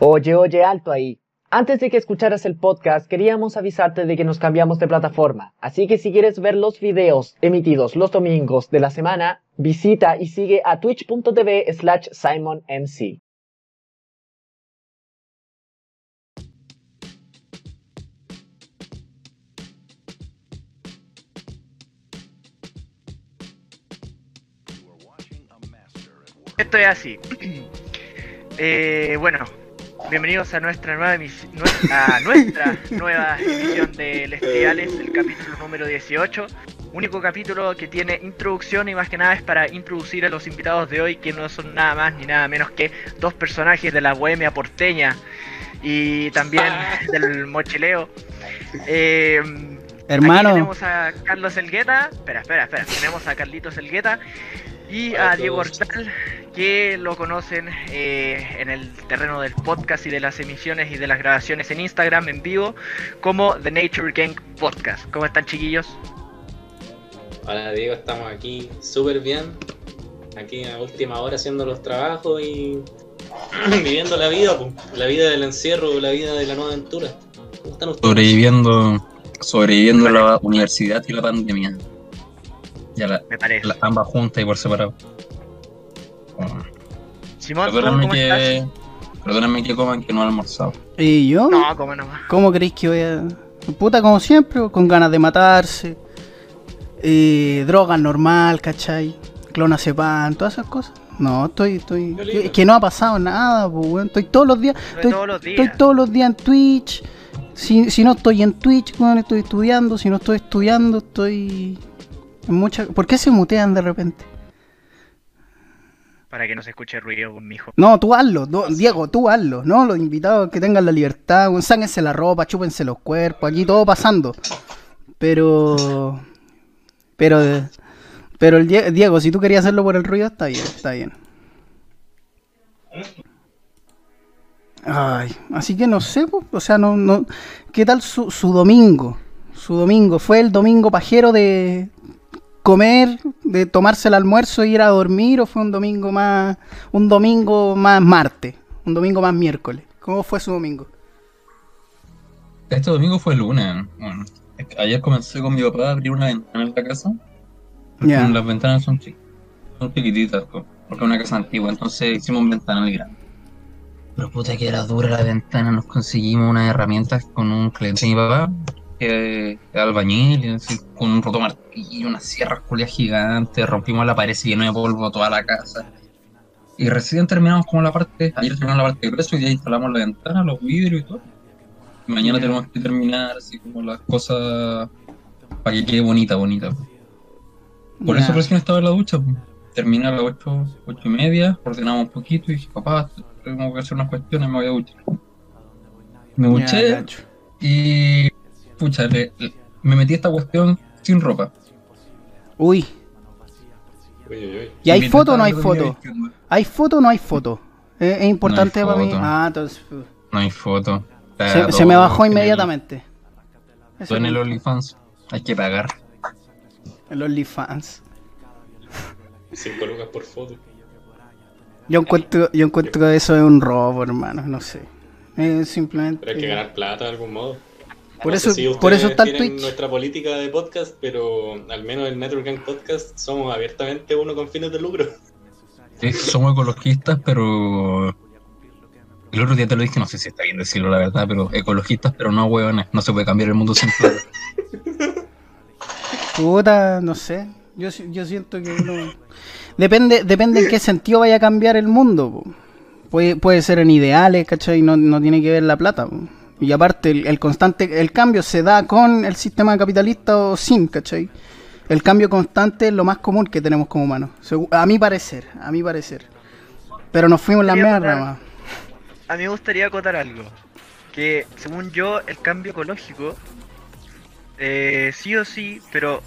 Oye, oye, alto ahí. Antes de que escucharas el podcast, queríamos avisarte de que nos cambiamos de plataforma. Así que si quieres ver los videos emitidos los domingos de la semana, visita y sigue a twitch.tv slash simonmc. Esto es así. Eh, bueno, bienvenidos a nuestra nueva emisión, a nuestra nueva emisión de Lestiales, el capítulo número 18. Único capítulo que tiene introducción y más que nada es para introducir a los invitados de hoy, que no son nada más ni nada menos que dos personajes de la bohemia porteña y también del mochileo. Eh, Hermano. Aquí tenemos a Carlos Elgueta. Espera, espera, espera. Tenemos a Carlitos Elgueta y a Diego Hortal, que lo conocen eh, en el terreno del podcast y de las emisiones y de las grabaciones en Instagram en vivo como The Nature Gang Podcast. ¿Cómo están, chiquillos? Hola, Diego. Estamos aquí súper bien. Aquí a última hora haciendo los trabajos y viviendo la vida, la vida del encierro, la vida de la nueva aventura. ¿Cómo están ustedes? Sobreviviendo, sobreviviendo la universidad y la pandemia. Ya la, Me parece. la- ambas juntas y por separado. Simón, ¿tú Perdóname ¿cómo estás? que, perdóname que coman que no he almorzado. ¿Y yo? No, cómo nomás. ¿Cómo creéis que voy a.? Puta, como siempre, con ganas de matarse. Eh, drogas normal, ¿cachai? Clonazepam, todas esas cosas. No, estoy. estoy que no ha pasado nada, pues, weón. Estoy todos los días. Estoy, todos los días. estoy todos los días en Twitch. Si, si no estoy en Twitch, weón, estoy estudiando. Si no estoy estudiando, estoy. Mucha... ¿Por qué se mutean de repente? Para que no se escuche ruido, mijo. No, tú hazlo, no, Diego, tú hazlo, ¿no? Los invitados que tengan la libertad, sáquense la ropa, chúpense los cuerpos, aquí todo pasando. Pero. Pero. Pero el Die- Diego, si tú querías hacerlo por el ruido, está bien, está bien. Ay, así que no sé, pues, o sea, no, no. ¿Qué tal su, su domingo? Su domingo, ¿fue el domingo pajero de comer, de tomarse el almuerzo e ir a dormir o fue un domingo más un domingo más martes, un domingo más miércoles? ¿Cómo fue su domingo? Este domingo fue lunes. Bueno, es que ayer comencé con mi papá a abrir una ventana en la casa. Ya. Las ventanas son, chi- son chiquititas, po, porque es una casa antigua, entonces hicimos un ventanal grande. Pero puta que era dura la ventana, nos conseguimos unas herramientas con un cliente de mi papá, es albañil, y así, con un roto martillo, unas sierras culias gigantes, rompimos la pared, se llenó de polvo toda la casa. Y recién terminamos como la parte, ayer terminamos la parte de grueso y ya instalamos la ventana, los vidrios y todo. Y mañana tenemos que terminar así como las cosas para que quede bonita, bonita. Por eso recién estaba en la ducha. Terminé a las 8, ocho y media, ordenamos un poquito y dije, papá, tengo que hacer unas cuestiones, me voy a duchar. Me duché y pucha, le- le- me metí a esta cuestión sin ropa. Uy, Uy, uy, uy. ¿y hay foto o no hay foto? ¿Hay foto o no hay foto? Es, es importante No para mí. foto. Ah, entonces. uh, No hay foto. Se, me bajó inmediatamente. Eso todo en el OnlyFans. Hay que pagar. el OnlyFans. Cinco lucas por foto. Yo encuentro, yo encuentro que eso es un robo, hermano. No sé. Es simplemente. Pero hay que ganar plata de algún modo. Por No eso- si por eso está el Twitch. nuestra política de podcast, pero al menos en Network Gang Podcast somos abiertamente uno con fines de lucro. Sí, somos ecologistas, pero. El otro día te lo dije, no sé si está bien decirlo la verdad, pero ecologistas, pero no hueones. No se puede cambiar el mundo sin plata. Puta, no sé. Yo, yo siento que uno... Depende, depende en qué sentido vaya a cambiar el mundo. po. Puede, puede ser en ideales, ¿cachai? No, no tiene que ver la plata. po. Y aparte, el, el constante, el cambio se da con el sistema capitalista o sin, ¿cachai? El cambio constante es lo más común que tenemos como humanos. A mi parecer, a mi parecer. Pero nos fuimos la rama. A mí me gustaría acotar algo. Que según yo, el cambio ecológico, eh, sí o sí, pero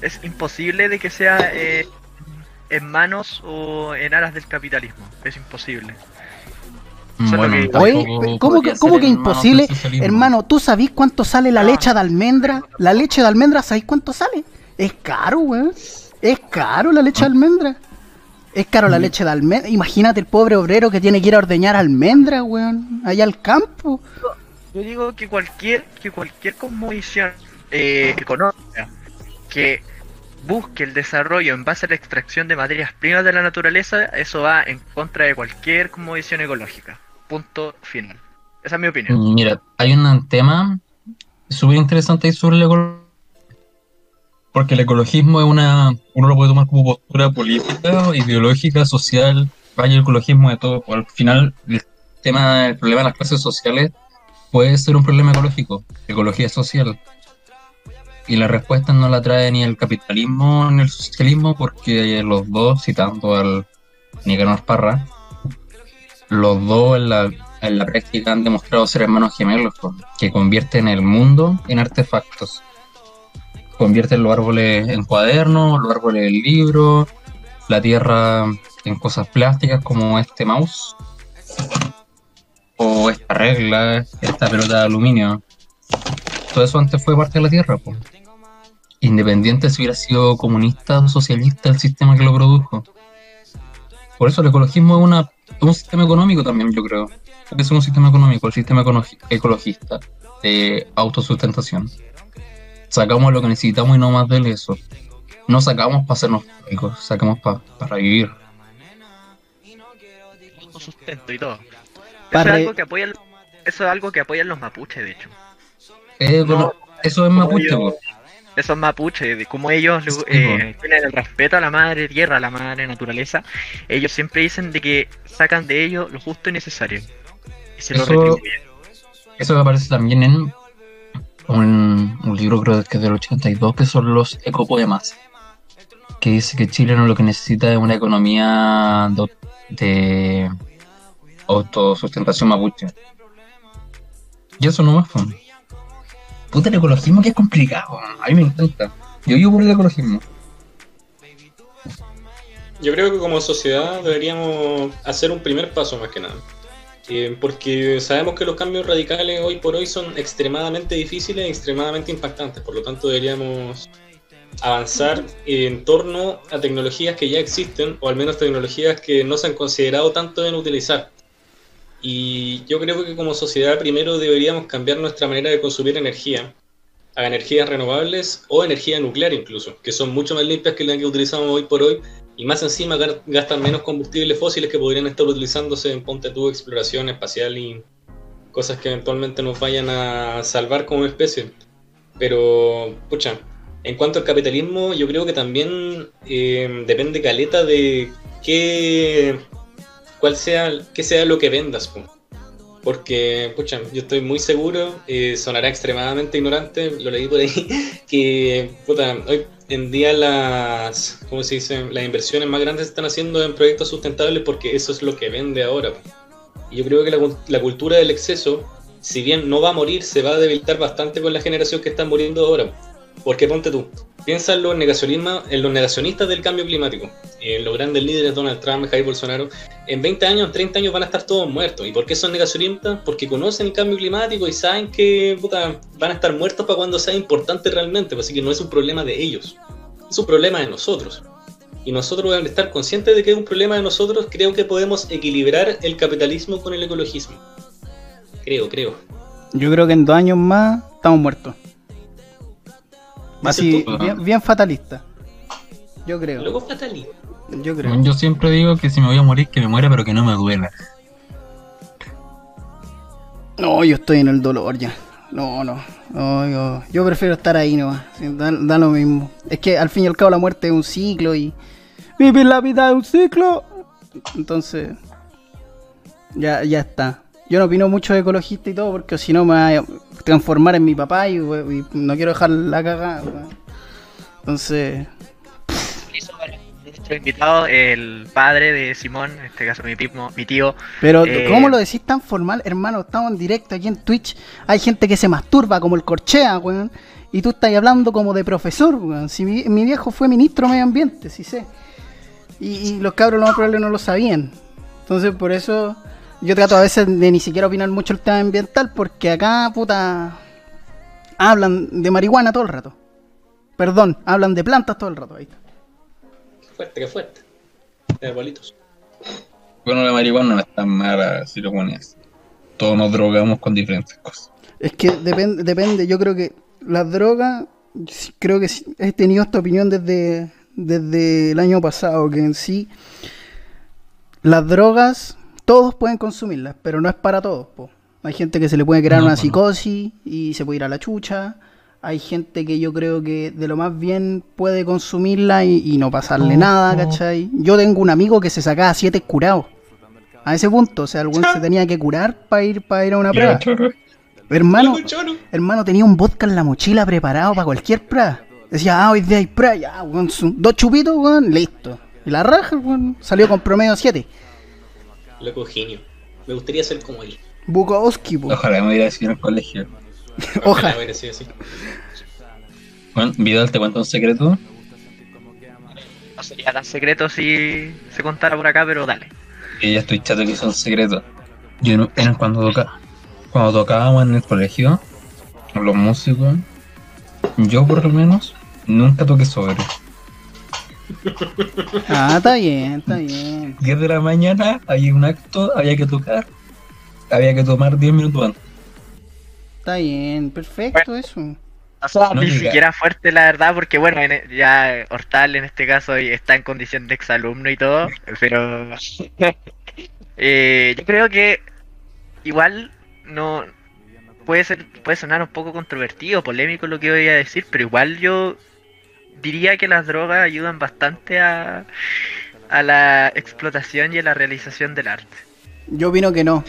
es imposible de que sea eh, en manos o en aras del capitalismo. Es imposible. Solo Bueno, que- tampoco Oye, ¿cómo que, cómo imposible? Hermano, ¿tú sabís cuánto sale la Ah. leche de almendra? La leche de almendra, ¿sabéis cuánto sale? Es caro, weón. Es caro la leche de almendra. Es caro la leche de almendra. Imagínate el pobre obrero que tiene que ir a ordeñar almendras, weón, allá al campo. Yo digo que cualquier, que cualquier cosmovisión eh, económica que busque el desarrollo en base a la extracción de materias primas de la naturaleza, eso va en contra de cualquier cosmovisión ecológica. Punto final. Esa es mi opinión. Mira, hay un tema súper interesante ahí sobre el ecologismo. Porque el ecologismo es una. Uno lo puede tomar como postura política, ideológica, social. Vaya el ecologismo de todo. Al final, el tema, el problema de las clases sociales puede ser un problema ecológico, ecología social. Y la respuesta no la trae ni el capitalismo ni el socialismo, porque los dos, citando al Nicanor Parra, los dos en la, en la práctica han demostrado ser hermanos gemelos, que convierten el mundo en artefactos. Convierten los árboles en cuadernos, los árboles en libros, la tierra en cosas plásticas como este mouse, o esta regla, esta pelota de aluminio. Todo eso antes fue parte de la tierra. Independiente si hubiera sido comunista o socialista el sistema que lo produjo. Por eso el ecologismo es una un sistema económico también, yo creo. Porque es un sistema económico, el sistema ecologista de autosustentación. Sacamos lo que necesitamos y no más de eso. No sacamos para hacernos ricos, sacamos pa- para vivir. sustento y todo. Eso Para es algo que apoyan, eso es algo que apoyan los mapuches, de hecho. Eh, bueno, eso es mapuche, po. Esos mapuches, de cómo ellos eh, tienen el respeto a la madre tierra, a la madre naturaleza, ellos siempre dicen de que sacan de ellos lo justo y necesario. Y se lo Eso- retribuyen. Eso aparece también en un, un libro, creo que es del 82, que son los ecopoemas. Que dice que Chile no lo que necesita es una economía do- de autosustentación mapuche. Y eso no más, po. Puta, el ecologismo que es complicado. A mí me encanta. Yo vivo por el ecologismo. Yo creo que como sociedad deberíamos hacer un primer paso más que nada. Eh, porque sabemos que los cambios radicales hoy por hoy son extremadamente difíciles y extremadamente impactantes. Por lo tanto, deberíamos avanzar en torno a tecnologías que ya existen, o al menos tecnologías que no se han considerado tanto en utilizar. Y yo creo que como sociedad primero deberíamos cambiar nuestra manera de consumir energía a energías renovables o energía nuclear incluso, que son mucho más limpias que las que utilizamos hoy por hoy y más encima gastan menos combustibles fósiles que podrían estar utilizándose en ponte tú exploración espacial y cosas que eventualmente nos vayan a salvar como especie. Pero, pucha, en cuanto al capitalismo, yo creo que también eh, depende caleta de qué, cuál sea, qué sea lo que vendas. po. Porque, pucha, yo estoy muy seguro, eh, sonará extremadamente ignorante, lo leí por ahí, que, puta, hoy en día las, ¿cómo se dice? Las inversiones más grandes se están haciendo en proyectos sustentables porque eso es lo que vende ahora. Y yo creo que la, la cultura del exceso, si bien no va a morir, se va a debilitar bastante con la generación que está muriendo ahora. Porque ponte tú, piensa en los, en los negacionistas del cambio climático, en los grandes líderes Donald Trump, Jair Bolsonaro. En 20 años, en 30 años van a estar todos muertos. ¿Y por qué son negacionistas? Porque conocen el cambio climático y saben que puta, van a estar muertos para cuando sea importante realmente. Así que no es un problema de ellos, es un problema de nosotros. Y nosotros, al estar conscientes de que es un problema de nosotros, creo que podemos equilibrar el capitalismo con el ecologismo. Creo, creo. Yo creo que en dos años más estamos muertos. Así, bien, bien fatalista. Yo creo. Luego fatalista. Yo creo. Yo siempre digo que si me voy a morir, que me muera, pero que no me duela. No, yo estoy en el dolor ya. No, no. no, yo, yo prefiero estar ahí nomás. Da, da lo mismo. Es que al fin y al cabo la muerte es un ciclo y. Vivir la vida es un ciclo. Entonces. Ya, ya está. Yo no opino mucho de ecologista y todo porque si no me va a transformar en mi papá y, y no quiero dejar la cagada. Entonces. Nuestro invitado, el padre de Simón, en este caso mi primo, mi tío, Pero, Eh, ¿cómo lo decís tan formal, hermano? Estamos en directo aquí en Twitch. Hay gente que se masturba como el corchea, weón. Y tú estás hablando como de profesor, weón. Si mi, mi viejo fue ministro de medio ambiente, sí sé. Y, y los cabros lo más probable no lo sabían. Entonces, por eso yo trato a veces de ni siquiera opinar mucho el tema ambiental, porque acá, puta, hablan de marihuana todo el rato. Perdón, hablan de plantas todo el rato. Ahí está. Fuerte, que fuerte. de palitos. Bueno, la marihuana no es tan mala si lo pones. Todos nos drogamos con diferentes cosas. Es que depende, depende, yo creo que las drogas, creo que sí, he tenido esta opinión desde, desde el año pasado, que en sí las drogas todos pueden consumirlas, pero no es para todos. po. Hay gente que se le puede crear No, una no. psicosis y se puede ir a la chucha. Hay gente que yo creo que de lo más bien puede consumirla y, y no pasarle nada, ¿cachai? Yo tengo un amigo que se sacaba siete curados. A ese punto, o sea, el weón se tenía que curar para ir, para ir a una prueba. Hermano, hermano, tenía un vodka en la mochila preparado para cualquier prueba. Decía, ah, hoy día hay prueba, ya, dos chupitos, weón, listo. Y la raja, weón, salió con promedio 7. Loco genio. Me gustaría ser como él. Bukowski, po. Ojalá me hubiera sido en el colegio. Ojalá. hubiera sido así. Bueno, Vidal, te cuento un secreto. No sería tan secreto si se contara por acá, pero dale. Que ya estoy chato que son secretos. Yo no, eran cuando toca, cuando tocábamos en el colegio, los músicos, yo por lo menos, nunca toqué sobre. Ah, está bien, está bien. 10 de la mañana había un acto, había que tocar, había que tomar 10 minutos antes. Está bien, perfecto eso. O sea, No ni llega. siquiera fuerte la verdad, porque bueno, en- ya Hortal en este caso está en condición de exalumno y todo, pero eh, yo creo que igual no puede ser, puede sonar un poco controvertido, polémico lo que voy a decir, pero igual yo diría que las drogas ayudan bastante a, a la explotación y a la realización del arte. Yo opino que no.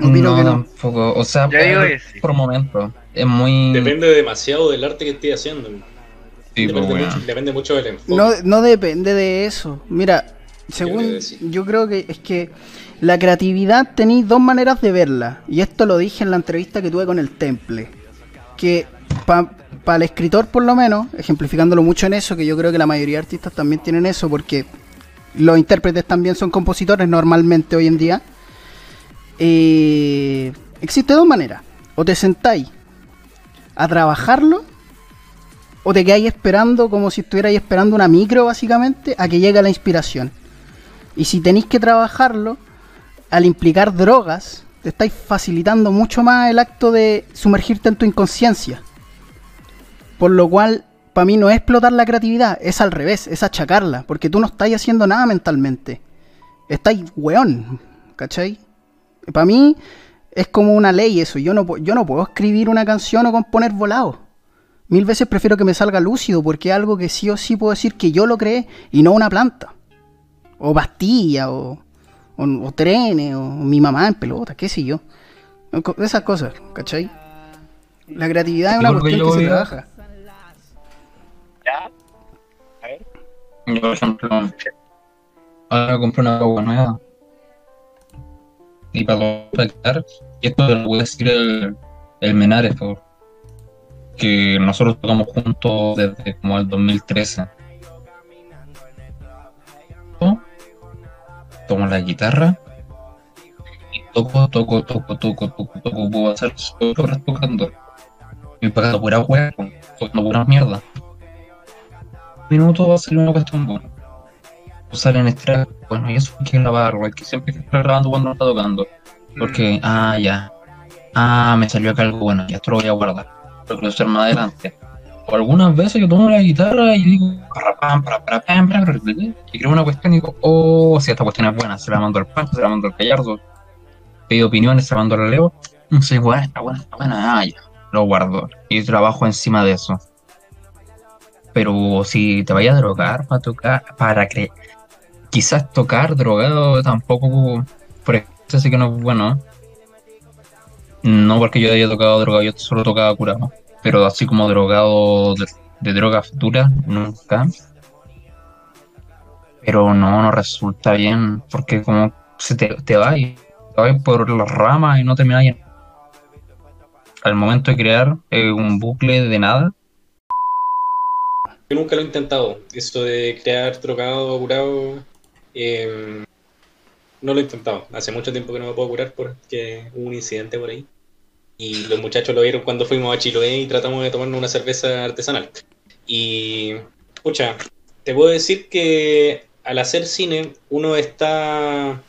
Opino no, que no. tampoco. O sea, Yo digo por, que sí. por. Es muy. Depende demasiado del arte que esté haciendo. Sí, pues, depende, weón. mucho, depende mucho del enfoque. No, no depende de eso. Mira, según yo creo que es que la creatividad tenéis dos maneras de verla. Y esto lo dije en la entrevista que tuve con el Temple. Que para el escritor, por lo menos, ejemplificándolo mucho en eso, que yo creo que la mayoría de artistas también tienen eso, porque los intérpretes también son compositores normalmente hoy en día. Eh, existe dos maneras. O te sentáis a trabajarlo o te quedáis esperando como si estuvierais esperando una micro básicamente a que llegue la inspiración. Y si tenéis que trabajarlo, al implicar drogas, te estáis facilitando mucho más el acto de sumergirte en tu inconsciencia. Por lo cual, para mí no es explotar la creatividad, es al revés, es achacarla, porque tú no estáis haciendo nada mentalmente. Estáis weón, ¿cachai? Para mí es como una ley eso, yo no, yo no puedo escribir una canción o componer volado. Mil veces prefiero que me salga lúcido porque es algo que sí o sí puedo decir que yo lo creé y no una planta. O pastilla, o, o, o trenes, o mi mamá en pelota, qué sé yo. Esas cosas, ¿cachai? La creatividad es una cuestión que se trabaja. Yo, por ejemplo, ahora compré una agua nueva. Y para practicar, y esto lo voy a decir el, el Menares, por, que nosotros tocamos juntos desde como el 2013. Toco, Tomo la guitarra y toco, toco, toco, toco, toco, toco, puedo hacer ocho horas tocando. Y pagando pura hueá, tocando pura mierda. Un minuto va a ser una cuestión buena. Usar en extra, bueno, y eso hay que grabarlo, hay que siempre estar grabando cuando uno está tocando. Porque, ah, ya, ah, me salió acá algo bueno, ya esto lo voy a guardar, lo quiero hacer más adelante. O algunas veces yo tomo la guitarra y digo, "Parrapam, parapam, pam, pam", y creo una cuestión y digo, oh, si esta cuestión es buena, se la mando al Pancho, se la mando al Gallardo, pido opiniones, se la mando al Leo, no sé, bueno, está buena, está buena, ah, ya, lo guardo, y trabajo encima de eso. Pero si te vayas a drogar para tocar, para creer, quizás tocar drogado tampoco, por ejemplo, sí que no es bueno. No porque yo haya tocado drogado, yo solo tocaba curado. Pero así como drogado de, de drogas duras, nunca. Pero no, no resulta bien, porque como se te, te va y te va por las ramas y no termina bien. Al momento de crear eh, un bucle de nada, Nunca lo he intentado. Eso de crear drogado o curado. eh, no lo he intentado. Hace mucho tiempo que no me puedo curar porque hubo un incidente por ahí. Y los muchachos lo vieron cuando fuimos a Chiloé y tratamos de tomarnos una cerveza artesanal. Y, escucha, te puedo decir que al hacer cine, uno está,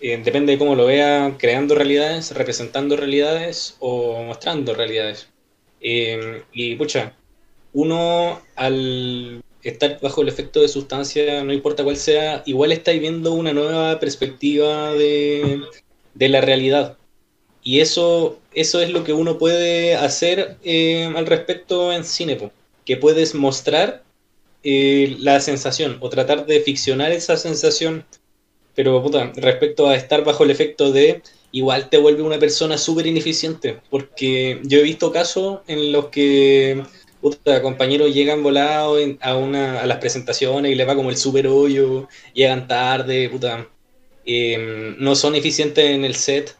eh, depende de cómo lo vea, creando realidades, representando realidades o mostrando realidades. Eh, y pucha, uno al estar bajo el efecto de sustancia, no importa cuál sea, igual está viendo una nueva perspectiva de, de la realidad. Y eso, eso es lo que uno puede hacer eh, al respecto en cine, que puedes mostrar eh, la sensación o tratar de ficcionar esa sensación. Pero puta, respecto a estar bajo el efecto de, igual te vuelve una persona súper ineficiente, porque yo he visto casos en los que puta, compañeros llegan volados a, una, a las presentaciones y les va como el super hoyo, llegan tarde, puta, em, no son eficientes en el set.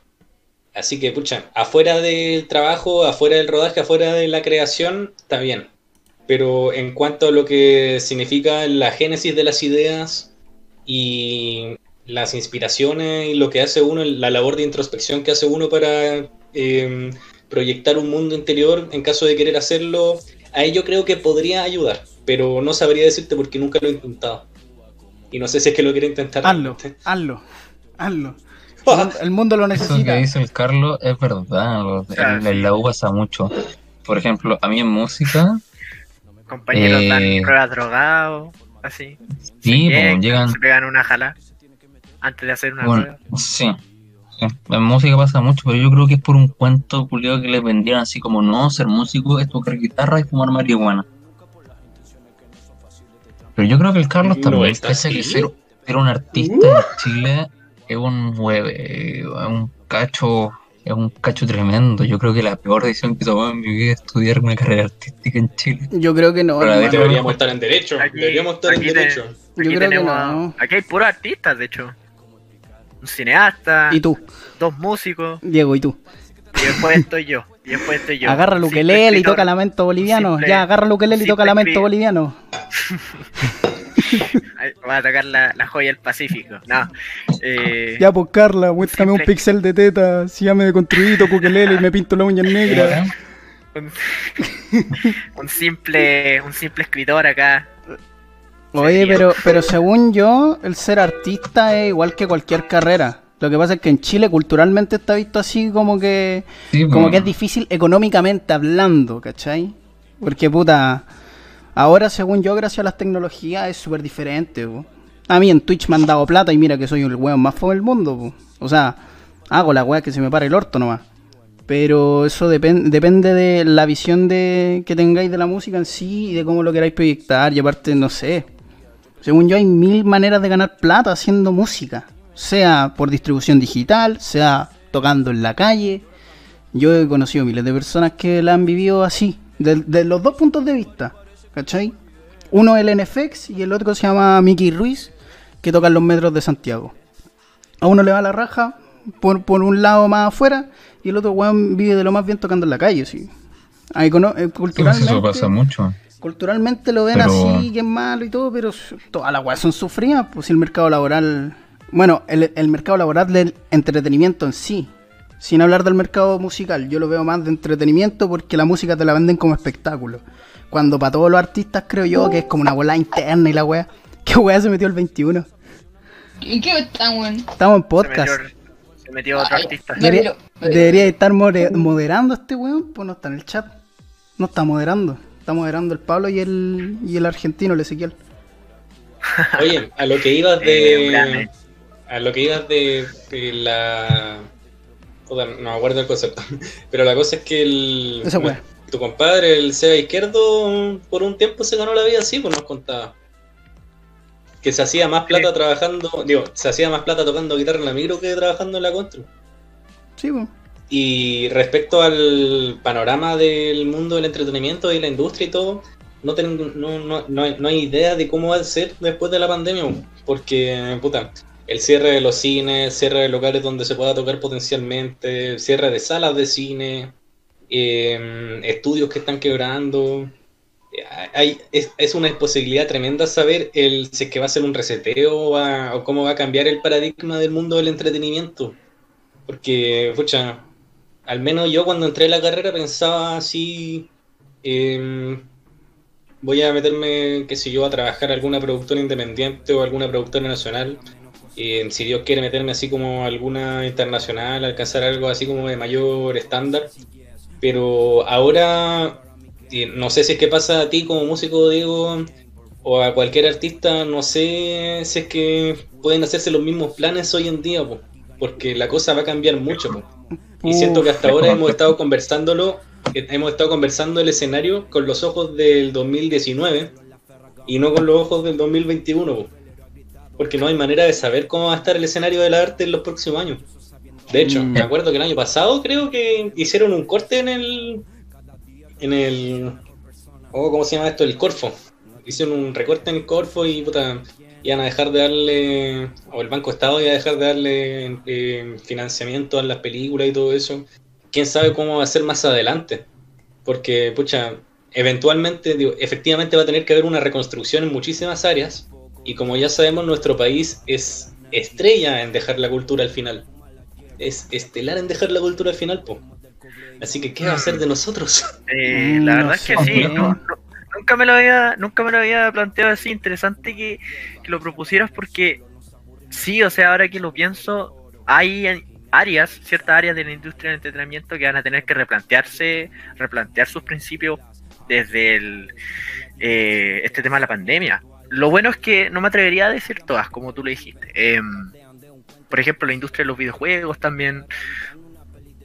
Así que, pucha, afuera del trabajo, afuera del rodaje, afuera de la creación, está bien. Pero en cuanto a lo que significa la génesis de las ideas y las inspiraciones y lo que hace uno, la labor de introspección que hace uno para em, proyectar un mundo interior en caso de querer hacerlo, ahí yo creo que podría ayudar, pero no sabría decirte porque nunca lo he intentado. Y no sé si es que lo quiero intentar. Hazlo, hazlo, hazlo. El mundo lo necesita. Eso que dice el Carlos es verdad. En, la U pasa mucho. Por ejemplo, a mí en música. Compañeros dan eh, pruebas drogados, así. Sí, pues, llegan. Se pegan una jala antes de hacer una prueba. Sí, en música pasa mucho, pero yo creo que es por un cuento culiado que les vendieron así como no, ser músico es tocar guitarra y fumar marihuana. Pero yo creo que el Carlos también, pese que ser, un artista en Chile, es un es un cacho, es un cacho tremendo. Yo creo que la peor decisión que tomé en mi vida es estudiar una carrera artística en Chile. Yo creo que no. deberíamos estar en derecho. deberíamos estar en derecho. Yo creo que no. Aquí hay puros artistas, de hecho un cineasta. ¿Y tú? Dos músicos. Diego, ¿y tú? Y después estoy yo. Y después estoy yo. Agarra el ukelele y toca lamento boliviano. ya, agarra el ukelele y toca lamento boliviano. Voy a tocar la, la, joya del Pacífico. No. Eh, ya, pues Carla, muéstrame un pixel de teta. Si ya me deconstruí, toco ukelele y me pinto la uña negra. Un, un, simple, un simple escritor acá. Oye, pero, pero según yo, el ser artista es igual que cualquier carrera. Lo que pasa es que en Chile culturalmente está visto así como que como que es difícil económicamente hablando, ¿cachai? Porque puta, ahora según yo, gracias a las tecnologías es súper diferente. A mí en Twitch me han dado plata y mira que soy el weón más fome del mundo. O sea, hago la weá que se me para el orto nomás. Pero eso depende de la visión de que tengáis de la música en sí y de cómo lo queráis proyectar. Y aparte, no sé, según yo, hay mil maneras de ganar plata haciendo música. Sea por distribución digital, sea tocando en la calle. Yo he conocido miles de personas que la han vivido así, de, los dos puntos de vista. ¿Cachai? Uno es el NFX y el otro se llama Mickey Ruiz, que toca en los metros de Santiago. A uno le va la raja por, por un lado más afuera y el otro weón vive de lo más bien tocando en la calle. ¿sí? Ahí, eh, culturalmente, eso pasa mucho. Culturalmente lo ven así, que es malo y todo, pero todas las weas son sufridas, pues si el mercado laboral. Bueno, el, mercado laboral del entretenimiento en sí, sin hablar del mercado musical, yo lo veo más de entretenimiento porque la música te la venden como espectáculo. Cuando para todos los artistas creo yo que es como una bola interna y la wea. ¿Qué wea se metió el 21? ¿Y qué estamos Estamos en podcast. Se metió, otro artista. Debería, estar moderando este weón, pues no está en el chat. No está moderando. Estamos moderando el Pablo y el, y el argentino, el Ezequiel. Oye, a lo que ibas de. Eh, a lo que ibas de, la. no me acuerdo el concepto. Pero la cosa es que el. Tu compadre, el Seba Izquierdo, por un tiempo se ganó la vida así, pues nos contaba. Que se hacía más plata trabajando. Digo, se hacía más plata tocando guitarra en la micro que trabajando en la contra. Sí, pues. Y respecto al panorama del mundo del entretenimiento y la industria y todo, no, tengo, no, no, no, hay, no hay idea de cómo va a ser después de la pandemia, porque, puta, el cierre de los cines, cierre de locales donde se pueda tocar potencialmente, cierre de salas de cine, em, estudios que están quebrando. Hay, es, es, una posibilidad tremenda saber el, si es que va a ser un reseteo o, cómo va a cambiar el paradigma del mundo del entretenimiento. Porque, pucha, al menos yo cuando entré a la carrera pensaba así, em, voy a meterme, qué sé yo, a trabajar alguna productora independiente o alguna productora nacional. Y si Dios quiere meterme así como alguna internacional, alcanzar algo así como de mayor estándar. Pero ahora, y no sé si es que pasa a ti como músico, Diego, o a cualquier artista, no sé si es que pueden hacerse los mismos planes hoy en día, po, porque la cosa va a cambiar mucho. po. Y siento que hasta ahora hemos estado conversándolo, eh, hemos estado conversando el escenario con los ojos del 2019 y no con los ojos del 2021, po. porque no hay manera de saber cómo va a estar el escenario del arte en los próximos años. De hecho, Mm. me acuerdo que el año pasado creo que hicieron un corte en el en el oh, ¿cómo se llama esto? El Corfo. Hicieron un recorte en el Corfo y puta, iban a dejar de darle, o el Banco Estado iba a dejar de darle eh, financiamiento a las películas y todo eso. Quién sabe cómo va a ser más adelante. Porque, pucha, eventualmente, digo, efectivamente va a tener que haber una reconstrucción en muchísimas áreas. Y como ya sabemos, nuestro país es estrella en dejar la cultura al final. Es estelar en dejar la cultura al final, po. Así que, ¿qué va a hacer de nosotros? Eh, la no verdad es que sí, no- no- nunca me lo había, nunca me lo había planteado así, interesante que, que lo propusieras porque sí, o sea, ahora que lo pienso, hay áreas, ciertas áreas de la industria del entretenimiento que van a tener que replantearse, replantear sus principios desde el, eh, este tema de la pandemia. Lo bueno es que no me atrevería a decir todas, como tú lo dijiste. Em, por ejemplo, la industria de los videojuegos también.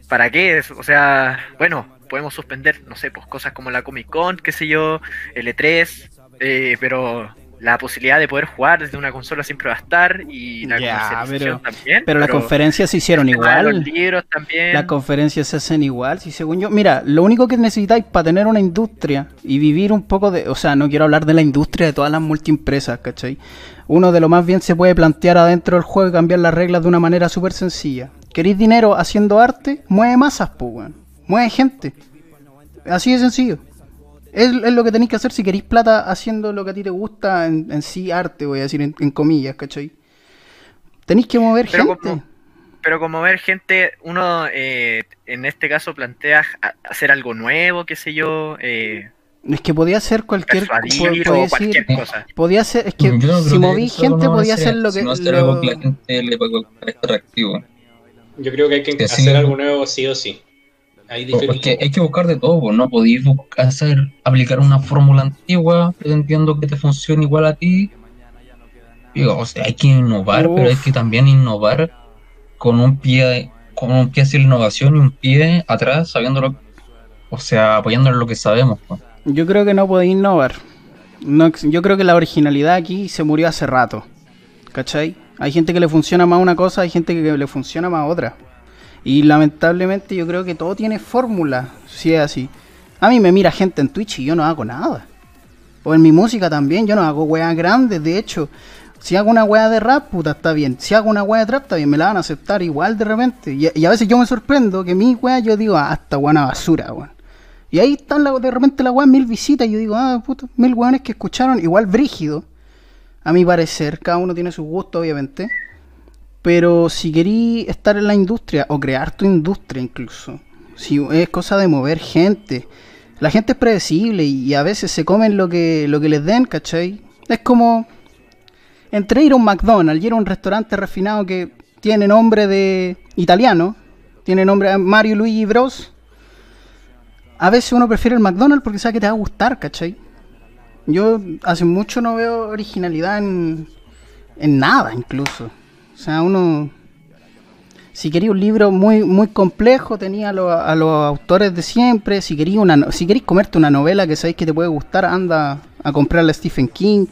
¿Para qué? O sea, bueno, podemos suspender, no sé, pues cosas como la Comic Con, qué sé yo, el E3, eh, pero la posibilidad de poder jugar desde una consola siempre va a estar y la pero- también. Pero las conferencias se hicieron igual. Los libros también. Las conferencias se hacen igual, si según yo, mira, lo único que necesitáis para tener una industria y vivir un poco de, o sea, no quiero hablar de la industria de todas las multiempresas, ¿cachai? Uno de lo más bien se puede plantear adentro del juego y cambiar las reglas de una manera súper sencilla. ¿Queréis dinero haciendo arte? Mueve masas, pues. Mueve gente. Así de sencillo. Es, es lo que tenéis que hacer si queréis plata haciendo lo que a ti te gusta en, en sí arte, voy a decir en, en comillas, ¿cachai? Tenéis que mover Pero gente. como- Pero como ver gente, uno eh, en este caso plantea hacer algo nuevo, qué sé yo, eh, Es que podía ser cualquier podía o decir- cosa. Podía ser, es que Yo no si moví gente no podía ser lo que. sino hacer lo- algo que la gente le parezca atractivo. Yo creo que hay que Que sí. hacer algo nuevo sí o sí. Ahí Porque diferente. hay que buscar de todo, pues, no podéis hacer, aplicar una fórmula antigua pretendiendo que te funcione igual a ti. Digo, o sea, hay que innovar, pero hay Uf. que también innovar con un pie, con un pie hacia la innovación y un pie atrás, sabiéndolo, o sea, apoyándolo en lo que sabemos. pues. Yo creo que no podéis innovar. No, yo creo que la originalidad aquí se murió hace rato. ¿Cachai? Hay gente que le funciona más una cosa, hay gente que le funciona más otra. Y lamentablemente yo creo que todo tiene fórmula, si es así. A mí me mira gente en Twitch y yo no hago nada. O en mi música también, yo no hago weas grandes, de hecho. Si hago una wea de rap, puta, está bien. Si hago una wea de trap, está bien, me la van a aceptar igual de repente. Y, a veces yo me sorprendo que mi wea yo digo, ah, esta wea una basura, weón. Y ahí están la- de repente la weá mil visitas y yo digo, ah, puta, mil weones que escucharon, igual brígido, a mi parecer, cada uno tiene su gusto, obviamente. Pero si querí estar en la industria o crear tu industria incluso, si es cosa de mover gente, la gente es predecible y a veces se comen lo que, lo que les den, ¿cachai? Es como entre ir a un McDonald's y ir a un restaurante refinado que tiene nombre de italiano, tiene nombre Mario Luigi Bros. A veces uno prefiere el McDonald's porque sabe que te va a gustar, ¿cachai? Yo hace mucho no veo originalidad en, en nada, incluso. O sea, uno. Si quería un libro muy muy complejo, tenía a, lo- a los autores de siempre. Si quería una, si queréis comerte una novela que sabéis que te puede gustar, anda a comprarla a Stephen King.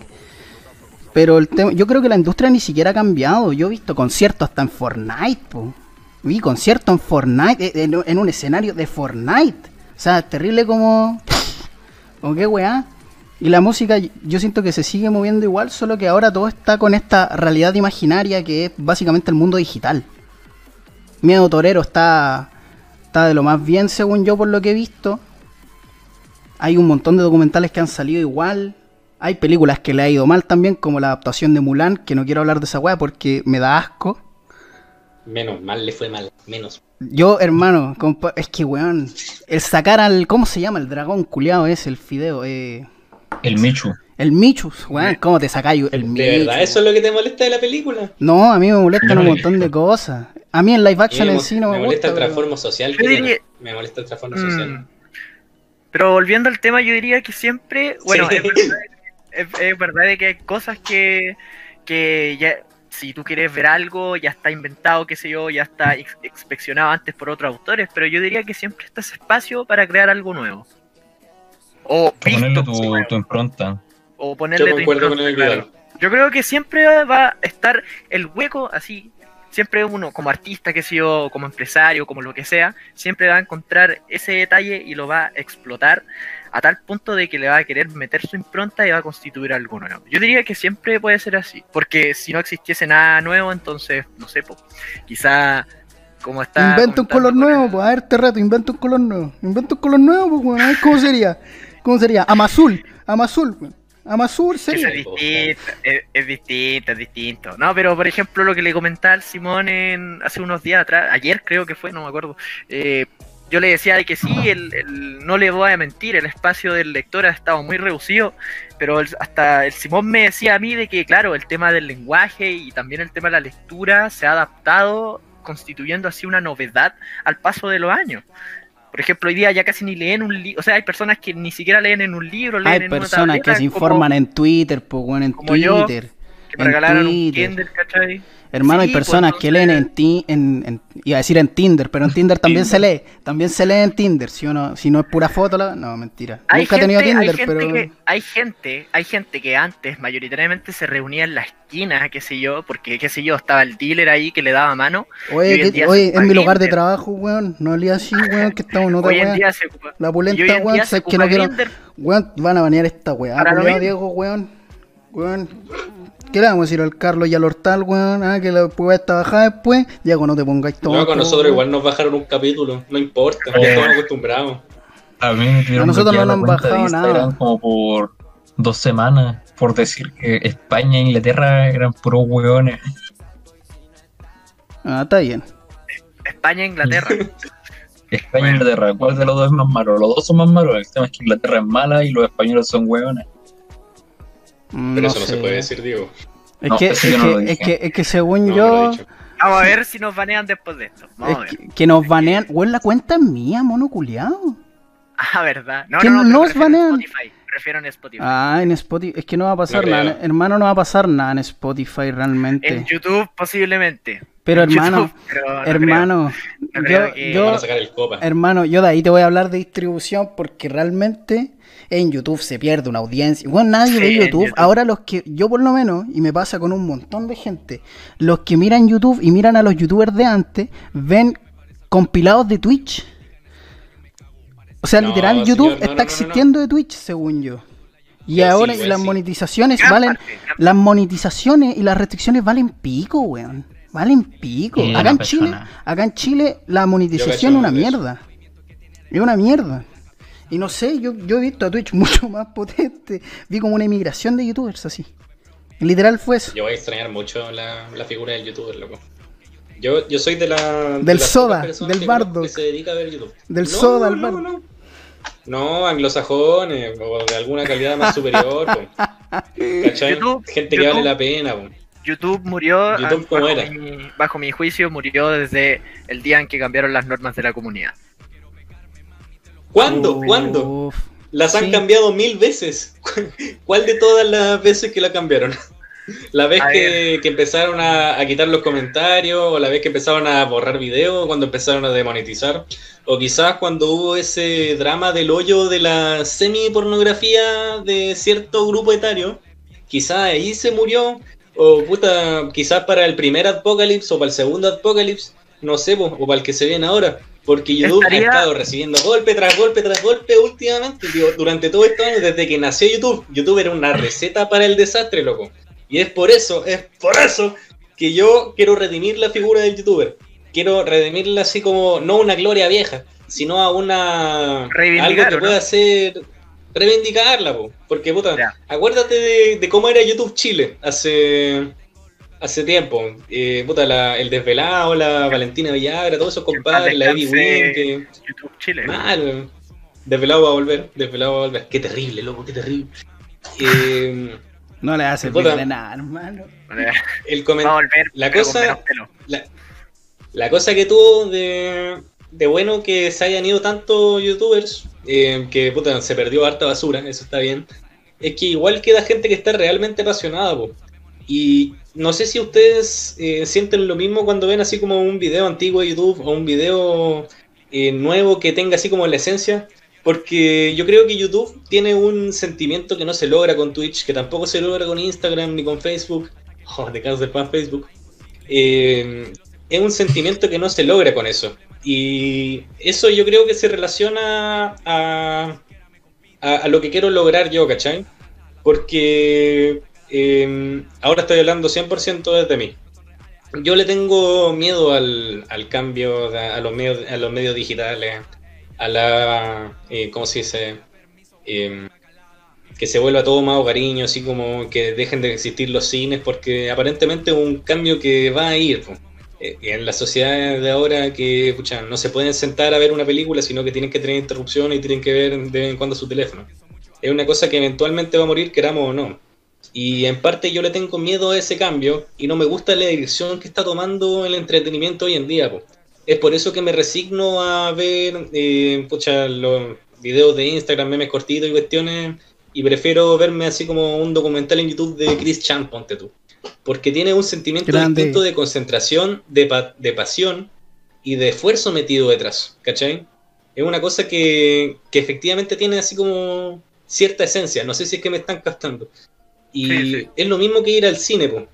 Pero el tema, yo creo que la industria ni siquiera ha cambiado. Yo he visto conciertos hasta en Fortnite, po. Vi conciertos en Fortnite, eh, en, un escenario de Fortnite. O sea, terrible como. Como qué weá. Y la música, yo siento que se sigue moviendo igual, solo que ahora todo está con esta realidad imaginaria que es básicamente el mundo digital. Miedo Torero está, está de lo más bien, según yo, por lo que he visto. Hay un montón de documentales que han salido igual. Hay películas que le ha ido mal también, como la adaptación de Mulan, que no quiero hablar de esa weá porque me da asco. Menos mal le fue mal. Menos. Yo, hermano, compa- es que weón, el sacar al. ¿Cómo se llama? El dragón culiado es el fideo. Eh, El Michu. El Michu, weón, ¿cómo te sacáis el Michu? ¿De verdad eso es lo que te molesta de la película? No, a mí me molestan un No. montón de cosas. A mí en live action me, en sí no me, me molesta gusta. el pero- transformo social Yo que diría- tiene. Me molesta el transformo social. Mm. Pero volviendo al tema, yo diría que siempre, bueno, Sí. es, verdad, es- es verdad de que hay cosas que, que ya, si tú quieres ver algo, ya está inventado, qué sé yo, ya está inspeccionado antes por otros autores, pero yo diría que siempre está ese espacio para crear algo nuevo. O Ponerle tu, impronta. o ponerle Yo tu concuerdo con impronta, el claro. Yo creo que siempre va a estar el hueco así. Siempre uno, como artista, que sé yo, como empresario, como lo que sea, siempre va a encontrar ese detalle y lo va a explotar a tal punto de que le va a querer meter su impronta y va a constituir algo nuevo. Yo diría que siempre puede ser así, porque si no existiese nada nuevo, entonces, no sé, po, quizá como está... Inventa un color nuevo, pues, a ver, te reto, inventa un color nuevo. Inventa un color nuevo, pues, a ver cómo sería. ¿Cómo sería? Amazul, Amazul. Amazul Eso sería. es distinto, es, es distinto, es distinto. No, pero por ejemplo lo que le comentaba al Simón en, hace unos días atrás, ayer creo que fue, no me acuerdo. eh, yo le decía de que sí, el, el- no le voy a mentir, el espacio del lector ha estado muy reducido, pero el- hasta el Simón me decía a mí de que, claro, el tema del lenguaje y también el tema de la lectura se ha adaptado, constituyendo así una novedad al paso de los años. Por ejemplo, hoy día ya casi ni leen un libro, o sea, hay personas que ni siquiera leen en un libro, leen Hay en una personas que tableta, se como- informan en Twitter, pues, weón, en como yo, Twitter. que me regalaron un Twitter. Kindle, ¿cachai? Hermano, Sí, hay pues, personas que leen en, ti, en, en- iba a decir en Tinder, pero en Tinder también se lee, también se lee en Tinder, si uno, si no es pura foto, la- no, mentira. Hay Nunca he gente, tenido hay Tinder, pero que, hay gente, hay gente que antes mayoritariamente se reunía en la esquina, qué sé yo, porque qué sé yo, estaba el dealer ahí que le daba mano. oye, que- oye, en mi lugar de trabajo, weón, no olía así, weón, que estamos en otra ocupa. La pulenta, weón, se sabes que no quiero, weón, van a banear esta weá. Diego, weón, weón. ¿Qué le vamos a decir al Carlos y al Hortal, weón? Ah, que la weá está bajada después. Diego, no te pongáis todo. No, con nosotros igual nos bajaron un capítulo, no importa, ya estamos acostumbrados. A mí me A nosotros no nos han la cuenta de bajado nada. como por dos semanas por decir que España e Inglaterra eran puros hueones. Ah, está bien. España e Inglaterra. España e Inglaterra, ¿cuál de los dos es más malo? Los dos son más malos, el tema es que Inglaterra es mala y los españoles son hueones. Mm, Pero no eso no se puede decir, Diego. Es, No, que, eso es, no que, es, que, es que según No, yo. Vamos a ver si nos banean después de esto. Vamos a ver. que, que nos banean. Weón, la cuenta es mía, mono culiao. Ah, verdad. No, ¿Que no, nos banean? Spotify. Prefiero en Spotify. Ah, en Spotify. Es que no va a pasar nada. Hermano, no va a pasar nada en Spotify realmente. En YouTube posiblemente. Pero hermano, pero hermano, No creo yo, que- yo- Van a sacar el copa. hermano, yo de ahí te voy a hablar de distribución porque realmente en YouTube se pierde una audiencia. Bueno, nadie Sí, ve YouTube. YouTube. Ahora los que, yo por lo menos, y me pasa con un montón de gente, los que miran YouTube y miran a los youtubers de antes, ven compilados de Twitch. O sea, No, literal, YouTube no, está no, no, existiendo de Twitch, según yo. Y sí, ahora y igual las sí. monetizaciones valen, las monetizaciones y las restricciones valen pico, weón. Valen pico. Acá en Chile, acá en Chile la monetización es una mierda. Es una mierda. Y no sé, yo, yo he visto a Twitch mucho más potente. Vi como una emigración de youtubers así. Literal fue eso. Yo voy a extrañar mucho la, la figura del youtuber, loco. Yo, yo soy de la. de Del las soda, del que bardo. Que se dedica a ver YouTube. Del No, soda al no, bardo. No, No, anglosajones, o de alguna calidad más superior. ¿Cachai? YouTube- Gente que YouTube- vale la pena. po. YouTube murió, YouTube, ¿cómo bajo, era? Mi, bajo mi juicio, murió desde el día en que cambiaron las normas de la comunidad. ¿Cuándo? ¿Cuándo? Las han Sí. cambiado mil veces. ¿Cuál de todas las veces que la cambiaron? La vez que, que empezaron a, a quitar los comentarios, o la vez que empezaron a borrar videos, cuando empezaron a demonetizar, o quizás cuando hubo ese drama del hoyo de la semi-pornografía de cierto grupo etario, quizás ahí se murió, o puta, quizás para el primer Apocalypse o para el segundo Apocalypse, no sé, o para el que se viene ahora. Porque YouTube Estaría- ha estado recibiendo golpe tras golpe tras golpe últimamente, digo, durante todo estos años, desde que nació YouTube. YouTube era una receta para el desastre, loco. Y es por eso, es por eso que yo quiero redimir la figura del youtuber. Quiero redimirla así como, no una gloria vieja, sino a una... Algo que pueda ser... Reivindicarla, po. porque puta, Ya. acuérdate de, de cómo era YouTube Chile hace hace tiempo. Eh, puta, la- el Desvelado, la Valentina Villagra, todos esos compadres, la Eddie. Wynn, que... YouTube Chile. Mal. Desvelado va a volver, desvelado va a volver. Qué terrible, loco, qué terrible. eh, No le hace Puta. de nada, hermano. el Va comen- a volver. La cosa- la, la cosa que tuvo de, de bueno que se hayan ido tantos youtubers, eh, que puta, se perdió harta basura, eso está bien, es que igual queda gente que está realmente apasionada. po. Y no sé si ustedes eh, sienten lo mismo cuando ven así como un video antiguo de YouTube o un video eh, nuevo que tenga así como la esencia. Porque yo creo que YouTube tiene un sentimiento que no se logra con Twitch, que tampoco se logra con Instagram ni con Facebook. Oh, de cáncer pan Facebook. Eh, es un sentimiento que no se logra con eso. Y eso yo creo que se relaciona a, a, a lo que quiero lograr yo, ¿cachai? Porque eh, ahora estoy hablando 100% desde mí. Yo le tengo miedo al, al cambio, a, los medios, a los medios digitales, a la... eh, ¿Cómo se dice? Em, que se vuelva todo más hogareño, así como que dejen de existir los cines, porque aparentemente es un cambio que va a ir. y en la sociedad de ahora que pucha, no se pueden sentar a ver una película, sino que tienen que tener interrupciones y tienen que ver de vez en cuando su teléfono. Es una cosa que eventualmente va a morir, queramos o no. Y en parte yo le tengo miedo a ese cambio y no me gusta la dirección que está tomando el entretenimiento hoy en día. po. Es por eso que me resigno a ver eh, pucha, los videos de Instagram, memes cortitos y cuestiones, y prefiero verme así como un documental en YouTube de Chris Chan, ponte tú. Porque tiene un sentimiento Grande. distinto de concentración, de, pa- de pasión y de esfuerzo metido detrás, ¿cachai? Es una cosa que, que efectivamente tiene así como cierta esencia, no sé si es que me están captando. Y Sí, sí. es lo mismo que ir al cine, po.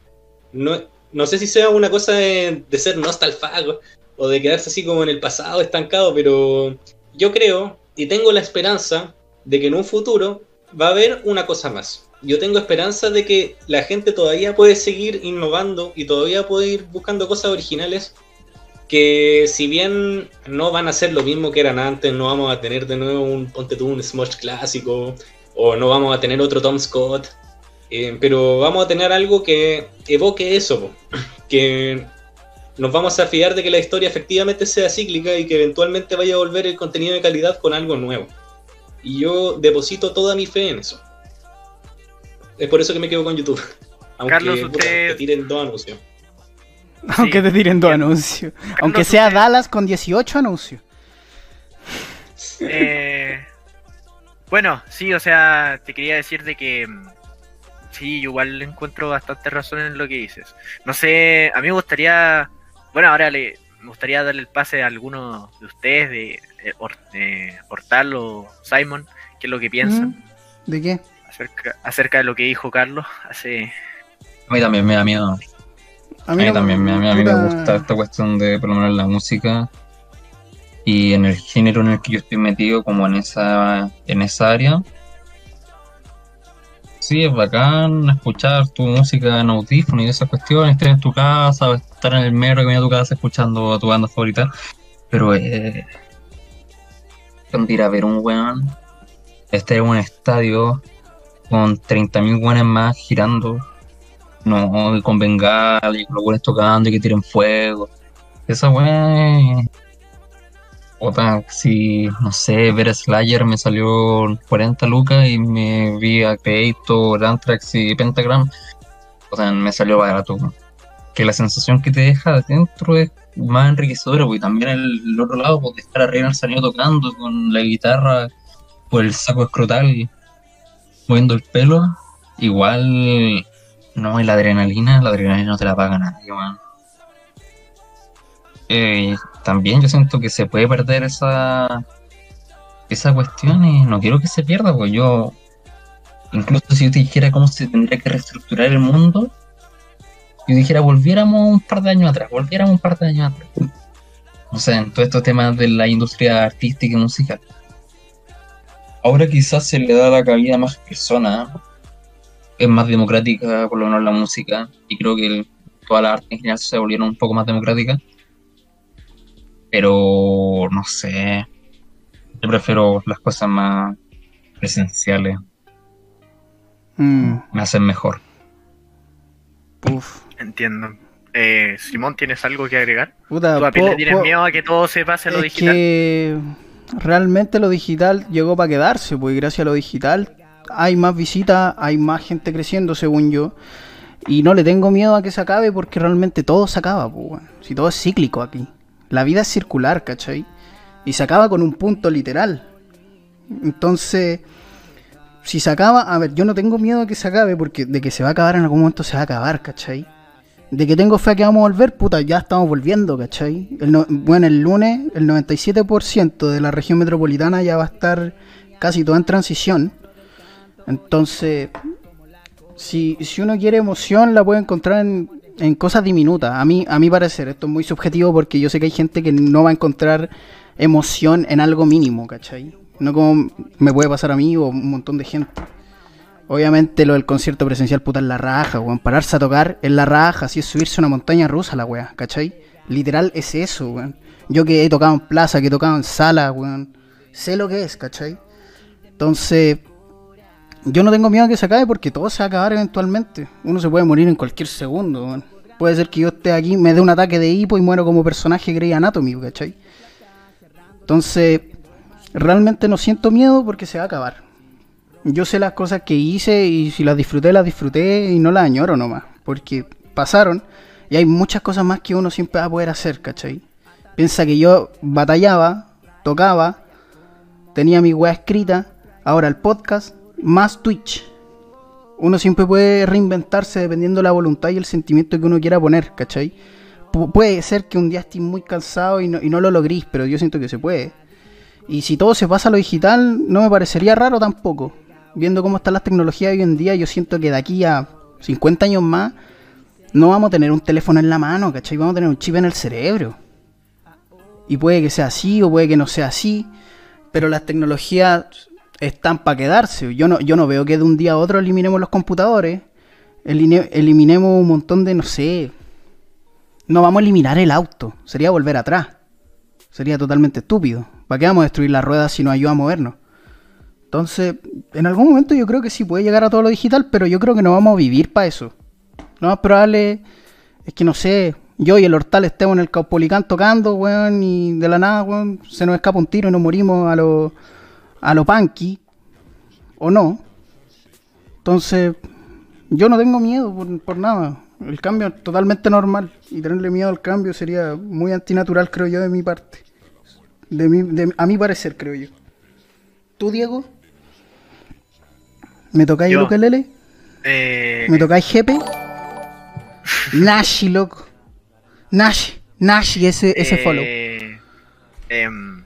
No, no sé si sea una cosa de, de ser nostalfago o de quedarse así como en el pasado estancado, pero yo creo y tengo la esperanza de que en un futuro va a haber una cosa más. Yo tengo esperanza de que la gente todavía puede seguir innovando y todavía puede ir buscando cosas originales que si bien no van a ser lo mismo que eran antes, no vamos a tener de nuevo un ponte tú un Smosh clásico o no vamos a tener otro Tom Scott, eh, pero vamos a tener algo que evoque eso, que nos vamos a fiar de que la historia efectivamente sea cíclica y que eventualmente vaya a volver el contenido de calidad con algo nuevo. Y yo deposito toda mi fe en eso. Es por eso que me quedo con YouTube. Aunque Carlos, puta, usted- te tiren dos anuncios. Aunque te tiren dos anuncios. Aunque sea usted- Dallas con 18 anuncios. Eh, bueno, sí, o sea, te quería decir de que mm, sí, yo igual encuentro bastante razón en lo que dices. No sé, a mí me gustaría, bueno, ahora le, me gustaría darle el pase a alguno de ustedes, de eh, eh, Hortal o Simon, qué es lo que piensan. ¿De qué? acerca, acerca de lo que dijo Carlos hace... A mí también me da miedo. A mí no- también me, a mí, a mí me gusta esta cuestión de por lo menos la música y en el género en el que yo estoy metido como en esa en esa área. Sí, es bacán escuchar tu música en audífono y esas cuestiones, estar en tu casa, estar en el metro que viene a tu casa escuchando a tu banda favorita, pero eh, cuando ir a ver un weón, estar en un estadio con 30.000 weones más girando, no, y con bengala y con los buenos tocando y que tiren fuego. Esa weá. Puta, si, no sé, ver Slayer me salió 40 lucas y me vi a Creator, Anthrax y Pentagram. O sea, me salió barato. Que la sensación que te deja adentro es más enriquecedora, porque también el, el otro lado, de estar arriba en el sonido tocando con la guitarra por el saco escrotal, moviendo el pelo, igual no, y la adrenalina, la adrenalina no te la paga nadie, man. Eh, también yo siento que se puede perder esa esa cuestión y no quiero que se pierda, pues yo incluso si yo te dijera cómo se tendría que reestructurar el mundo, yo dijera volviéramos un par de años atrás, volviéramos un par de años atrás. O sea, en todos estos temas de la industria artística y musical. Ahora quizás se le da la cabida a más personas, es más democrática por lo menos la música y creo que todas las artes en general se volvieron un poco más democráticas pero no sé yo prefiero las cosas más presenciales Mm, me hacen mejor uf. Entiendo. Eh, Simón, ¿tienes algo que agregar? Puta, ¿Tú a le po- tienes po- miedo a que todo se pase a lo es digital? que realmente lo digital llegó para quedarse, pues y gracias a lo digital hay más visitas, hay más gente creciendo, según yo. Y no le tengo miedo a que se acabe porque realmente todo se acaba, pues. Si todo es cíclico aquí. La vida es circular, ¿cachai? Y se acaba con un punto literal. Entonces, si se acaba, a ver, yo no tengo miedo a que se acabe porque de que se va a acabar en algún momento se va a acabar, ¿cachai? De que tengo fe que vamos a volver, puta, ya estamos volviendo, ¿cachai? El no- bueno, el lunes el 97% de la región metropolitana ya va a estar casi toda en transición. Entonces, si, si uno quiere emoción, la puede encontrar en, en cosas diminutas. A mí, a mi parecer, esto es muy subjetivo porque yo sé que hay gente que no va a encontrar emoción en algo mínimo, ¿cachai? No como me puede pasar a mí o un montón de gente. Obviamente lo del concierto presencial, puta, es la raja, weón. Pararse a tocar es la raja, así es subirse a una montaña rusa la weá, ¿cachai? Literal es eso, weón. Yo que he tocado en plaza, que he tocado en sala, weón. Sé lo que es, ¿cachai? Entonces, yo no tengo miedo a que se acabe porque todo se va a acabar eventualmente. Uno se puede morir en cualquier segundo. Puede ser que yo esté aquí, me dé un ataque de hipo y muero como personaje Grey Anatomy, ¿cachai? Entonces, realmente no siento miedo porque se va a acabar. Yo sé las cosas que hice y si las disfruté, las disfruté y no las añoro nomás. Porque pasaron y hay muchas cosas más que uno siempre va a poder hacer, ¿cachai? Piensa que yo batallaba, tocaba, tenía mi weá escrita, ahora el podcast, más Twitch. Uno siempre puede reinventarse dependiendo de la voluntad y el sentimiento que uno quiera poner, ¿cachai? Pu- puede ser que un día estés muy cansado y no, y no lo logréis, pero yo siento que se puede. Y si todo se pasa a lo digital, no me parecería raro tampoco. Viendo cómo están las tecnologías hoy en día, yo siento que de aquí a 50 años más, no vamos a tener un teléfono en la mano, ¿cachai? Vamos a tener un chip en el cerebro. Y puede que sea así o puede que no sea así, pero las tecnologías están para quedarse. Yo no, yo no veo que de un día a otro eliminemos los computadores, eliminemos un montón de, no sé, no vamos a eliminar el auto, sería volver atrás. Sería totalmente estúpido. ¿Para qué vamos a destruir las ruedas si nos ayuda a movernos? Entonces, en algún momento yo creo que sí puede llegar a todo lo digital, pero yo creo que no vamos a vivir para eso. Lo más probable es que, no sé, yo y el Hortal estemos en el Caupolicán tocando, weón, y de la nada, weón, se nos escapa un tiro y nos morimos a lo, a lo punky, o no. Entonces, yo no tengo miedo por, por nada. El cambio es totalmente normal. Y tenerle miedo al cambio sería muy antinatural, creo yo, de mi parte. De mi, de- a mi parecer, creo yo. ¿Tú, Diego? ¿Me tocáis el ukelele? Eh, ¿Me tocáis jepe? Nashi, loco. Nashi, Nashi, ese, ese eh, follow. em,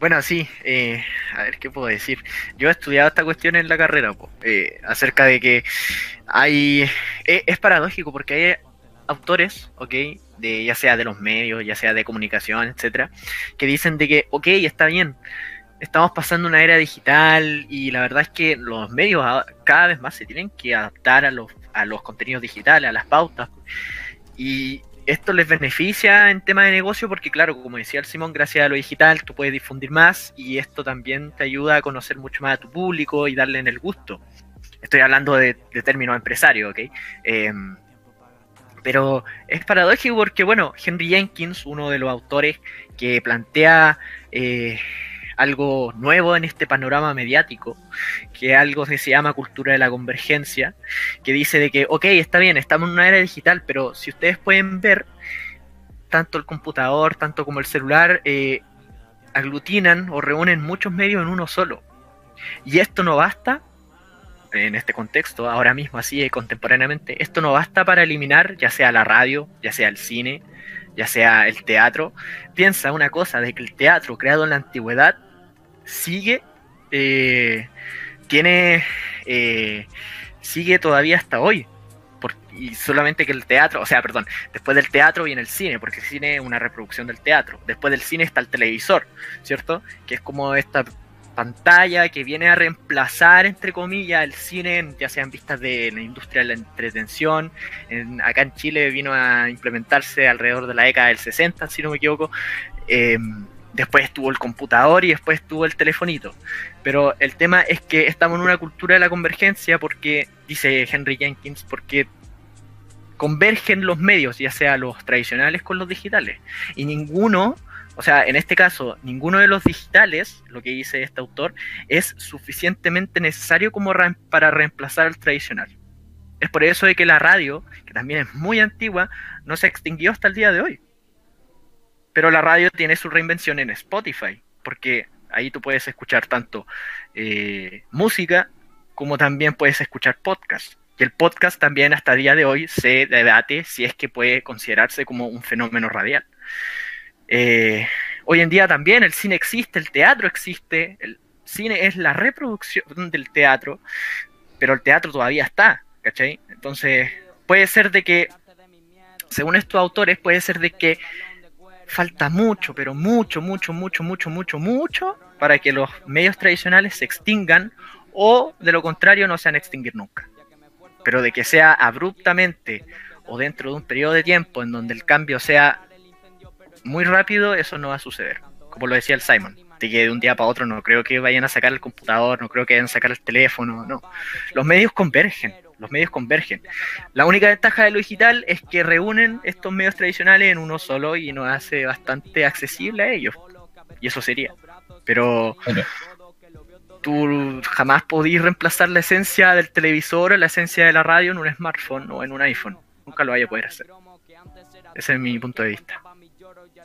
bueno, sí, eh, a ver qué puedo decir. Yo he estudiado esta cuestión en la carrera, po, eh, acerca de que hay. eh, es paradójico porque hay autores, ¿ok? De, ya sea de los medios, ya sea de comunicación, etcétera, que dicen de que, ok, está bien, estamos pasando una era digital y la verdad es que los medios cada vez más se tienen que adaptar a los, a los contenidos digitales, a las pautas. Y esto les beneficia en tema de negocio porque, claro, como decía el Simón, gracias a lo digital tú puedes difundir más y esto también te ayuda a conocer mucho más a tu público y darle en el gusto. Estoy hablando de, de términos empresarios, ¿ok? Em, pero es paradójico porque, bueno, Henry Jenkins, uno de los autores que plantea eh, algo nuevo en este panorama mediático, que algo que se llama cultura de la convergencia, que dice de que, ok, está bien, estamos en una era digital, pero si ustedes pueden ver, tanto el computador, tanto como el celular, eh, aglutinan o reúnen muchos medios en uno solo. Y esto no basta, en este contexto, ahora mismo así, eh, contemporáneamente, esto no basta para eliminar ya sea la radio, ya sea el cine, ya sea el teatro. Piensa una cosa, de que el teatro creado en la antigüedad sigue, eh, tiene, eh, sigue todavía hasta hoy. Por- y solamente que el teatro, o sea, perdón, después del teatro viene el cine, porque el cine es una reproducción del teatro. Después del cine está el televisor, ¿cierto? Que es como esta pantalla que viene a reemplazar, entre comillas, el cine, ya sean vistas de la industria de la entretención. En- acá en Chile vino a implementarse alrededor de la década del 60, si no me equivoco. Eh, después estuvo el computador y después estuvo el telefonito. Pero el tema es que estamos en una cultura de la convergencia porque, dice Henry Jenkins, porque convergen los medios, ya sea los tradicionales con los digitales. Y ninguno, o sea, en este caso, ninguno de los digitales, lo que dice este autor, es suficientemente necesario como para reemplazar al tradicional. Es por eso de que la radio, que también es muy antigua, no se extinguió hasta el día de hoy. Pero la radio tiene su reinvención en Spotify, porque ahí tú puedes escuchar tanto eh, música como también puedes escuchar podcast. Y el podcast también hasta el día de hoy se debate si es que puede considerarse como un fenómeno radial. Eh, hoy en día también el cine existe, el teatro existe, el cine es la reproducción del teatro, pero el teatro todavía está, ¿cachai? Entonces puede ser de que, según estos autores, puede ser de que falta mucho, pero mucho, mucho, mucho, mucho, mucho, mucho para que los medios tradicionales se extingan o de lo contrario no se van a extinguir nunca. Pero de que sea abruptamente o dentro de un periodo de tiempo en donde el cambio sea muy rápido, eso no va a suceder. Como lo decía el Simon, de que de un día para otro no creo que vayan a sacar el computador, no creo que vayan a sacar el teléfono, no. Los medios convergen, los medios convergen. La única ventaja de lo digital es que reúnen estos medios tradicionales en uno solo y nos hace bastante accesible a ellos. Y eso sería. Pero tú jamás podís reemplazar la esencia del televisor o la esencia de la radio en un smartphone o en un iPhone. Nunca lo vaya a poder hacer. Ese es mi punto de vista.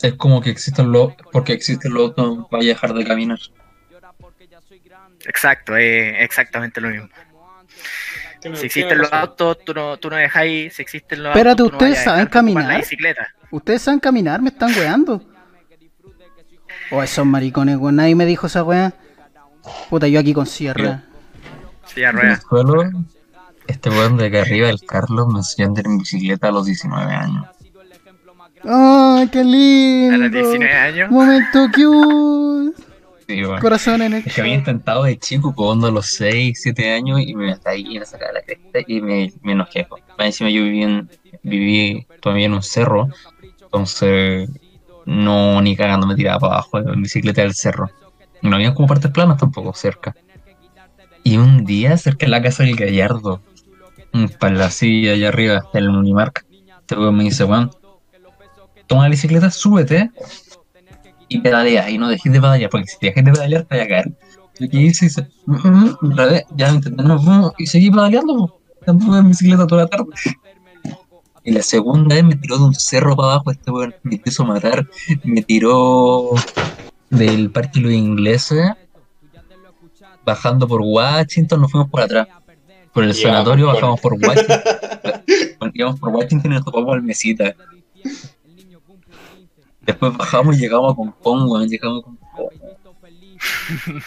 Es como que existen los. Porque existen los no vaya a dejar de caminar. Exacto, es exactamente lo mismo. Si existen los autos, tú no, tú no dejáis. Si existen los Espérate, autos, no ¿ustedes a saben caminar? ¿Ustedes saben caminar? ¿Me están weando? O esos maricones, weón. Nadie me dijo esa weá. Puta, yo aquí con sierra. A suelo, este weón de acá arriba, el Carlos, me enseñó a andar en bicicleta a los 19 años. ¡Ay, qué A lindo! los 19 años. Momento cute. Sí. Corazón en el Es que había intentado de chico, cuando a los 6, 7 años, y me ahí me sacaba la cresta y me, me enojé. Más encima yo viví, en, viví todavía en un cerro, entonces no ni cagando me tiraba para abajo en bicicleta del cerro. No había como partes planas tampoco cerca. Y un día cerca de la casa del Gallardo, para la silla allá arriba, en el Unimark, este me dice, weón, toma la bicicleta, súbete y pedalea, y no dejes de pedalear, porque si dejes de pedalear te vas a caer. Y aquí hice, "Mm, mm, ya intenté, no, mm", y seguí pedaleando, po. anduve en bicicleta toda la tarde. Y la segunda vez me tiró de un cerro para abajo, este weón me quiso matar, me tiró del parque Los Ingleses, bajando por Washington, nos fuimos por atrás. Por el sanatorio bajamos por Washington, íbamos por Washington y nos topamos al mesita. Después bajamos y llegamos a Concón, weón, llegamos a Concón.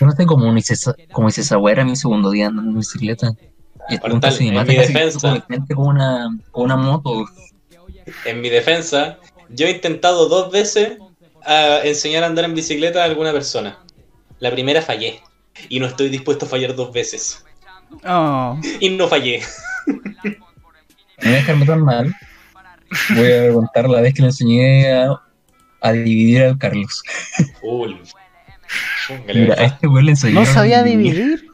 Yo no sé cómo hice esa, cómo hice esa era mi segundo día andando en bicicleta. Y estuve un me mi casi defensa. con una, con una moto. En mi defensa, yo he intentado dos veces a enseñar a andar en bicicleta a alguna persona. La primera fallé. Y no estoy dispuesto a fallar dos veces. Oh. Y no fallé. No voy a dejarme tan mal. Voy a contar la vez que le enseñé a, a dividir al Carlos. Uy. Mira, a este weón le No a sabía dividir. dividir.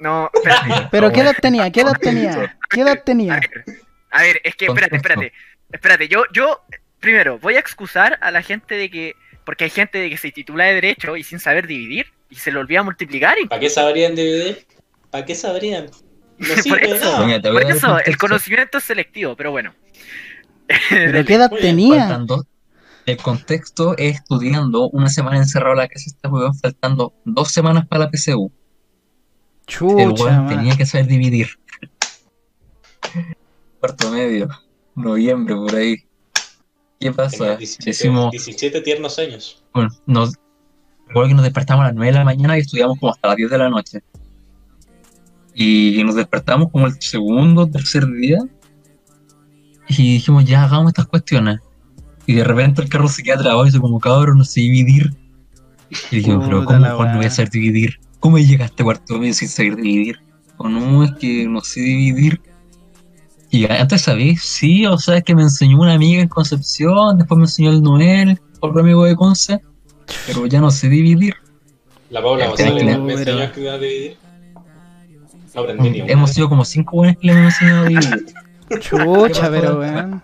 No, espérate. Pero ¿qué edad tenía? ¿Qué edad tenía? ¿Qué edad A tenía? ver, a ver, es que espérate, espérate. Espérate, yo, yo, primero, voy a excusar a la gente de que. Porque hay gente de que se titula de derecho y sin saber dividir y se le olvida multiplicar. y- ¿Para qué sabrían dividir? ¿Para qué sabrían? No Por eso. Por a eso, el conocimiento es selectivo, pero bueno. ¿Pero qué edad tenía? El contexto es estudiando una semana encerrado en la casa de este weón, faltando dos semanas para la PSU. El Chucha, weón man. tenía que saber dividir. Cuarto medio, noviembre, por ahí. ¿Qué pasa? 17, Decimos, 17 tiernos años. bueno, nos, recuerdo que nos despertamos a las 9 de la mañana y estudiamos como hasta las 10 de la noche. Y nos despertamos como el segundo, tercer día. Y dijimos, ya hagamos estas cuestiones. Y de repente el carro se queda trabado y dice como, cabrón, no sé dividir. Y dijimos, pero ¿cómo no voy a saber dividir? ¿Cómo llegaste a cuarto medio sin saber dividir? O no, es que no sé dividir. Y antes sabéis, sí, o sea, es que me enseñó una amiga en Concepción, después me enseñó el Noel, otro amigo de Conce, pero ya no sé dividir. La Paula González me enseñó a a dividir. No aprendí ni una. Hemos sido como cinco buenos que le hemos enseñado a dividir. Chucha, pero weón.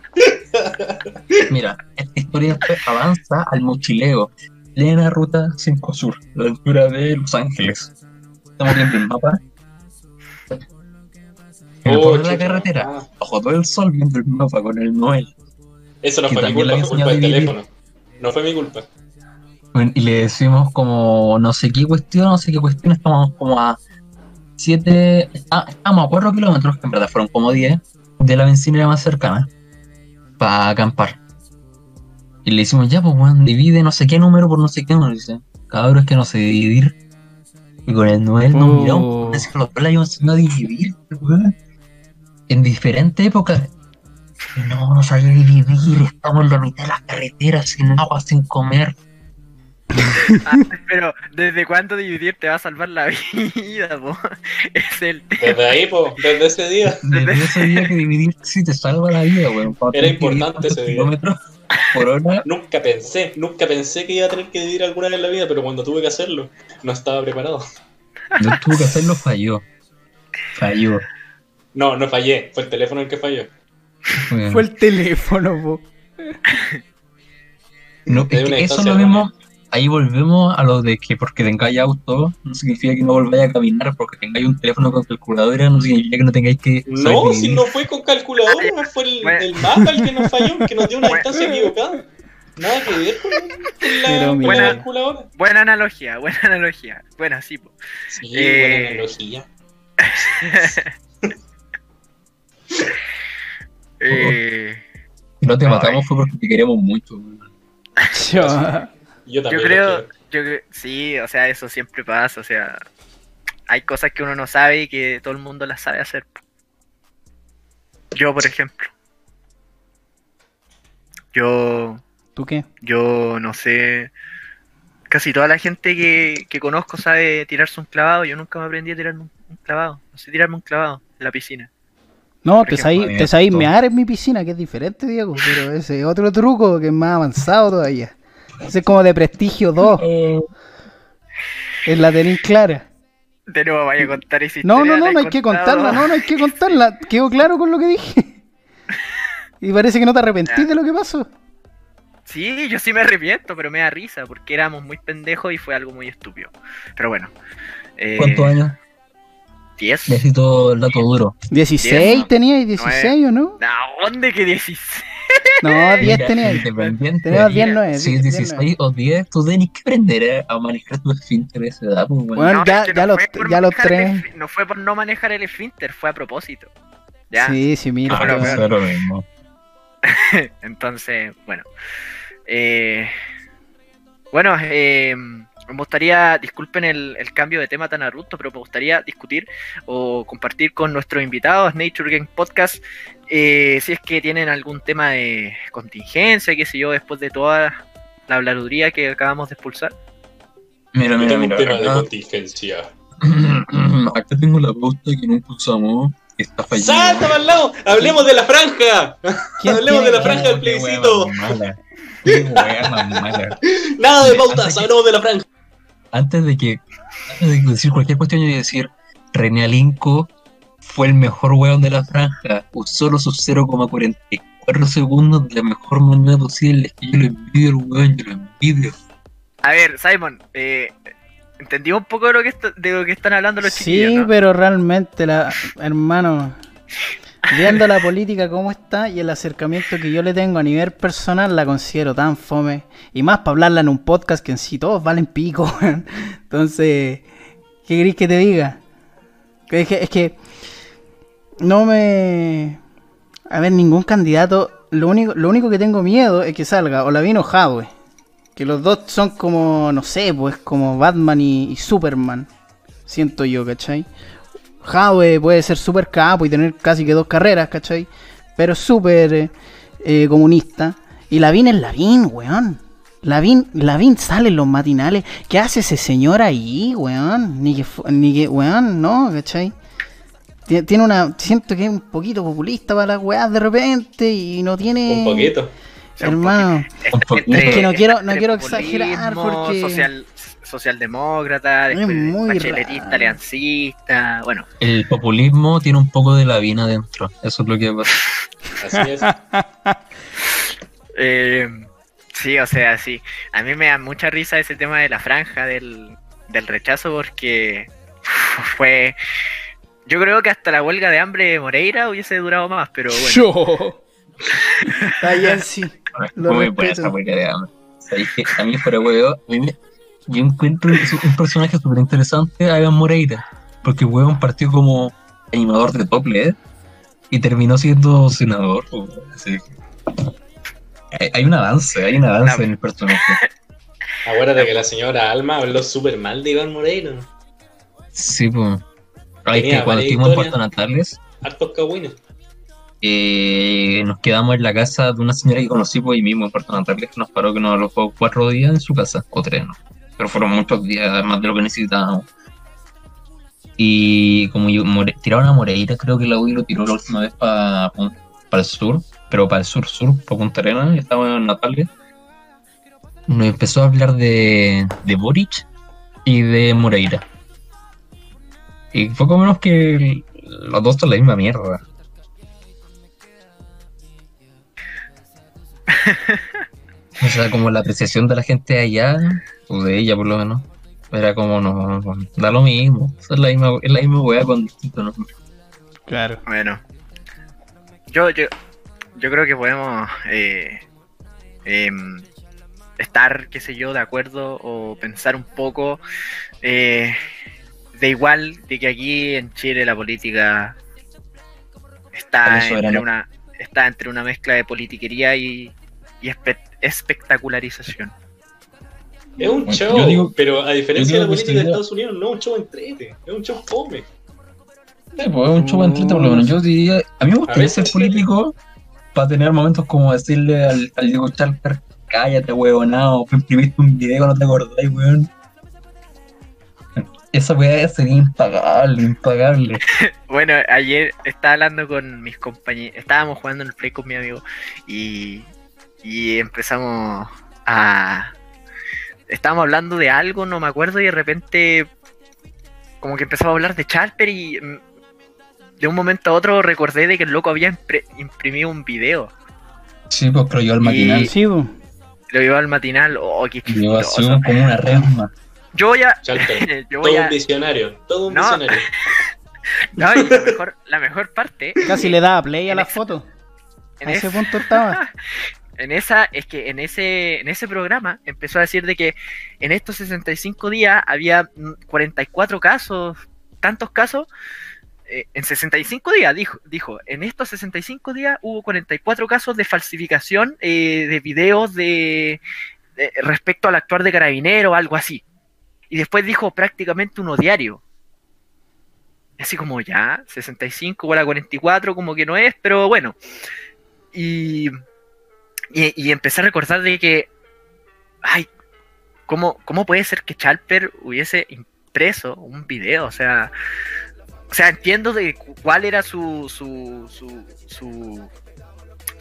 Mira, esta historia avanza al mochileo. Plena ruta 5 Sur, la altura de Los Ángeles. Estamos viendo el mapa. En el Oh, de la carretera, Ah, bajo todo el sol, viendo el mapa con el Noel. Eso no fue mi culpa, fue culpa del teléfono. No fue mi culpa. Bueno, y le decimos como no sé qué cuestión, no sé qué cuestión, estamos como a 7, estamos a 4 kilómetros, que en verdad fueron como 10, de la bencinera más cercana, para acampar. Y le decimos, ya, pues, weón, divide no sé qué número por no sé qué número. Dice, cabrón, es que no sé dividir. Y con el Noel nos Oh. miramos, es que los dos habíamos enseñado a dividir, weón. En diferentes épocas. Y no, no sabía dividir, estamos en la mitad de las carreteras, sin agua, sin comer. Ah, pero, ¿desde cuándo dividir te va a salvar la vida, po? Es el Desde ahí, po, desde ese día. Desde ese día que dividir sí te salva la vida, weón. Era importante ese día. por hora. Nunca pensé, nunca pensé que iba a tener que dividir alguna vez en la vida, pero cuando tuve que hacerlo, no estaba preparado. Yo tuve que hacerlo, falló. Falló. No, no fallé, fue el teléfono el que falló. Fue el teléfono, po. No, es que eso es lo mismo. Ahí volvemos a lo de que porque tengáis auto no significa que no volváis a caminar, porque tengáis un teléfono con calculadora no significa que no tengáis que. No, si no fue con calculadora, fue el, Bueno. el mapa el que nos falló, que nos dio una Bueno. distancia equivocada. Nada que ver con, la, Pero con la mira. calculadora. Buena analogía, buena analogía. Bueno, sí, po. Sí, Eh. buena analogía. Eh, No te Ay. matamos fue porque te queremos mucho. weón. Yo, Yo yo también. creo, yo creo, sí, o sea, eso siempre pasa, o sea, hay cosas que uno no sabe y que todo el mundo las sabe hacer. Yo, por ejemplo, yo, ¿tú qué? yo no sé, casi toda la gente que, que conozco sabe tirarse un clavado, yo nunca me aprendí a tirarme un, un clavado, no sé tirarme un clavado en la piscina. No, Por te sabéis mear en mi piscina, que es diferente, Diego, pero ese es otro truco que es más avanzado todavía. Ese es como de prestigio 2, es la tenéis clara. De nuevo vaya a contar esa No, historia, no, no, no he hay que contarla, no, no hay que contarla. Quedó claro con lo que dije. Y parece que no te arrepentís de lo que pasó. Sí, yo sí me arrepiento, pero me da risa porque éramos muy pendejos y fue algo muy estúpido. Pero bueno. Eh, ¿Cuántos años? 10. Necesito el dato duro. 16 Diez, teníais, 16 o no? ¿A dónde que 16? No, 10 Mira, teníais. independiente. Teníamos 10, 9. Si es 16 o 10, tú tenés que aprender a manejar tu esfínter a esa edad, pues. Bueno, No, ya, es que ya no los, ya el tres. No fue por no manejar el esfínter, fue a propósito. Ya. Sí, sí, mira. Ah, pero- pero- eso es lo mismo. Entonces, bueno. Eh, bueno, eh, me gustaría, disculpen el, el cambio de tema tan abrupto, pero me gustaría discutir o compartir con nuestros invitados, Nature Game Podcast, eh, si es que tienen algún tema de contingencia, qué sé yo, después de toda la habladuría que acabamos de expulsar. Mira, mira, tengo un mira. tema de Acá, contingencia. acá tengo la pauta que nunca usamos. Está fallida. ¡Salta para al lado! ¡Hablemos de la franja! ¿Quién Hablemos de la franja del plebiscito. más mala. Qué wea más mala. Nada de pautas, hablemos de la franja. Antes de que antes de decir cualquier cuestión, yo voy a decir: René Alinco fue el mejor weón de la franja. Usó los sus 0,44 segundos de la mejor manera posible. Es que yo lo envidio, el weón, yo lo envidio. A ver, Simon, eh, entendí un poco de lo que, de lo que están hablando los Sí, chiquillos, ¿no? pero realmente, la, hermano, viendo la política como está y el acercamiento que yo le tengo a nivel personal, la considero tan fome. Y más para hablarla en un podcast que en sí todos valen pico. weón. Entonces, ¿qué querés que te diga? Que Es que, es que no me... A ver, ningún candidato... Lo único, lo único que tengo miedo es que salga o Lavín o Jadwe. Que los dos son como, no sé, pues como Batman y, Superman. Siento yo, ¿cachai? Jadwe puede ser súper capo y tener casi que dos carreras, ¿cachai? Pero súper eh, eh, comunista. Y Lavín es Lavín, weón. Lavín, Lavín sale en los matinales. ¿Qué hace ese señor ahí, weón? Ni que, ni que weón, no, ¿cachai? Tie- Tiene una. Siento que es un poquito populista para las weas de repente y no tiene. Un poquito. Hermano, Un poquito. Es que no quiero- no quiero exagerar porque- Social, socialdemócrata, Es muy bacheletista, aliancista, bueno. El populismo tiene un poco de Lavín adentro. Eso es lo que pasa. Así es. Eh, sí, o sea, sí. A mí me da mucha risa ese tema de la franja del, del rechazo porque fue... Yo creo que hasta la huelga de hambre de Moreira hubiese durado más, pero bueno. Yo. Bien, sí. Lo Muy buena esa huelga de hambre. Que a mí fuera huevo, yo encuentro un personaje súper interesante a Evan Moreira. Porque huevón partió como animador de top LED y terminó siendo senador. así que- Hay, hay un avance, hay un avance La- en el personaje. Acuérdate que la señora Alma habló súper mal de Iván Moreira. Sí, pues. Ay, que cuando estuvimos en. Puerto Natales, Hartos cagüines. eh, nos quedamos en la casa de una señora que conocí por ahí mismo en Puerto Natales, que nos paró que nos alojó cuatro días en su casa, o tres, ¿no? Pero fueron muchos días, más de lo que necesitábamos. Y como yo, More- tiraron a Moreira, creo que la UI lo tiró la última vez para el sur, pero para el sur-sur, para Punta Arenas, estábamos en Natales. Nos empezó a hablar de, de Boric y de Moreira. Y fue como menos que los dos son la misma mierda. O sea, como la apreciación de la gente de allá, o de ella por lo menos, era como, no, no, da lo mismo. Es la misma, es la misma weá con distinto nombre. Claro. Bueno. Yo, yo, yo creo que podemos eh, em, estar, qué sé yo, de acuerdo o pensar un poco eh, de igual de que aquí en Chile la política está entre una está entre una mezcla de politiquería y, y espe- espectacularización. Es un Bueno, show, yo digo- pero a diferencia de la política de Estados Unidos, no es un show entrete, es un show fome. Sí, pues es un show entrete, por lo menos. Yo diría, a mí me gustaría ser sí. político para tener momentos como decirle al, al Diego Chalper, cállate, huevonao, imprimiste un video, no te acordáis, weón. Esa weá sería impagable, impagable. Bueno, ayer estaba hablando con mis compañeros, estábamos jugando en el play con mi amigo y, y empezamos a... Estábamos hablando de algo, no me acuerdo, y de repente como que empezamos a hablar de Charper y mm, de un momento a otro recordé de que el loco había imprimido un video. Sí, pues, pero yo al matinal, Sí, po. Lo llevó al matinal, oh, qué así chistoso. como una resma. Yo voy a... Chalper, yo voy todo a... un visionario, todo un No. visionario. No, y la mejor, la mejor parte... Casi le daba play a la esa- foto. en A ese esa- punto estaba. En esa, es que en ese, en ese programa empezó a decir de que en estos 65 días había mm, 44 casos, tantos casos, eh, en 65 días, dijo, dijo, en estos 65 días hubo 44 casos de falsificación eh, de videos de, de- respecto al actuar de carabinero o algo así. Y después dijo prácticamente uno diario. Así como ya, 65 igual a 44, como que no es, pero bueno. Y y, empecé a recordar de que, ay, ¿cómo, ¿cómo puede ser que Chalper hubiese impreso un video? O sea, o sea entiendo de cu- cuál era su, su, su, su,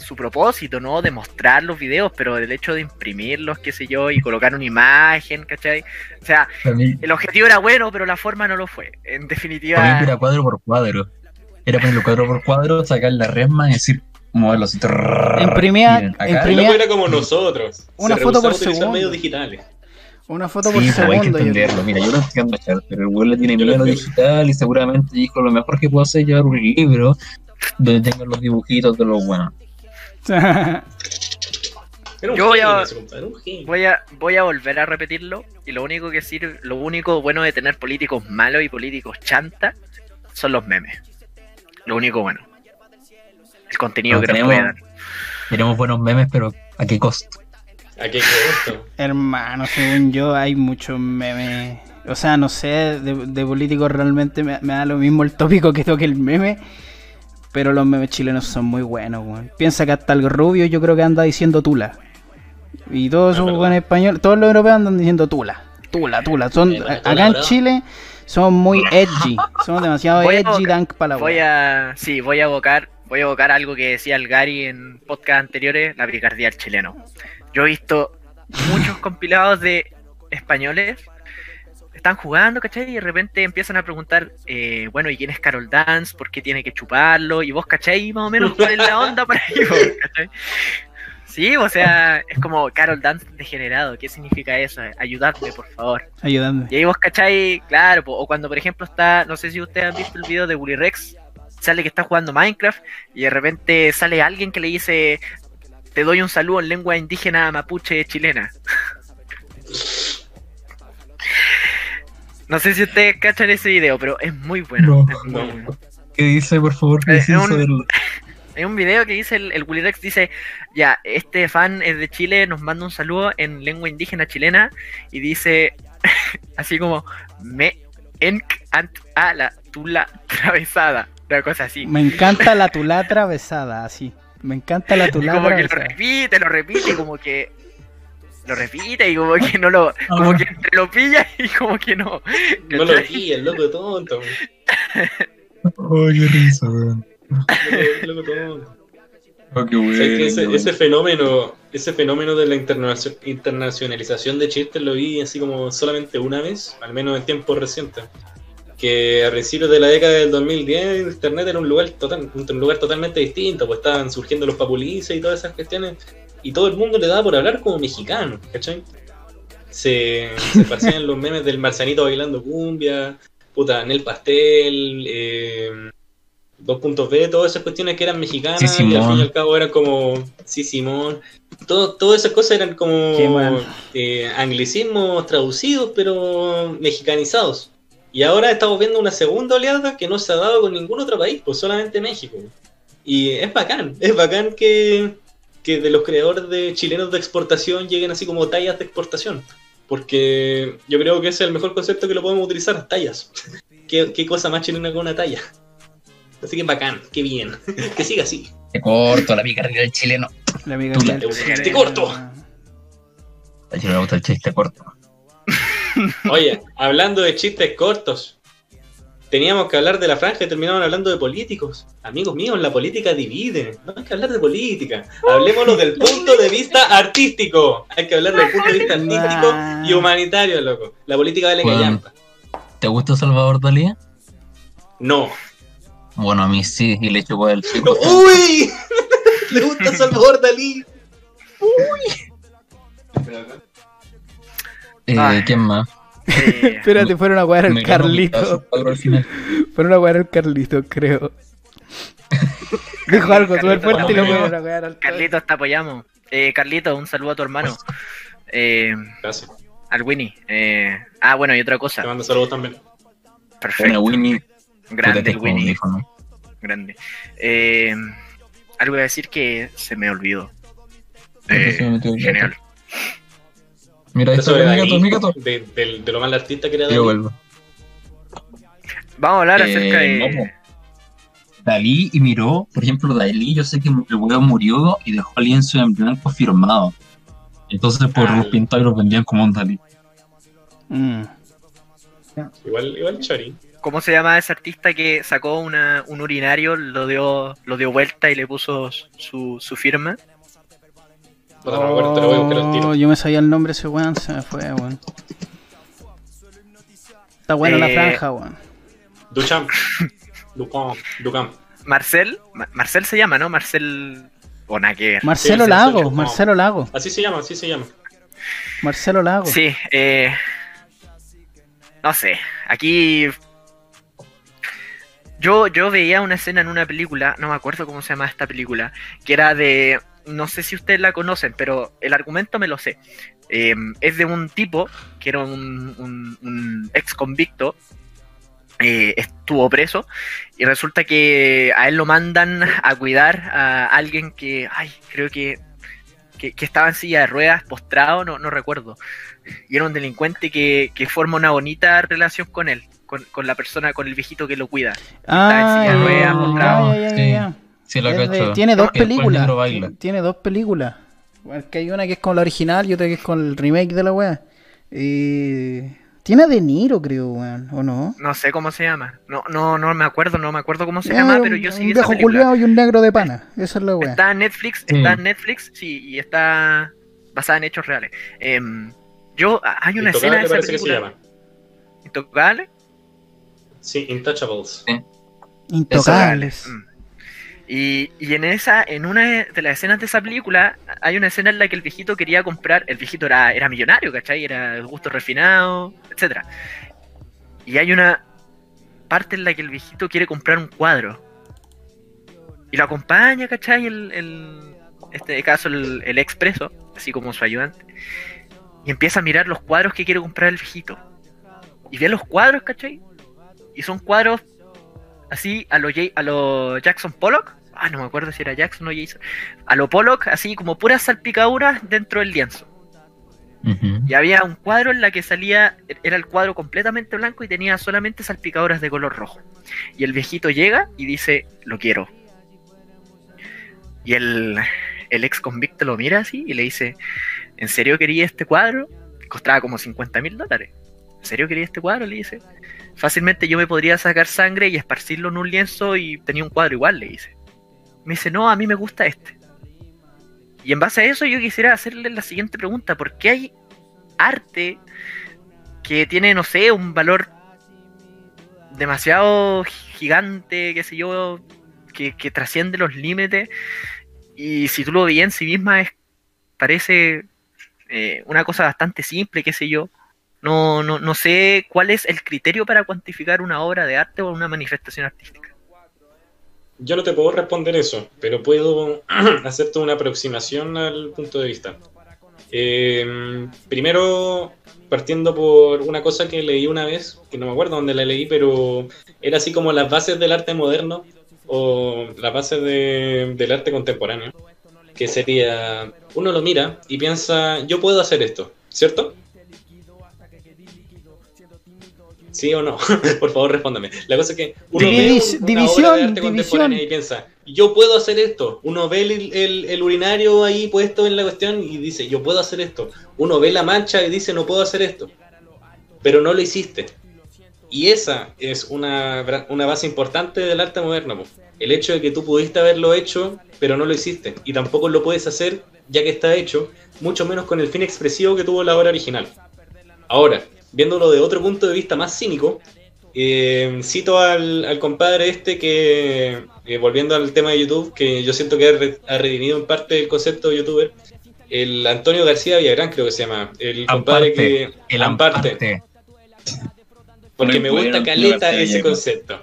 su propósito, ¿no? De mostrar los videos, pero el hecho de imprimirlos, qué sé yo, y colocar una imagen, ¿cachai? O sea, mí, el objetivo era bueno, pero la forma no lo fue. En definitiva, para mí era cuadro por cuadro. Era ponerlo cuadro por cuadro, sacar la resma y decir, moverlo así. Imprimía- imprimía- era como nosotros. Una se foto por segundo. medios digitales. Una foto por Sí, pues hay que segundo. yo entenderlo. Mira, yo lo entiendo, Char, pero el weón le tiene miedo a lo entiendo. digital y seguramente dijo lo mejor que puedo hacer es llevar un libro donde tengan los dibujitos de los buenos. Creo. Era un Yo voy a- un. Voy a, voy a volver a repetirlo y lo único que sirve, lo único bueno de tener políticos malos y políticos chanta son los memes. Lo único bueno. El contenido No, que nos tenemos- puede dar. Tenemos buenos memes, pero ¿a qué costo? ¿A qué costo? Hermano, según yo, hay muchos memes. O sea, no sé, de, de políticos realmente me, me da lo mismo el tópico que toque el meme. Pero los memes chilenos son muy buenos, weón. Piensa que hasta el rubio yo creo que anda diciendo tula. Y todos Es esos verdad. en español, todos los europeos andan diciendo tula. Tula, tula. Son, Eh, bueno, acá en. Chile son muy edgy. Somos demasiado Voy edgy, dank para la Voy a. Sí, voy a evocar. Voy a evocar algo que decía el Gary en podcast anteriores, la brigardía del chileno. Yo he visto muchos compilados de españoles. Están jugando, ¿cachai? Y de repente empiezan a preguntar, eh, bueno, ¿y quién es Carol Dance? ¿Por qué tiene que chuparlo? Y vos, ¿cachai? Más o menos cuál es la onda para ellos, ¿cachai? Sí, o sea, es como Carol Dance degenerado. ¿Qué significa eso? Ayudadme, por favor. Ayudando. Y ahí vos cacháis, claro, po, o cuando por ejemplo está, no sé si ustedes han visto el video de Willy Rex, sale que está jugando Minecraft y de repente sale alguien que le dice, te doy un saludo en lengua indígena mapuche chilena. No sé si ustedes cachan ese video, pero es muy bueno. No, es muy no. bueno. ¿Qué dice, por favor? Eh, es un-. Hay un video que dice el, el Willy Rex dice, ya, este fan es de Chile, nos manda un saludo en lengua indígena chilena y dice así como me enc ant a la tula atravesada, una cosa así. Me encanta la tulatra besada, así. Me encanta la Y como que lo repite, lo repite, como que lo repite y como que no lo, como que entre lo pilla y como que no. No lo vi, el loco tonto. Ay, qué risa, weón. El loco tonto. Oh, qué ¿Sabes que ese, bueno. ese fenómeno, ese fenómeno de la internacio- internacionalización de chistes lo vi así como solamente una vez, al menos en tiempos recientes. Que a principios de la década del 2010 internet era un lugar total, un lugar totalmente distinto, pues estaban surgiendo los papulices y todas esas cuestiones, y todo el mundo le daba por hablar como mexicano, ¿cachai? Se, se esparcían los memes del marcianito bailando cumbia, puta, en el pastel, eh, dos puntos B, todas esas cuestiones que eran mexicanas Sí, y al fin y al cabo eran como sí Simón. Todo, todas esas cosas eran como eh, anglicismos traducidos pero mexicanizados. Y ahora estamos viendo una segunda oleada que no se ha dado con ningún otro país, pues solamente México. Y es bacán, es bacán que, que de los creadores de chilenos de exportación lleguen así como tallas de exportación. Porque yo creo que ese es el mejor concepto que lo podemos utilizar, tallas. ¿Qué, qué cosa más chilena que una talla? Así que bacán, qué bien. que siga así. Te corto la picardía del chileno. La del- Chiste corto. A Chile me gusta el chiste corto. Oye, hablando de chistes cortos, teníamos que hablar de la franja y terminaron hablando de políticos. Amigos míos, la política divide. No hay que hablar de política. Hablemoslo del punto de vista artístico. Hay que hablar del punto de vista artístico y humanitario, loco. La política vale Bueno. callampa. ¿Te gusta Salvador Dalí? No. Bueno, a mí sí, y le chocó el chico. ¡Uy! Le gusta Salvador Dalí. Eh, Ay. ¿Quién más? Eh, Espérate, fueron a jugar Carlito. al final. Fueron a jugar el Carlito, creo. Dijo algo súper Carlito, fuerte y lo fueron a jugar al Carlitos, te apoyamos. Eh, Carlitos, un saludo a tu hermano. Eh, Gracias. al Winnie. Eh, ah, bueno, y otra cosa. Te mando saludos también. Bueno, Perfecto. Winnie, Grande Winnie. dijo, ¿no? Grande. Eh, algo iba a decir que se me olvidó. Eh, genial. Mira, está de de, de- de lo mal artista que era Yo vuelvo. Vamos a hablar Eh, acerca de. Dalí y Miró, por ejemplo, Dalí, yo sé que el weón murió y dejó el lienzo en blanco firmado. Entonces, por Ah. los pintados los vendían como un Dalí. Mm. Igual, igual Chori. ¿Cómo se llama ese artista que sacó una, un urinario, lo dio, lo dio vuelta y le puso su, su firma? Puta, no me acuerdo, te lo voy a buscar al tiro. Oh, yo me sabía el nombre ese weón, se me fue, weón. Está buena la Eh, franja, weón. Duchamp. Ducamp. Ducamp. Marcel, Ma- Marcel se llama, ¿no? Marcel. Ver. Marcelo sí, Lago, sí, sí. Marcelo Lago, Así se llama, así se llama. Marcelo Lago. Sí, eh, no sé, aquí yo, yo veía una escena en una película, no me acuerdo cómo se llama esta película, que era de, no sé si ustedes la conocen, pero el argumento me lo sé. Eh, es de un tipo que era un, un- un ex convicto, eh, estuvo preso y resulta que a él lo mandan a cuidar a alguien que, ay, creo que que, que estaba en silla de ruedas, postrado, no, no recuerdo. Y era un delincuente que, que forma una bonita relación con él, con, con la persona, con el viejito que lo cuida. Ah, Está en silla de ruedas, postrado. Sí. Sí, Es de- tiene dos películas. Tiene dos películas. Bueno, que hay una que es con la original y otra que es con el remake de la wea. Eh, tiene a De Niro, creo, weón, ¿o no? No sé cómo se llama. No, no, no me acuerdo, no me acuerdo cómo se Eh, llama, un- pero yo sí Un viejo culiao y un negro de pana. Esa es la wea. Está en Netflix, Sí. está en Netflix, sí, y está basada en hechos reales. Em, yo, a- hay una escena de Intocable esa parece que se llama. ¿Intocable? Sí, Intouchables. Intocables. Mm. Y, y en esa, en una de las escenas de esa película, hay una escena en la que el viejito quería comprar, el viejito era, era millonario, ¿cachai? Era de gusto refinado, etcétera. Y hay una parte en la que el viejito quiere comprar un cuadro. Y lo acompaña, ¿cachai? El, el- este caso, el, el expreso, así como su ayudante. Y empieza a mirar los cuadros que quiere comprar el viejito. Y ve los cuadros, ¿cachai? Y son cuadros así a lo, Ja- a lo Jackson Pollock. Ah, no me acuerdo si era Jackson o Jason. A lo Pollock, así como puras salpicaduras dentro del lienzo. Y había un cuadro en la que salía, era el cuadro completamente blanco y tenía solamente salpicaduras de color rojo. Y el viejito llega y dice, lo quiero. Y el, el ex convicto lo mira así y le dice, ¿en serio quería este cuadro? Costaba como 50 mil dólares. ¿En serio quería este cuadro? Le dice. Fácilmente yo me podría sacar sangre y esparcirlo en un lienzo y tenía un cuadro igual, le dice. Me dice, no, a mí me gusta este. Y en base a eso yo quisiera hacerle la siguiente pregunta. ¿Por qué hay arte que tiene, no sé, un valor demasiado gigante, qué sé yo, que, trasciende los límites? Y si tú lo veías en sí misma, parece eh, una cosa bastante simple, qué sé yo. No, no, no sé cuál es el criterio para cuantificar una obra de arte o una manifestación artística. Yo no te puedo responder eso, pero puedo hacerte una aproximación al punto de vista. Eh, primero, partiendo por una cosa que leí una vez, que no me acuerdo dónde la leí, pero era así como las bases del arte moderno o las bases de- del arte contemporáneo, que sería, uno lo mira y piensa, yo puedo hacer esto, ¿cierto? ¿Sí o no? Por favor, respóndame. La cosa es que uno Divis- ve obra de arte división, contemporánea división. y piensa, yo puedo hacer esto. Uno ve el, el- el urinario ahí puesto en la cuestión y dice, yo puedo hacer esto. Uno ve la mancha y dice, no puedo hacer esto. Pero no lo hiciste. Y esa es una, base importante del arte moderno. po. El hecho de que tú pudiste haberlo hecho, pero no lo hiciste. Y tampoco lo puedes hacer ya que está hecho, mucho menos con el fin expresivo que tuvo la obra original. Ahora, viéndolo de otro punto de vista más cínico, eh, cito al, al compadre este que, eh, volviendo al tema de YouTube, que yo siento que ha, re- ha redimido en parte el concepto de youtuber, el Antonio García Villagrán creo que se llama, el compadre Amparte, que... El Amparte. amparte. Porque me gusta caleta ese concepto.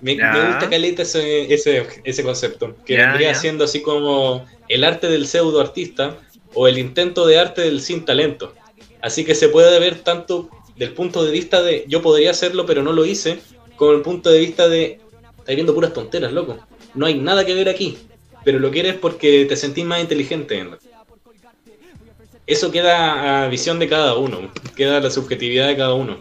Me, gusta caleta ese, ese, ese concepto. Que Ya, vendría ya. siendo así como el arte del pseudo artista o el intento de arte del sin talento. Así que se puede ver tanto del punto de vista de yo podría hacerlo pero no lo hice, como el punto de vista de estás viendo puras tonteras, loco. No hay nada que ver aquí. Pero lo quieres porque te sentís más inteligente. Eso queda a visión de cada uno, queda a la subjetividad de cada uno.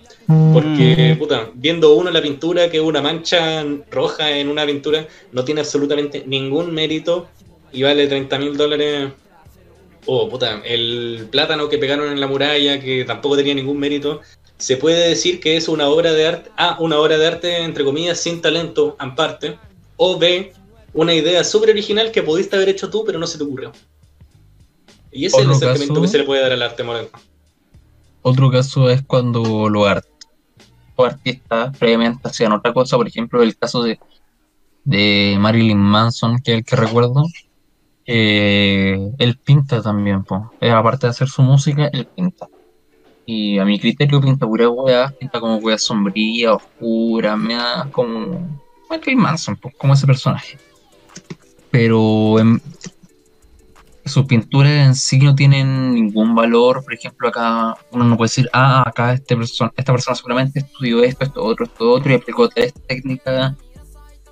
Porque, puta, viendo uno la pintura, que una mancha roja en una pintura, no tiene absolutamente ningún mérito y vale 30 mil dólares. O, puta, el plátano que pegaron en la muralla, que tampoco tenía ningún mérito, se puede decir que es una obra de arte, A, una obra de arte, entre comillas, sin talento, en parte, o B, una idea súper original que pudiste haber hecho tú, pero no se te ocurrió. Y ese es el caso- que se le puede dar al arte moderno. Otro caso es cuando los art- artistas previamente hacían otra cosa, por ejemplo, el caso de, de Marilyn Manson, que es el que recuerdo, eh, él pinta también, po. Eh, aparte de hacer su música, él pinta. Y a mi criterio pinta pura weá, pinta como weá sombría, oscura, me da como Marilyn Manson, po, como ese personaje. Pero sus pinturas en sí no tienen ningún valor. Por ejemplo, acá uno no puede decir, ah, acá este perso- esta persona seguramente estudió esto, esto, otro, esto, otro, y aplicó esta técnica.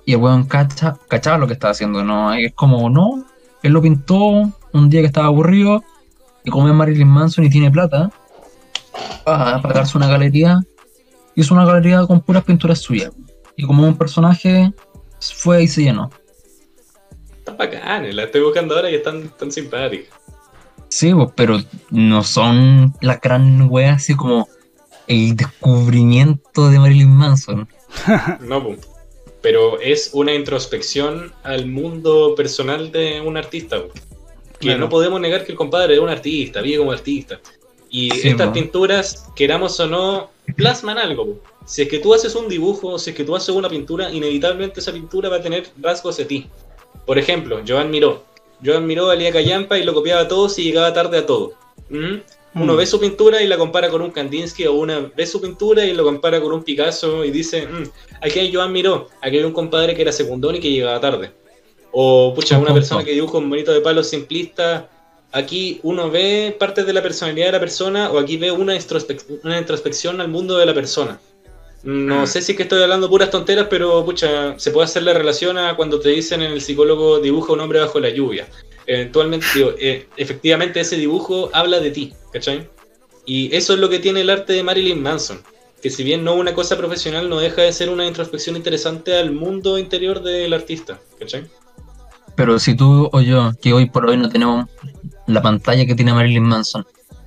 Y el weón cacha, cachaba lo que estaba haciendo, ¿no? Es como, no, él lo pintó un día que estaba aburrido, y como es Marilyn Manson y tiene plata, para pagarse una galería, hizo una galería con puras pinturas suyas. Y como un personaje, fue y se llenó. Están bacanes, la estoy buscando ahora y están tan simpáticas. Sí, pues, pero no son la gran wea así como el descubrimiento de Marilyn Manson. No, pum. Pero es una introspección al mundo personal de un artista. Que Claro. no podemos negar que el compadre es un artista, vive como artista. Y Sí, estas pinturas, queramos o no, plasman algo. Si es que tú haces un dibujo, si es que tú haces una pintura, inevitablemente esa pintura va a tener rasgos de ti. Por ejemplo, Joan Miró. Joan Miró valía callampa y lo copiaba a todos y llegaba tarde a todo. ¿Mm? Uno Mm. ve su pintura y la compara con un Kandinsky o una ve su pintura y lo compara con un Picasso y dice, "Mm, aquí hay Joan Miró, aquí hay un compadre que era secundón y que llegaba tarde. O, pucha, una persona que dibuja un bonito de palo simplista. Aquí uno ve partes de la personalidad de la persona o aquí ve una, introspec- una introspección al mundo de la persona. No Mm. sé si es que estoy hablando puras tonteras, pero pucha, se puede hacer la relación a cuando te dicen en el psicólogo dibuja un hombre bajo la lluvia. Eventualmente, digo, eh, efectivamente ese dibujo habla de ti, ¿cachai? Y eso es lo que tiene el arte de Marilyn Manson. Que si bien no una cosa profesional, no deja de ser una introspección interesante al mundo interior del artista, ¿cachai? Pero si tú o yo, que hoy por hoy no tenemos la pantalla que tiene Marilyn Manson,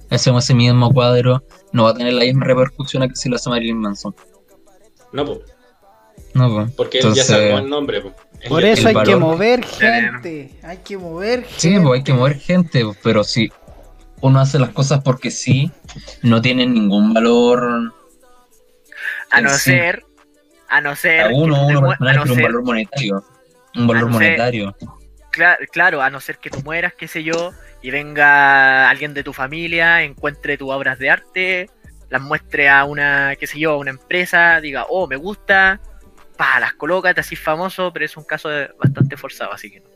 hacemos ese mismo cuadro, no va a tener la misma repercusión a que si lo hace Marilyn Manson. No, po, No, pues. porque él ya sacó el nombre. po. Por eso el hay que mover gente. Hay que mover gente. Sí, pues hay que mover gente, pues, pero si uno hace las cosas porque sí, no tienen ningún valor A no sí. ser, a no ser, a uno, uno a personal, no un valor monetario. Un valor no ser- monetario. cla- claro, a no ser que tú mueras, qué sé yo, y venga alguien de tu familia, encuentre tus obras de arte, las muestre a una, qué sé yo, a una empresa, diga, oh, me gusta, pa, las coloca, te así famoso, pero es un caso de- bastante forzado, así que no.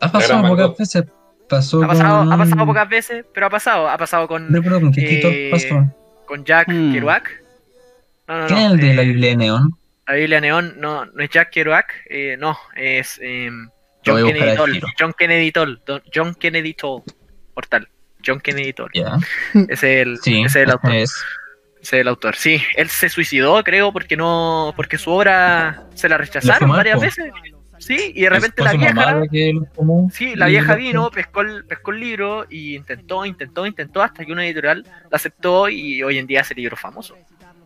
Ha pasado pocas veces. Pasó Ha pasado, con... ha pasado pocas veces, pero ha pasado, ha pasado con, eh, pasó. con Jack Hmm. Kerouac. No, no, ¿Quién no, es el de la eh, Biblia de Neón? La Biblia Neón no, no es Jack Kerouac, eh, no, es eh, Lo John Kennedy Toll. John Kennedy Toll. Don- John Kennedy Toll. Portal. John Kennedy Toll. Ese es el, Sí, ese es el autor. es. El autor. Sí, él se suicidó, creo, porque no, porque su obra se la rechazaron varias veces. Sí, y de repente Fue la vieja, sí, la vieja vino, pescó el, pescó el libro y intentó, intentó, intentó hasta que una editorial la aceptó y hoy en día es el libro famoso.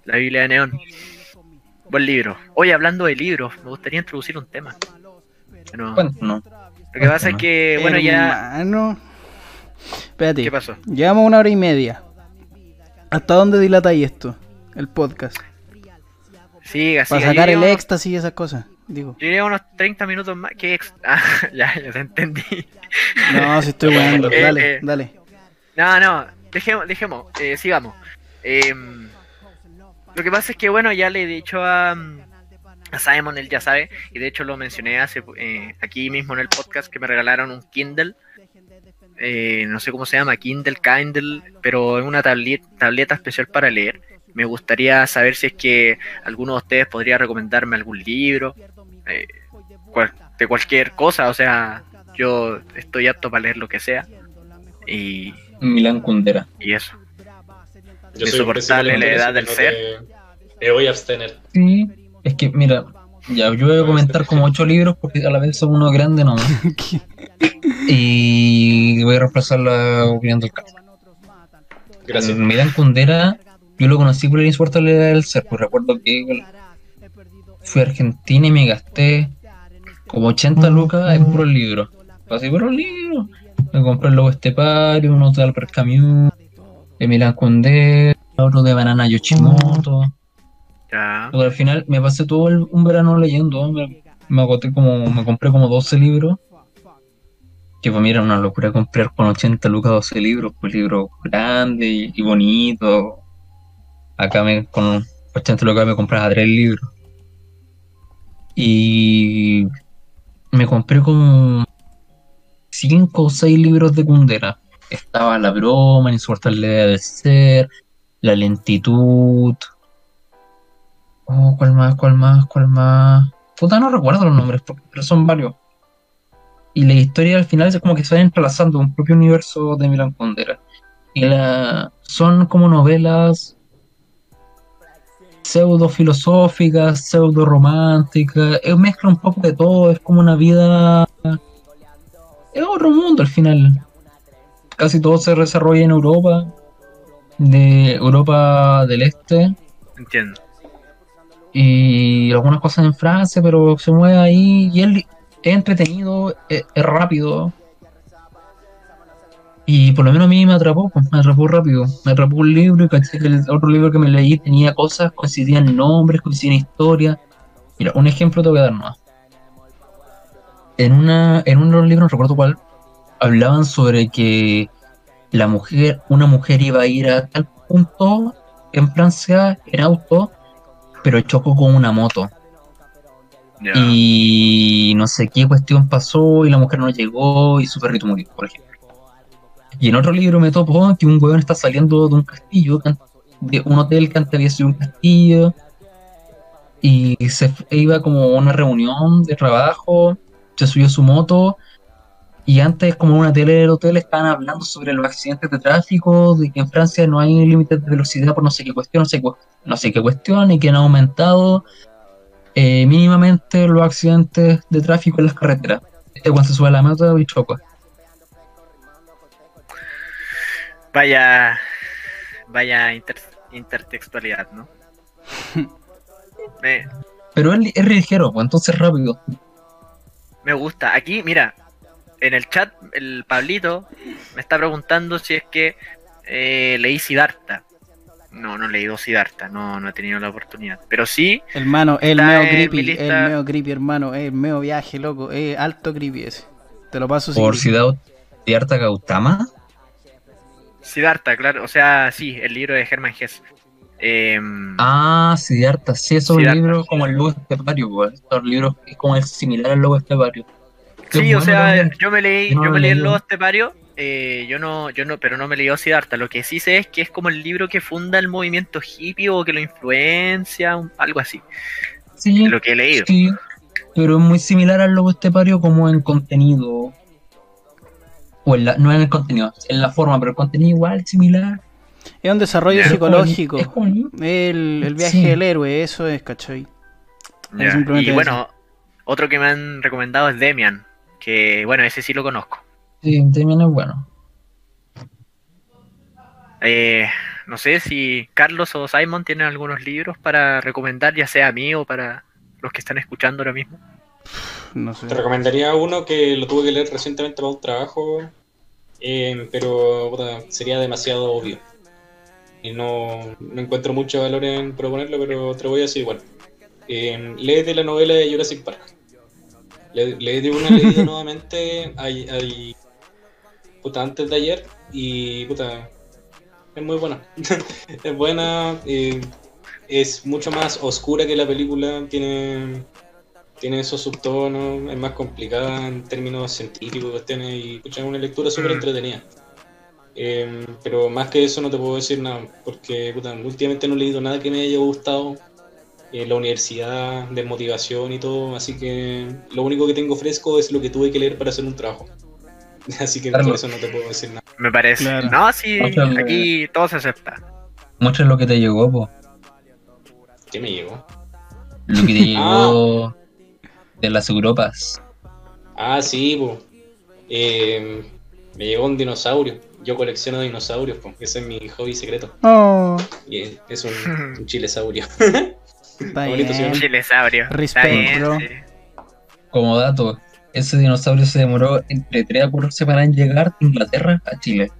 La Biblia de Neón. Buen libro. Hoy hablando de libros, me gustaría introducir un tema. Pero, Bueno, no. lo que pasa es que, bueno, ya. Espérate. ¿Qué pasó? Llevamos una hora y media. ¿Hasta dónde dilatáis esto? El podcast. Siga, Para siga. sacar el diría éxtasis y esas cosas. Digo. unos- Yo diría unos 30 minutos más. que ex... Ah, ya, ya te entendí. No, si estoy bueno. Eh, Dale, eh. dale. No, no, dejemos, dejemos, eh, sigamos. Em, lo que pasa es que, bueno, ya le he dicho a, a Simon, él ya sabe, y de hecho lo mencioné hace eh, aquí mismo en el podcast que me regalaron un Kindle. Eh, no sé cómo se llama, Kindle, Kindle, pero es una tablet- tableta especial para leer. Me gustaría saber si es que alguno de ustedes podría recomendarme algún libro, eh, cual- de cualquier cosa, o sea, yo estoy apto para leer lo que sea. Y, Milán Kundera. y eso. Yo pésimo la edad del ser. te- Me voy a abstener. Sí, es que mira, ya yo voy a comentar como ocho libros porque a la vez son uno grande nomás. y voy a reemplazar la opinión del caso. Gracias. Milán Kundera, yo lo conocí por el insoportable del ser, pues recuerdo que fui a Argentina y me gasté como 80 lucas en puros libros. Así puros libros. Me compré el Lobo Estepario, uno de Albert Camus, de Milán Kundera, otro de Banana Yoshimoto. Ya. Al final me pasé todo el- un verano leyendo, me, me agoté como, me compré como 12 libros. Que mí era una locura comprar con 80 lucas 12 libros, pues libros grandes y, y bonitos. Acá me, con 80 lucas me compraba 3 libros. Y me compré como 5 o 6 libros de Kundera. Estaba La Broma, Insoportable del Ser, La Lentitud, Oh, ¿cuál más? ¿Cuál más? ¿Cuál más? Puta, no recuerdo los nombres, pero son varios. Y la historia al final es como que se van entrelazando un propio universo de Milan Kundera. Y la... son como novelas pseudo filosóficas, pseudo románticas. Es mezcla un poco de todo, es como una vida. Es otro mundo al final. Casi todo se desarrolla en Europa, de Europa del Este Entiendo. Y algunas cosas en Francia, pero se mueve ahí y él es entretenido, es, es rápido. Y por lo menos a mí me atrapó, pues, me atrapó rápido. Me atrapó un libro y caché que el otro libro que me leí tenía cosas, coincidían nombres, coincidían historias. Mira, un ejemplo te voy a dar más. en una en uno de los libros, no recuerdo cuál, hablaban sobre que la mujer, una mujer iba a ir a tal punto en Francia en auto, pero chocó con una moto. Ya. Y no sé qué cuestión pasó y la mujer no llegó y su perrito murió, por ejemplo. Y en otro libro me topo que un huevón está saliendo de un castillo, de un hotel que antes había sido un castillo, y se fu- iba como a una reunión de trabajo, se subió a su moto, y antes como en una tele del hotel estaban hablando sobre los accidentes de tráfico, de que en Francia no hay límites de velocidad por no sé qué cuestión, no sé, cu- no sé qué cuestión, y que han aumentado eh, mínimamente los accidentes de tráfico en las carreteras. Este cuando se sube a la moto y choca. Vaya. Vaya inter- intertextualidad, ¿no? me, Pero él es ligero, pues entonces rápido. me gusta. Aquí, mira, en el chat, el Pablito me está preguntando si es que eh, leí Siddhartha. No, no he leído Siddhartha, no, no he tenido la oportunidad. Pero sí, Hermano, el meo creepy, lista. el meo creepy, hermano, el meo viaje, loco, es alto creepy ese. Te lo paso Por Siddhartha Gautama. Siddhartha, claro. O sea, sí, el libro de Hermann Hesse. Em, Ah, Siddhartha, sí, es un libro como el lobo estepario, pues. Estos libros es como el similar al lobo estepario. Sí, o sea, también. yo me leí, Yo no yo me leí. Lobo Estepario, eh, yo no, yo no, pero no me leí Siddhartha. Lo que sí sé es que es como el libro que funda el movimiento hippie o que lo influencia, un- algo así. Sí, Lo que he leído. sí, pero es muy similar al lobo estepario como en contenido. O en la, no en el contenido, en la forma, pero el contenido igual similar. Es un desarrollo psicológico. Es como el- El, el viaje Sí. del héroe, eso es, ¿cachai? Es simplemente Y bueno, otro que me han recomendado es Demian, que bueno, ese sí lo conozco. Sí, también es bueno. Eh, no sé si Carlos o Simon tienen algunos libros para recomendar, ya sea a mí o para los que están escuchando ahora mismo. No sé. Te recomendaría uno que lo tuve que leer recientemente para un trabajo, eh, pero puta, sería demasiado obvio. Y no, no encuentro mucho valor en proponerlo, pero te lo voy a decir igual. Eh, léete la novela de Jurassic Park. Le, léete una leída nuevamente puta, antes de ayer y puta, es muy buena. es buena, eh, es mucho más oscura que la película, tiene tiene esos subtonos, es más complicada en términos científicos, cuestiones, y pucha, es una lectura súper Mm. entretenida. Eh, pero más que eso no te puedo decir nada, porque puta, últimamente no he leído nada que me haya gustado en la universidad, de motivación y todo, así que lo único que tengo fresco es lo que tuve que leer para hacer un trabajo. Así que por eso no te puedo decir nada. Me parece. Claro. No, sí, aquí todo se acepta. Muestra lo que te llegó, po. ¿Qué me llegó? Lo que te llegó de las Europas. Ah, sí, pues. me llegó un dinosaurio. Yo colecciono dinosaurios, pues. Ese es mi hobby secreto. Oh, Y es- es un, un chilesaurio. Está Bonito, sí, bien. Chilesaurio. Está Respect, bien, bro. sí. Como dato, ese dinosaurio se demoró entre 3 a 4 semanas en llegar de Inglaterra a Chile,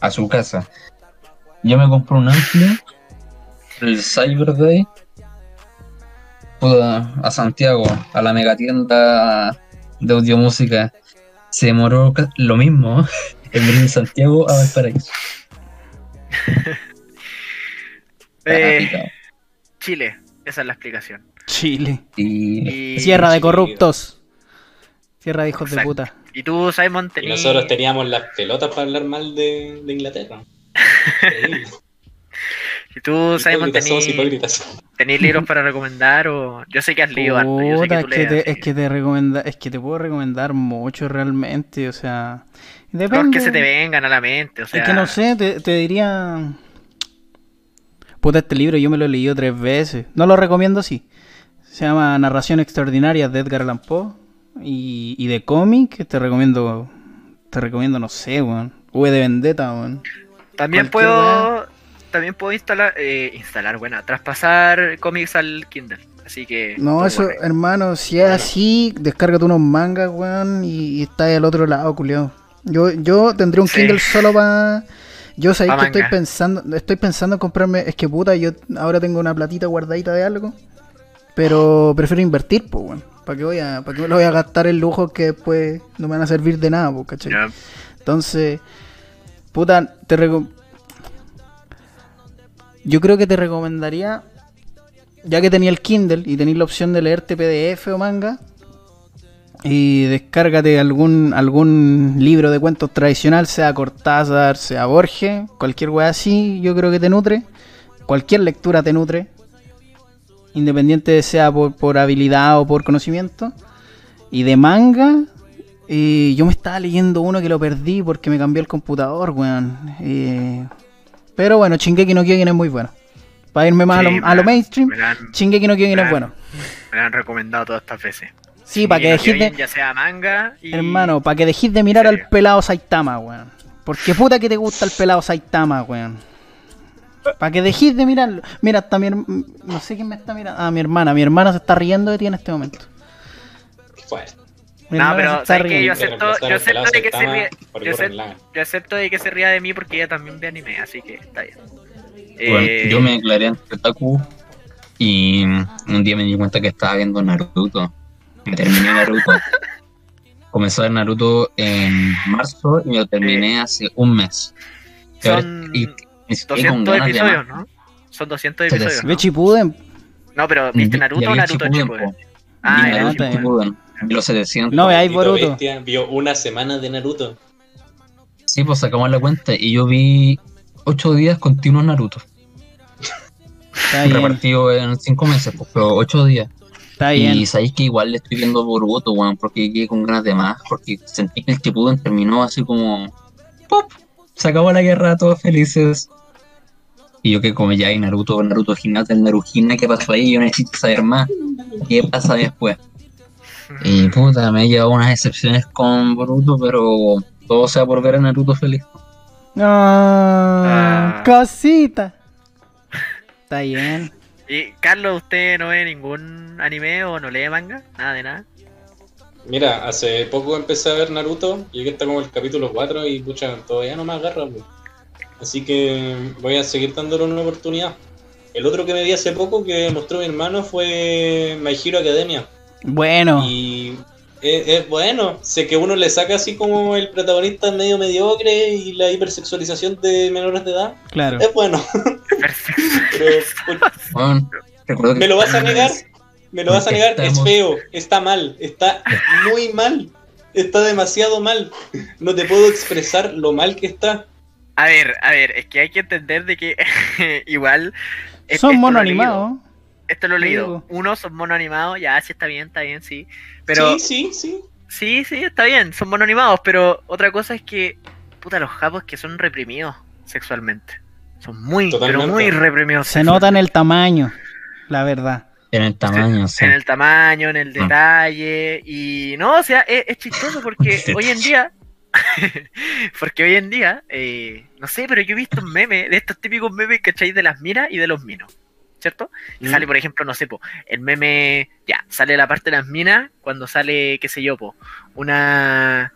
a su casa. Yo me compré un Ampli, el Cyber Day, a Santiago, a la megatienda de audiomúsica. Se demoró lo mismo en venir de Santiago a Valparaíso. Eh. Chile, esa es la explicación. Chile. Y Y, Sierra de corruptos. Tierra de hijos de puta. y tú, Simon, Y tenías. nosotros teníamos las pelotas para hablar mal de, de Inglaterra. Increíble. Y tú, Simon, tenías tenías libros para recomendar o. Yo sé que has leído harto, yo sé Puta, que es tú que, te, así es que te recomenda, es que te puedo recomendar mucho realmente, o sea, Los depende. que se te vengan a la mente, o sea. Es que no sé, te, te diría. Puta, este libro yo me lo he leído tres veces. No lo recomiendo así. Se llama Narración Extraordinaria de Edgar Allan Poe. Y, y de cómic, te recomiendo. Te recomiendo, no sé, weón. V de Vendetta, weón. También cualquier puedo. También puedo instalar. Eh, instalar, bueno, traspasar cómics al Kindle. Así que. No, eso, hermano, si es así, descárgate unos mangas, weón, y, y está ahí al otro lado, culiao. Yo, yo tendría un Sí. Kindle solo para. Yo Pa' que estoy pensando, estoy pensando en comprarme, es que puta, yo ahora tengo una platita guardadita de algo, pero prefiero invertir, pues, weón. ¿Para qué, voy a, ¿Para qué me lo voy a gastar en lujos que después no me van a servir de nada, po, ¿cachai? Entonces, puta, te Yo creo que te recomendaría, ya que tenía el Kindle y tenéis la opción de leerte PDF o manga, y descárgate algún, algún libro de cuentos tradicional, sea Cortázar, sea Borges, cualquier wea así, yo creo que te nutre. Cualquier lectura te nutre, independiente de sea por, por habilidad o por conocimiento. Y de manga, eh, yo me estaba leyendo uno que lo perdí porque me cambió el computador, weón. Eh, pero bueno, Shingeki no Kyojin es muy bueno. Para irme más a, lo, a lo mainstream, han, Shingeki no Kyojin es bueno. me han recomendado todas estas veces. Sí, para que no dejes de... Kyojin, Ya sea manga y... Hermano, para que dejes de mirar ¿En al pelado Saitama, weón. Porque puta que te gusta el pelado Saitama, weón. Para que dejes de mirarlo. Mira, hasta mi No sé quién me está mirando. Ah, mi hermana. Mi hermana se está riendo de ti en este momento. Mi No, pero está ¿sabes riendo. Yo acepto, yo de que se ría, yo, acepto de que se ría de mí porque ella también ve anime, así que está bien. Bueno, Eh, yo me declaré ante Otaku y un día me di cuenta que estaba viendo Naruto. Me terminé Naruto. Comencé a ver Naruto en marzo y me lo terminé hace un mes. Y ahora Son y- y estoy con 200 ganas de episodios. ¿no? Son 200 Se episodios, Ve ¿no? Chipuden. No, pero ¿viste Naruto o Naruto po. Ah, Naruto. Vi los 700. No veáis Tito Boruto. Bestia vio una semana de Naruto. Sí, pues sacamos la cuenta y yo vi 8 días continuos Naruto. Está bien. Repartido en 5 meses, pues, pero 8 días. Está bien. Y sabéis que igual le estoy viendo Boruto, weón, porque quedé con ganas de más, porque sentí que el Shippuden terminó así como... ¡Pop! Se acabó la guerra, todos felices. Y yo que como ya hay Naruto, Naruto Hinata, el Narujina, ¿qué pasó ahí? Yo necesito saber más. ¿Qué pasa después? Y puta, me he llevado unas excepciones con Boruto, pero todo sea por ver a Naruto feliz. Ah, Ah. cosita. Está bien. Y Carlos, ¿usted no ve ningún anime o no lee manga? Nada de nada. Mira, hace poco empecé a ver Naruto, llegué hasta como el capítulo 4 y pucha, todavía no me agarra. pues. Así que voy a seguir dándole una oportunidad. El otro que me vi hace poco que mostró mi hermano fue My Hero Academia. Bueno. Y es, es bueno, sé que uno le saca así como el protagonista medio mediocre y la hipersexualización de menores de edad. Claro. Es bueno, Bueno, ¿me lo vas a negar? ¿Me lo vas a negar? Es feo, está mal, está muy mal, está demasiado mal. No te puedo expresar lo mal que está. A ver, a ver, es que hay que entender de que igual... Son mono animados. Esto lo he leído. Uno son mono animados, ya, sí está bien, está bien, sí. Pero Sí, sí, sí. sí, sí, está bien, son mono animados, pero otra cosa es que, puta, los japos que son reprimidos sexualmente. Son muy, pero muy reprimidos. Se nota en el tamaño. La verdad. en el tamaño, sí. En el tamaño, en el Ah. detalle. Y no, o sea, es, es chistoso porque hoy en día. porque hoy en día, eh, no sé, pero yo he visto un meme de estos típicos memes, ¿cachai? De las minas y de los minos, ¿cierto? Y Mm. Sale, por ejemplo, no sé, po, el meme, ya, sale la parte de las minas cuando sale, qué sé yo, po, una.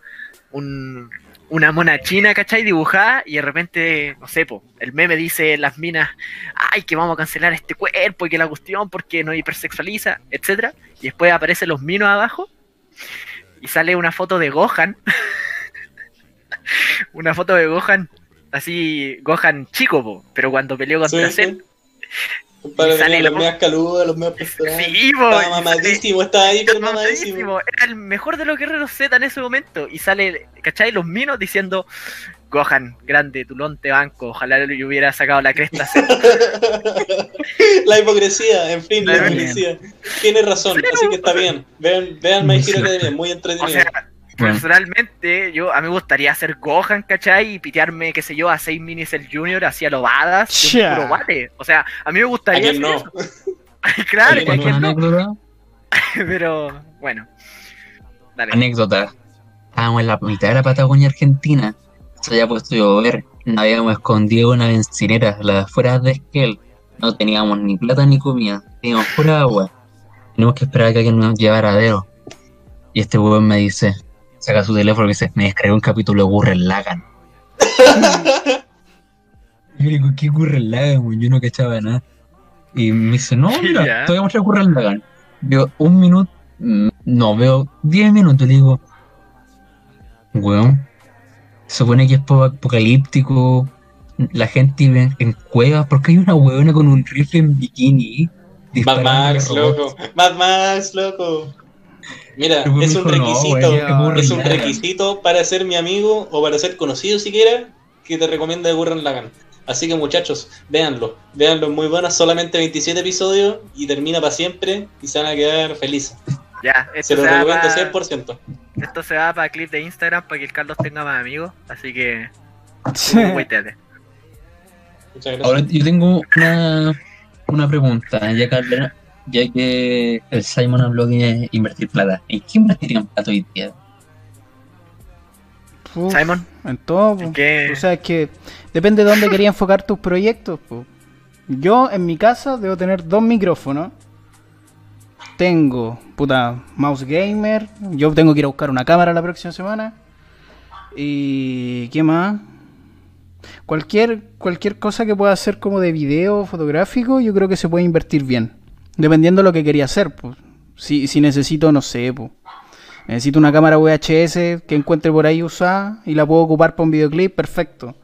Un, una mona china, ¿cachai? Dibujada y de repente, no sé, po, el meme dice las minas, ay, que vamos a cancelar este cuerpo y que la cuestión porque nos hipersexualiza, etcétera. Y después aparecen los minos abajo y sale una foto de Gohan. una foto de Gohan, así, Gohan chico, po, pero cuando peleó contra sí. Para Y sale los medias caludas, los medias pastores. Sí, Estaba mamadísimo, estaba hiper sale- mamadísimo. mamadísimo, Era el mejor de los guerreros Z en ese momento. Y sale, ¿cachai? Los minos diciendo, Gohan, grande, tulón te banco, ojalá yo hubiera sacado la cresta. Cell". la hipocresía, en fin, la hipocresía. Tienes razón, así que está bien. Vean, vean My Hero Academia, muy O entretenido. sea. Personalmente, yo a mí me gustaría ser Gohan, ¿cachai? Y pitearme, qué sé yo, a 6 minis el Junior, hacia lobadas, de un puro. O sea, a mí me ¿A gustaría quién hacer no? eso. claro, ¿A que quién a ¿Cuento quién una no, anécdota? pero bueno. Dale. Anécdota. Estábamos en la mitad de la Patagonia Argentina. Se había puesto a llover. Nos habíamos escondido una bencinera, las afueras de Esquel. No teníamos ni plata ni comida. Teníamos pura agua. Tenemos que esperar a que alguien nos llevara a Dero. Y este weón me dice, saca su teléfono y me dice, me descargué un capítulo de Gurren Lagann. Y yo le digo, ¿qué Gurren Lagann? weón? Yo no cachaba nada. Y me dice, no, mira, Ya. te voy a mostrar Gurren Lagann. Yo, un minuto, mm, No, veo 10 minutos y digo, weón, se supone que es po- apocalíptico, la gente vive en, en cuevas, porque hay una weona con un rifle en bikini Mad Max, loco. Mad Max, loco. Mira, es un "No, requisito. es un Gurren Lagann". requisito para ser mi amigo o para ser conocido siquiera que te recomienda Gurren Lagann. Así que muchachos, véanlo. Véanlo, muy bueno. Solamente 27 episodios y termina para siempre y se van a quedar felices. Ya, Se lo se, va recomiendo pa- 100%. esto se va para clip de Instagram para que el Carlos tenga más amigos. Así que, Sí. cuídate. Muchas gracias. Ahora yo tengo una, una pregunta, ya que, habla- ya que el Simon habló de invertir plata. ¿En qué invertirían plata hoy día? Uf, Simon, En todo. ¿en qué? O sea, es que depende de dónde quería enfocar tus proyectos. po. Yo en mi casa debo tener dos micrófonos. Tengo, puta, mouse gamer. Yo tengo que ir a buscar una cámara la próxima semana. Y ¿qué más? Cualquier, cualquier cosa que pueda hacer como de video fotográfico, yo creo que se puede invertir bien. Dependiendo de lo que quería hacer, pues. Si, si necesito, no sé, pues. Necesito una cámara VHS que encuentre por ahí usada y la puedo ocupar para un videoclip, perfecto.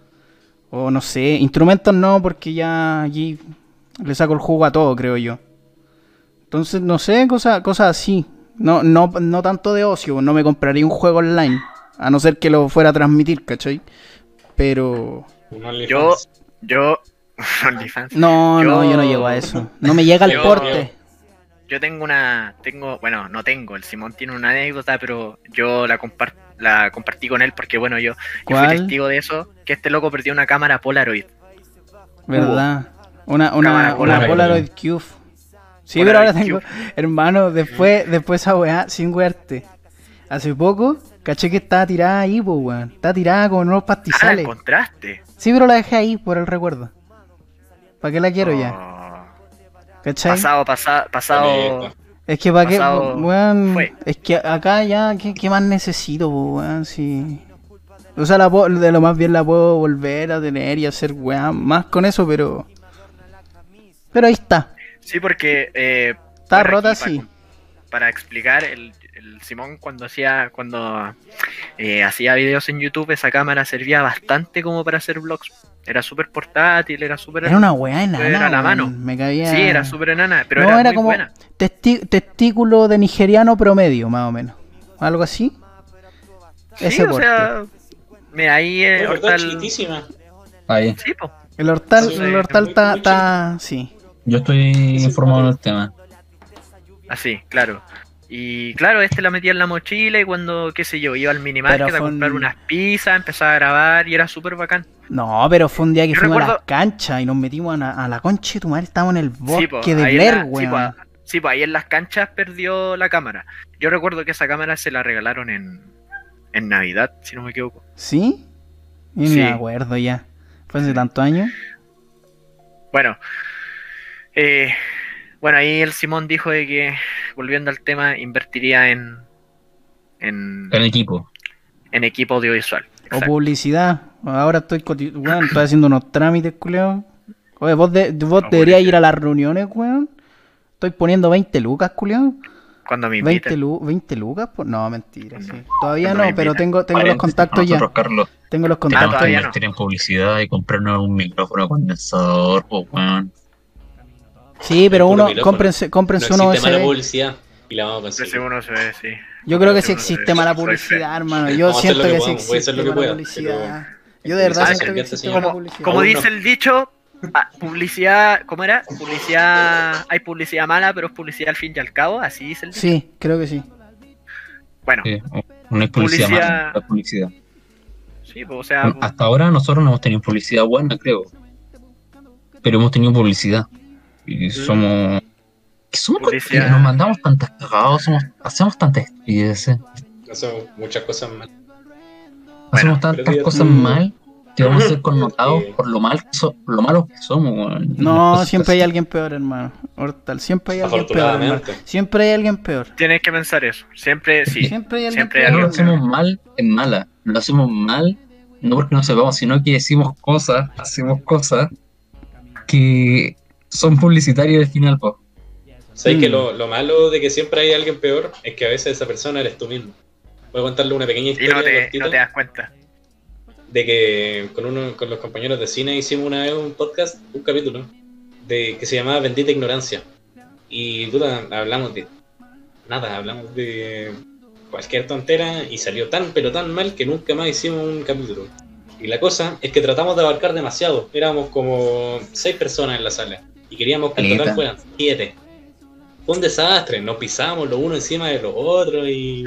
O no sé, instrumentos no, porque ya allí le saco el jugo a todo, creo yo. Entonces, no sé, cosas cosas así. No, no, no tanto de ocio, no me compraría un juego online. A no ser que lo fuera a transmitir, ¿cachai? Pero... Yo, yo, OnlyFans. No, no, Yo- no llego a eso. No me llega el Yo- porte. Yo tengo una, tengo, bueno, no tengo, el Simón tiene una anécdota, pero yo la, compar- la compartí con él porque, bueno, yo, yo fui testigo de eso, que este loco perdió una cámara Polaroid. ¿Verdad? Una, una, Cámara una Polaroid. Cube. Sí, Polaroid pero ahora tengo. Cube. Hermano, después, después esa weá, sin wearte. Hace poco, caché que estaba tirada ahí, pues weón. Estaba tirada con unos Ah, pastizales. encontraste. Sí, pero la dejé ahí por el recuerdo. ¿Para qué la quiero ya? Oh, ¿Cachai? Pasado, pasa- pasado. Es que para qué, weón. Es que acá ya, ¿qué, qué más necesito, weón? Si. O sea, la puedo- de lo más bien la puedo volver a tener y hacer weón más con eso, pero. Pero ahí está. Sí, porque eh, Está rota aquí así. Para, explicar, el, el Simón cuando hacía cuando eh, hacía videos en YouTube, esa cámara servía bastante como para hacer vlogs. Era súper portátil, era súper... Era una weá enana. Era la mano. Me cabía. Sí, era súper enana, pero no, era, era, muy como buena. testi- testículo de nigeriano promedio, más o menos. Algo así. Sí, ese o porte. sea, mira, ahí eh, Es verdad, está el... chiquitísima. Ahí, Sí, po. El hortal, Sí, el hortal está, sí. yo estoy informado en el tema. Así, claro. Y claro, este la metía en la mochila y cuando, qué sé yo, iba al minimarket a comprar un- unas pizzas, empezaba a grabar y era súper bacán. No, pero fue un día que Yo fuimos a recuerdo- la cancha y nos metimos a, la- a la concha de tu madre, estábamos en el bosque po, de ahí en Blair, la- sí, weón. po, a- sí, pues ahí en las canchas perdió la cámara. Yo recuerdo que esa cámara se la regalaron en, en Navidad, si no me equivoco. ¿Sí? Ni Sí. me acuerdo ya. Fue hace tantos años. Bueno, eh, bueno, ahí el Simón dijo de que, volviendo al tema, invertiría en, en, El equipo. en equipo audiovisual. O publicidad. Ahora estoy, weón, estoy haciendo unos trámites, culeo. Oye, vos, de, vos deberías ir a las reuniones, weón. Estoy poniendo 20 lucas, culeo. Cuando me 20, inviten. lu 20 lucas, pues no, mentira. sí. Todavía Cuando no, me pero tengo, tengo los contactos ya. nosotros, Carlos, Tengo los tenemos contactos que todavía ya. no. invertir en publicidad y comprarnos un micrófono condensador, pues, weón. Sí, pero uno, micrófono. cómprense, No cómprense uno mala publicidad y la vamos a conseguir. Ese uno se ve, sí. Yo creo que sí existe mala publicidad, hermano. Yo Vamos siento que sí existe mala publicidad. Yo de verdad siento que existe mala Como, publicidad. como Aún dice el dicho, ah, publicidad, ¿cómo era? Publicidad, hay publicidad mala, pero es publicidad al fin y al cabo, así dice el dicho. Sí, creo que sí. Bueno, Sí, no es publicidad, Publicidad- mala, no es publicidad. sí, pues, o sea, Hasta ahora nosotros no hemos tenido publicidad buena, creo. Pero hemos tenido publicidad. Y somos. que somos que nos mandamos tantas cagadas, somos, hacemos tantas estupideces, Hacemos muchas cosas mal. hacemos pero tantas cosas Mm. mal que vamos a ser connotados por lo mal que so- lo malos que somos, weón. No, siempre hay alguien peor, hermano. Hortal, siempre hay alguien peor, hermano. Siempre hay alguien peor. tienes que pensar eso. Siempre, sí. Siempre hay alguien Siempre hay No peor. lo alguien hacemos mal en mala, lo hacemos mal no porque no sepamos, sino que decimos cosas, hacemos cosas que son publicitarias al final, pues. ¿Sabes que Mm. lo, lo malo de que siempre hay alguien peor es que a veces esa persona eres tú mismo? Voy a contarle una pequeña Y historia no te, cortita no te das cuenta. de que con uno con los compañeros de cine hicimos una vez un podcast, un capítulo, de que se llamaba Bendita Ignorancia. Y puta, hablamos de nada, hablamos de cualquier tontera y salió tan pero tan mal que nunca más hicimos un capítulo. Y la cosa es que tratamos de abarcar demasiado. Éramos como seis personas en la sala. Y queríamos que en total fueran siete. Fue un desastre. Nos pisamos los unos encima de los otros y...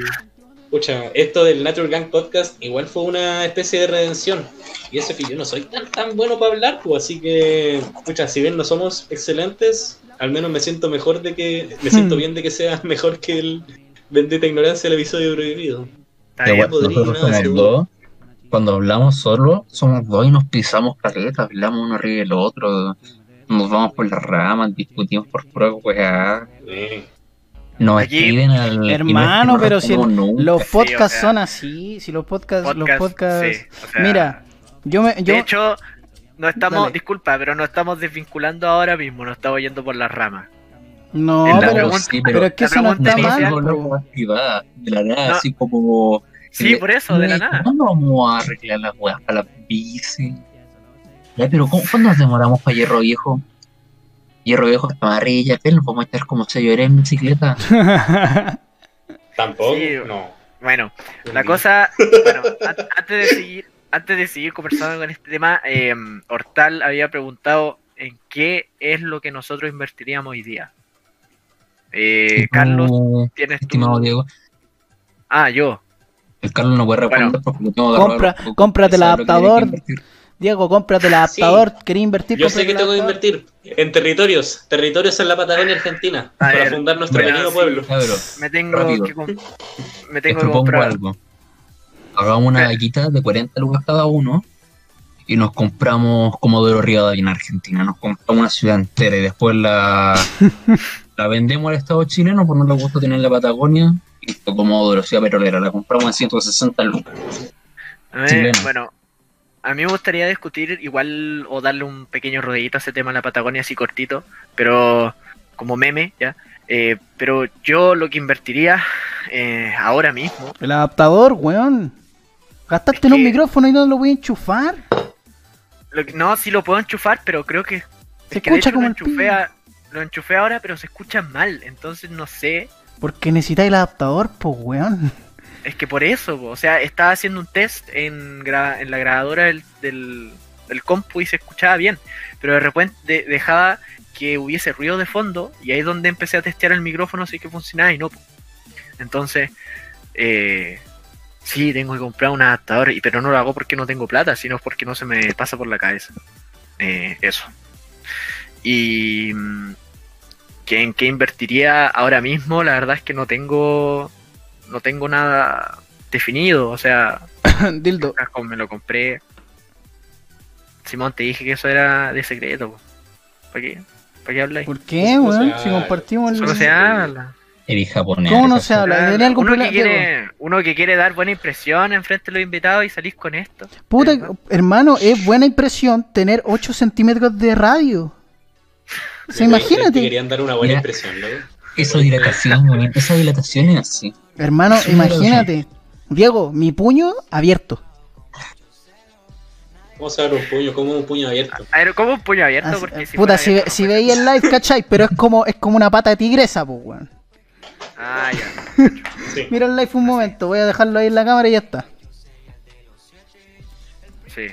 Pucha, esto del Natural Gang Podcast igual fue una especie de redención. Y eso que yo no soy tan tan bueno para hablar, pues así que, pucha, si bien no somos excelentes, al menos me siento mejor de que, me siento Hmm. bien de que sea mejor que el Bendita Ignorancia del episodio prohibido. Podría nosotros somos seguro. dos. Cuando hablamos solo, somos dos y nos pisamos caleta, hablamos uno arriba del otro, nos vamos por las ramas, discutimos por pura weá, Eh, nos Aquí- escriben al... no Hermano, pero si el- los Sí, podcasts o sea, son así, si los podcasts, los Podcast, podcasts, sí, o sea, mira, yo me, yo, de hecho, no estamos, Dale. disculpa, pero no estamos desvinculando ahora mismo, nos estamos yendo por las ramas. no, pero, pregunta- sí, pero es que eso no está mal, de la nada, No. así como... Sí, por eso, de la nada. ¿Cuándo vamos a arreglar las weas para la bici? Ya, pero ¿cómo, ¿cuándo nos demoramos para Hierro Viejo? Hierro Viejo está amarilla, pero nos vamos a estar como 6 horas en bicicleta. Tampoco, Sí. no. Bueno, la cosa, bueno, an- antes de seguir, antes de seguir conversando con este tema, eh, Hortal había preguntado en qué es lo que nosotros invertiríamos hoy día. Eh, Carlos, Tú, tienes tu... estimado Diego, Ah, yo. el Carlos no puede responder Bueno. porque lo tengo que Compra- cómprate el que que adaptador. Diego, cómprate el adaptador, ¿querés invertir? Yo sé que tengo que invertir en territorios, territorios en la Patagonia Argentina, A para ver, fundar nuestro pequeño sí. pueblo. Me tengo Rápido. que, me te tengo que propongo comprar. algo. Hagamos una Eh. vaquita de 40 lucas cada uno y nos compramos Comodoro Rivadavia en Argentina. Nos compramos una ciudad entera y después la, la vendemos al Estado chileno por no le gusta tener la Patagonia. Y listo, Comodoro, ciudad petrolera. La compramos en 160 lucas. Chileno. bueno, a mí me gustaría discutir igual o darle un pequeño rodeito a ese tema de la Patagonia así cortito, pero como meme, ¿ya? Eh, pero yo lo que invertiría eh, ahora mismo, El adaptador, weón. Gastaste Es en un micrófono y no lo voy a enchufar. lo que- no, sí lo puedo enchufar, pero creo que, Se es que de escucha hecho como lo enchufé, a- lo enchufé ahora, pero se escucha mal, entonces no sé, Porque necesitáis el adaptador, pues, weón. Es que por eso, o sea, estaba haciendo un test en, la grabadora del, compu y se escuchaba bien, pero de repente de- dejaba que hubiese ruido de fondo y ahí es donde empecé a testear el micrófono así que funcionaba y no. po. Entonces, eh, sí, tengo que comprar un adaptador, pero no lo hago porque no tengo plata, sino porque no se me pasa por la cabeza. Eh, eso. Y mm, en qué invertiría ahora mismo, la verdad es que no tengo no tengo nada definido, o sea, Dildo. casco me lo compré. Simón, te dije que eso era de secreto. ¿Para qué? ¿Para qué habláis? ¿Por qué, weón? se Si compartimos el... Solo se habla. Eres japonés. ¿Cómo no se habla? ¿Tenía algún uno, que quiere, uno que quiere dar buena impresión enfrente de los invitados y salís con esto. Puta, ¿verdad? hermano, es buena impresión tener 8 centímetros de radio. O sea, imagínate. Querían dar una buena Mira. impresión, ¿no? Esa dilatación, weón, esa dilatación es así. Hermano, Sí, imagínate. Diego, mi puño abierto. Vamos a dar un puño, como un puño abierto. A ver, ¿cómo un puño abierto? Así- Porque si puta, si, abierto ve- no si veis el live, ¿cachai? Pero es como, es como una pata de tigresa, pues, weón. Ah, ya. Sí. Mira el live un momento, voy a dejarlo ahí en la cámara y ya está. Sí.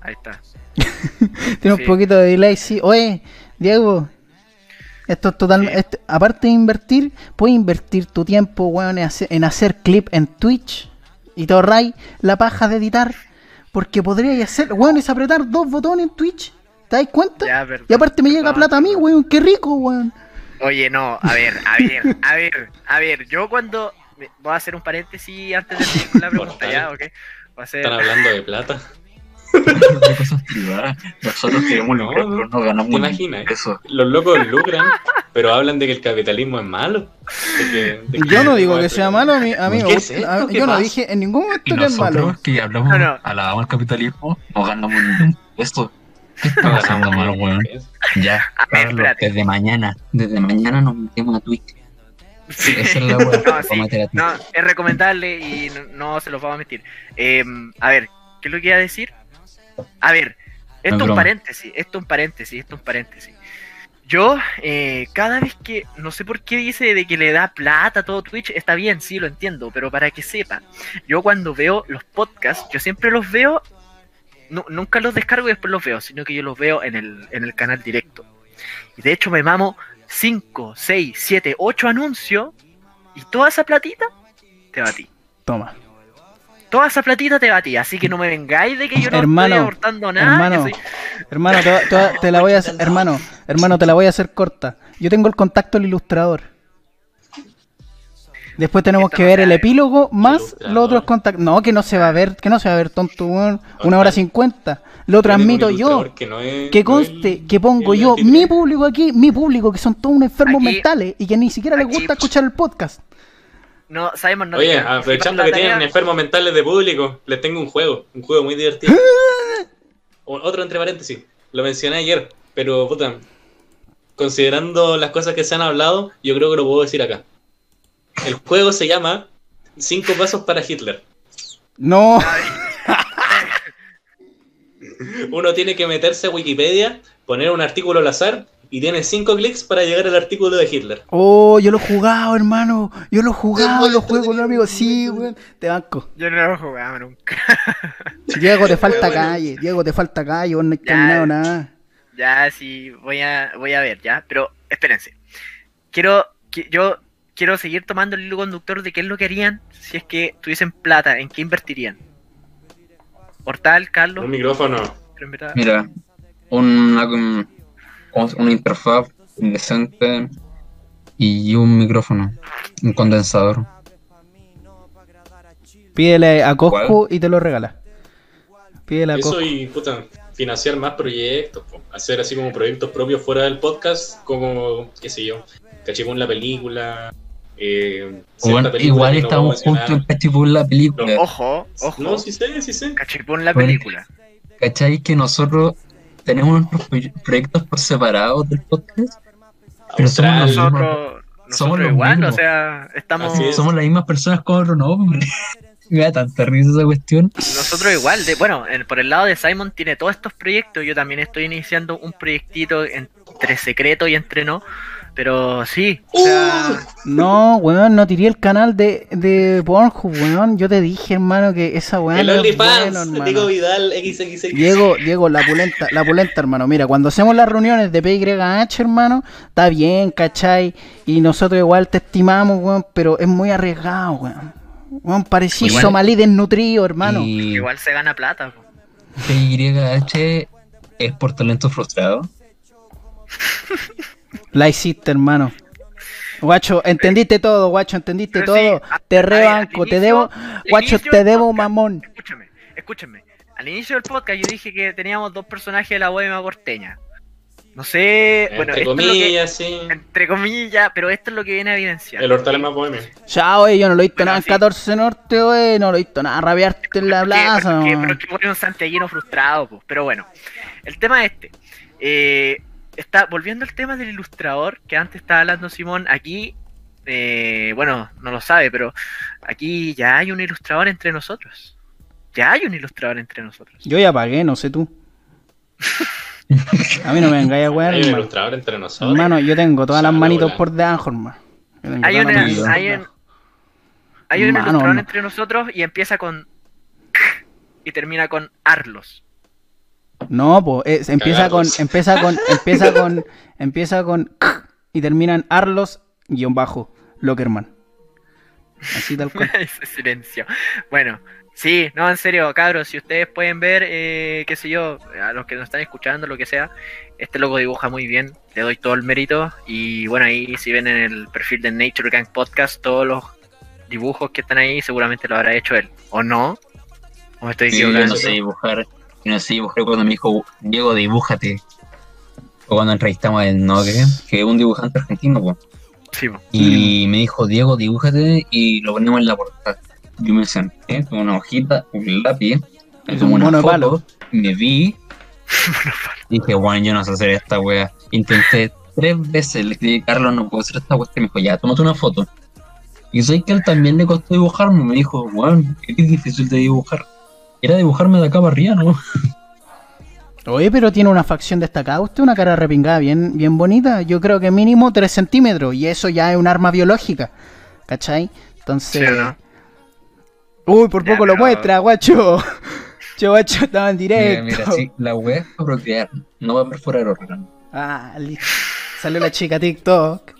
Ahí está. Tiene Sí. un poquito de delay, sí. Oye, Diego, esto es totalmente. Sí. aparte de invertir, puedes invertir tu tiempo, weón, en hacer, en hacer clip en Twitch y te ahorráis la paja de editar. Porque podríais hacer, weón, es apretar dos botones en Twitch. ¿Te das cuenta? Ya, perdón, y aparte me llega perdón, plata a mí, weón, qué rico, weón. Oye, no, a ver, a ver, a ver, a ver, yo cuando... Voy a hacer un paréntesis antes de seguir con la pregunta, ya, ¿ok? Voy a hacer... Están hablando de plata. De cosas privadas. Nosotros queremos No, lucrar, pero no ganamos ¿te imaginas? Eso. Los locos lucran, pero hablan de que el capitalismo es malo. De que- de Yo no que- digo que sea malo, a mí, a mí me ¿Qué gusta- es esto? a- ¿Qué yo no pasa? dije en ningún momento Y que es malo. nosotros que hablamos, No, no. alabamos el capitalismo, no ganamos ningún puesto. ¿Qué está pasando mal, weón? Ya, Carlos, desde mañana, desde mañana nos metemos a Twitch. Sí. Esa es la. No, sí, no, es recomendable y no, no se los vamos a mentir. Eh, a ver, ¿qué es lo que iba a decir? A ver, esto es un paréntesis, esto es un paréntesis, esto es un paréntesis. Yo, eh, cada vez que, no sé por qué dice de que le da plata a todo Twitch, está bien, sí, lo entiendo, pero para que sepa, yo cuando veo los podcasts, yo siempre los veo, nu- nunca los descargo y después los veo, sino que yo los veo en el, en el canal directo. Y de hecho me mamo 5, 6, 7, 8 anuncios y toda esa platita te va a ti. Toma. Toda esa platita te va a ti, así que no me vengáis de que yo no Hermano, estoy aportando nada. hermano. soy- Hermano, te, te- te la voy a hacer, hermano, hermano, te la voy a hacer corta. Yo tengo el contacto del ilustrador. Después tenemos Esta que no ver el epílogo más Ilustrador. los otros contactos. No, que no se va a ver, que no se va a ver tonto. Una hora cincuenta. Lo transmito yo. Que, no es- Que no conste es el- que pongo yo mi público aquí, mi público, que son todos unos enfermos Aquí- mentales y que ni siquiera les aquí- gusta escuchar el podcast. No, Simon, no Oye, aprovechando que tarea- tienen enfermos mentales de público, les tengo un juego, un juego muy divertido. O- Otro entre paréntesis, lo mencioné ayer, pero puta, considerando las cosas que se han hablado, yo creo que lo puedo decir acá. El juego se llama Cinco pasos para Hitler. No, Uno tiene que meterse a Wikipedia, poner un artículo al azar y tiene cinco clics para llegar al artículo de Hitler. oh, yo lo he jugado, hermano. Yo lo he jugado, lo juego con los amigos. Sí, weón. Te banco. Yo no lo jugaba nunca. Diego, te falta bueno. calle. Diego, te falta calle. Vos no has Ya. terminado nada. Ya, sí, voy a, voy a ver, ya. Pero espérense. Quiero, qui- yo quiero seguir tomando el hilo conductor de qué es lo que harían si es que tuviesen plata, en qué invertirían. Hortal, Carlos, Un micrófono. Mira, un- una interfaz decente y un micrófono, un condensador. Pídele a Cosco ¿Cuál? y te lo regala. Pídele a Eso y puta, financiar más proyectos, po. hacer así como proyectos propios fuera del podcast, como, qué sé yo, Cachipún la película. Eh, Bueno, película igual no estamos mencionar. justo en Cachipún la película. Ojo, ojo. No, sí sé, sí sé. Cachipún la Bueno. película. ¿Cachai? Que nosotros tenemos nuestros proye- proyectos por separado del podcast, pero somos. Nosotros, nosotros los igual, mismos. o sea, estamos. Es. Somos las mismas personas con otro nombre. Me da tanta risa esa cuestión. Nosotros igual, de, bueno, en- por el lado de Simon tiene todos estos proyectos, yo también estoy iniciando un proyectito entre secreto y entre no, pero sí, o sea, No, weón, no tiré el canal de, de Pornhub, weón. Yo te dije, hermano, que esa weón El OnlyFans. Diego Vidal, XXX. Diego, Diego, la pulenta, la pulenta, hermano. Mira, cuando hacemos las reuniones de PYH, hermano, está bien, ¿cachai? Y nosotros igual te estimamos, weón, pero es muy arriesgado, weón. Weón, parecís Igual- somalí desnutrido, hermano. Y igual se gana plata. po. PYH es por talento frustrado. La hiciste, hermano. Guacho, entendiste todo, guacho, entendiste Pero sí, todo. a- te rebanco, te debo, guacho, te debo, podcast- mamón. Escúchame, escúchame. Al inicio del podcast yo dije que teníamos dos personajes de la bohemia porteña. No sé, bueno, Entre es que- comillas, sí. entre comillas, pero esto es lo que viene a evidenciar. El hortal es más bohemio. Ya, oye, yo no lo he visto Bueno, nada en sí. 14 Norte, oye, no lo he visto nada rabiarte en la plaza. porque- weón. pero que pone un santiaguino frustrado, po. pero bueno. El tema es este. Eh, está volviendo al tema del ilustrador que antes estaba hablando Simón. Aquí, eh, bueno, no lo sabe, pero aquí ya hay un ilustrador entre nosotros. Ya hay un ilustrador entre nosotros. Yo ya pagué, no sé tú. A mí no me vengáis a wear, Hay un hermano. ilustrador entre nosotros. Hermano, yo tengo todas las manitos por debajo, hermano. Hay, una, hay, por un, hay un Mano, ilustrador no. entre nosotros y empieza con y termina con Arlos. No, pues empieza con, empieza con, empieza con, empieza con y termina en Arlos guion bajo Lockerman. Así tal cual. Ese silencio. Bueno, sí, no, en serio, cabros, si ustedes pueden ver, eh, qué sé yo, a los que nos están escuchando, lo que sea, este loco dibuja muy bien, le doy todo el mérito. Y bueno, ahí si ven en el perfil de Nature Gang Podcast, todos los dibujos que están ahí, seguramente lo habrá hecho él. ¿O no? ¿O me estoy Sí, yo no sé dibujar. Yo no sé dibujar cuando me dijo, Diego, dibújate. O cuando entrevistamos a el Nogue, que es un dibujante argentino, po. Sí, po. Y me dijo, Diego, dibújate y lo ponemos en la portada. Yo me senté con una hojita, un lápiz, me Es tomé un una foto, palo. me vi Y dije, bueno, yo no sé hacer esta wea. Intenté tres veces, le escribí, Carlos, no puedo hacer esta wea. Y me dijo, ya, tómate una foto. Y sé que él también le costó dibujarme. Me dijo, bueno, es difícil de dibujar. Era dibujarme de acá para arriba, ¿no? Oye, pero tiene una facción destacada usted, una cara repingada bien, bien bonita. Yo creo que mínimo 3 centímetros. Y eso ya es un arma biológica. ¿Cachai? Entonces. Sí, ¿no? Uy, por Ya, poco lo pero- muestra, guacho. Che, guacho, estaba en directo. Mira, mira, sí, la wea es para procrear, no va a perforar órganos. Ah, listo. Salió la chica TikTok.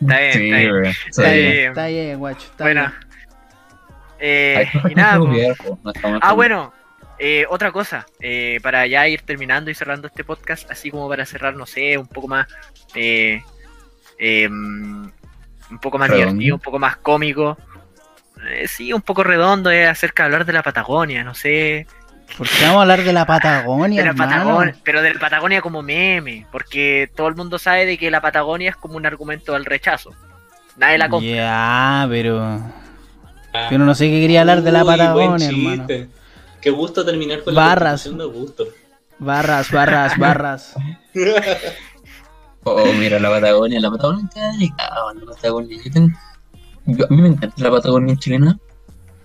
Está bien, Sí, está bien. Está Sí. bien, bien. está bien, guacho. Está Bueno. bien. Eh, y nada, no estamos Ah, bueno, eh, otra cosa, eh, para ya ir terminando y cerrando este podcast, así como para cerrar, no sé, un poco más, eh, em, un poco más Redondo. divertido, un poco más cómico, sí, un poco redondo, es acerca de hablar de la Patagonia, no sé, ¿Por qué vamos a hablar de la Patagonia, de la hermano? Patagonia, pero de la Patagonia como meme, porque todo el mundo sabe de que la Patagonia es como un argumento al rechazo, nadie la compra. Ya, pero. Ah. Pero no sé qué quería hablar de la Patagonia, hermano. Qué gusto terminar con Barras. la de Augusto. Barras, barras, barras. Oh, mira, la Patagonia, la Patagonia está delicada, la Patagonia. Yo tengo- yo- a mí me encanta la Patagonia chilena,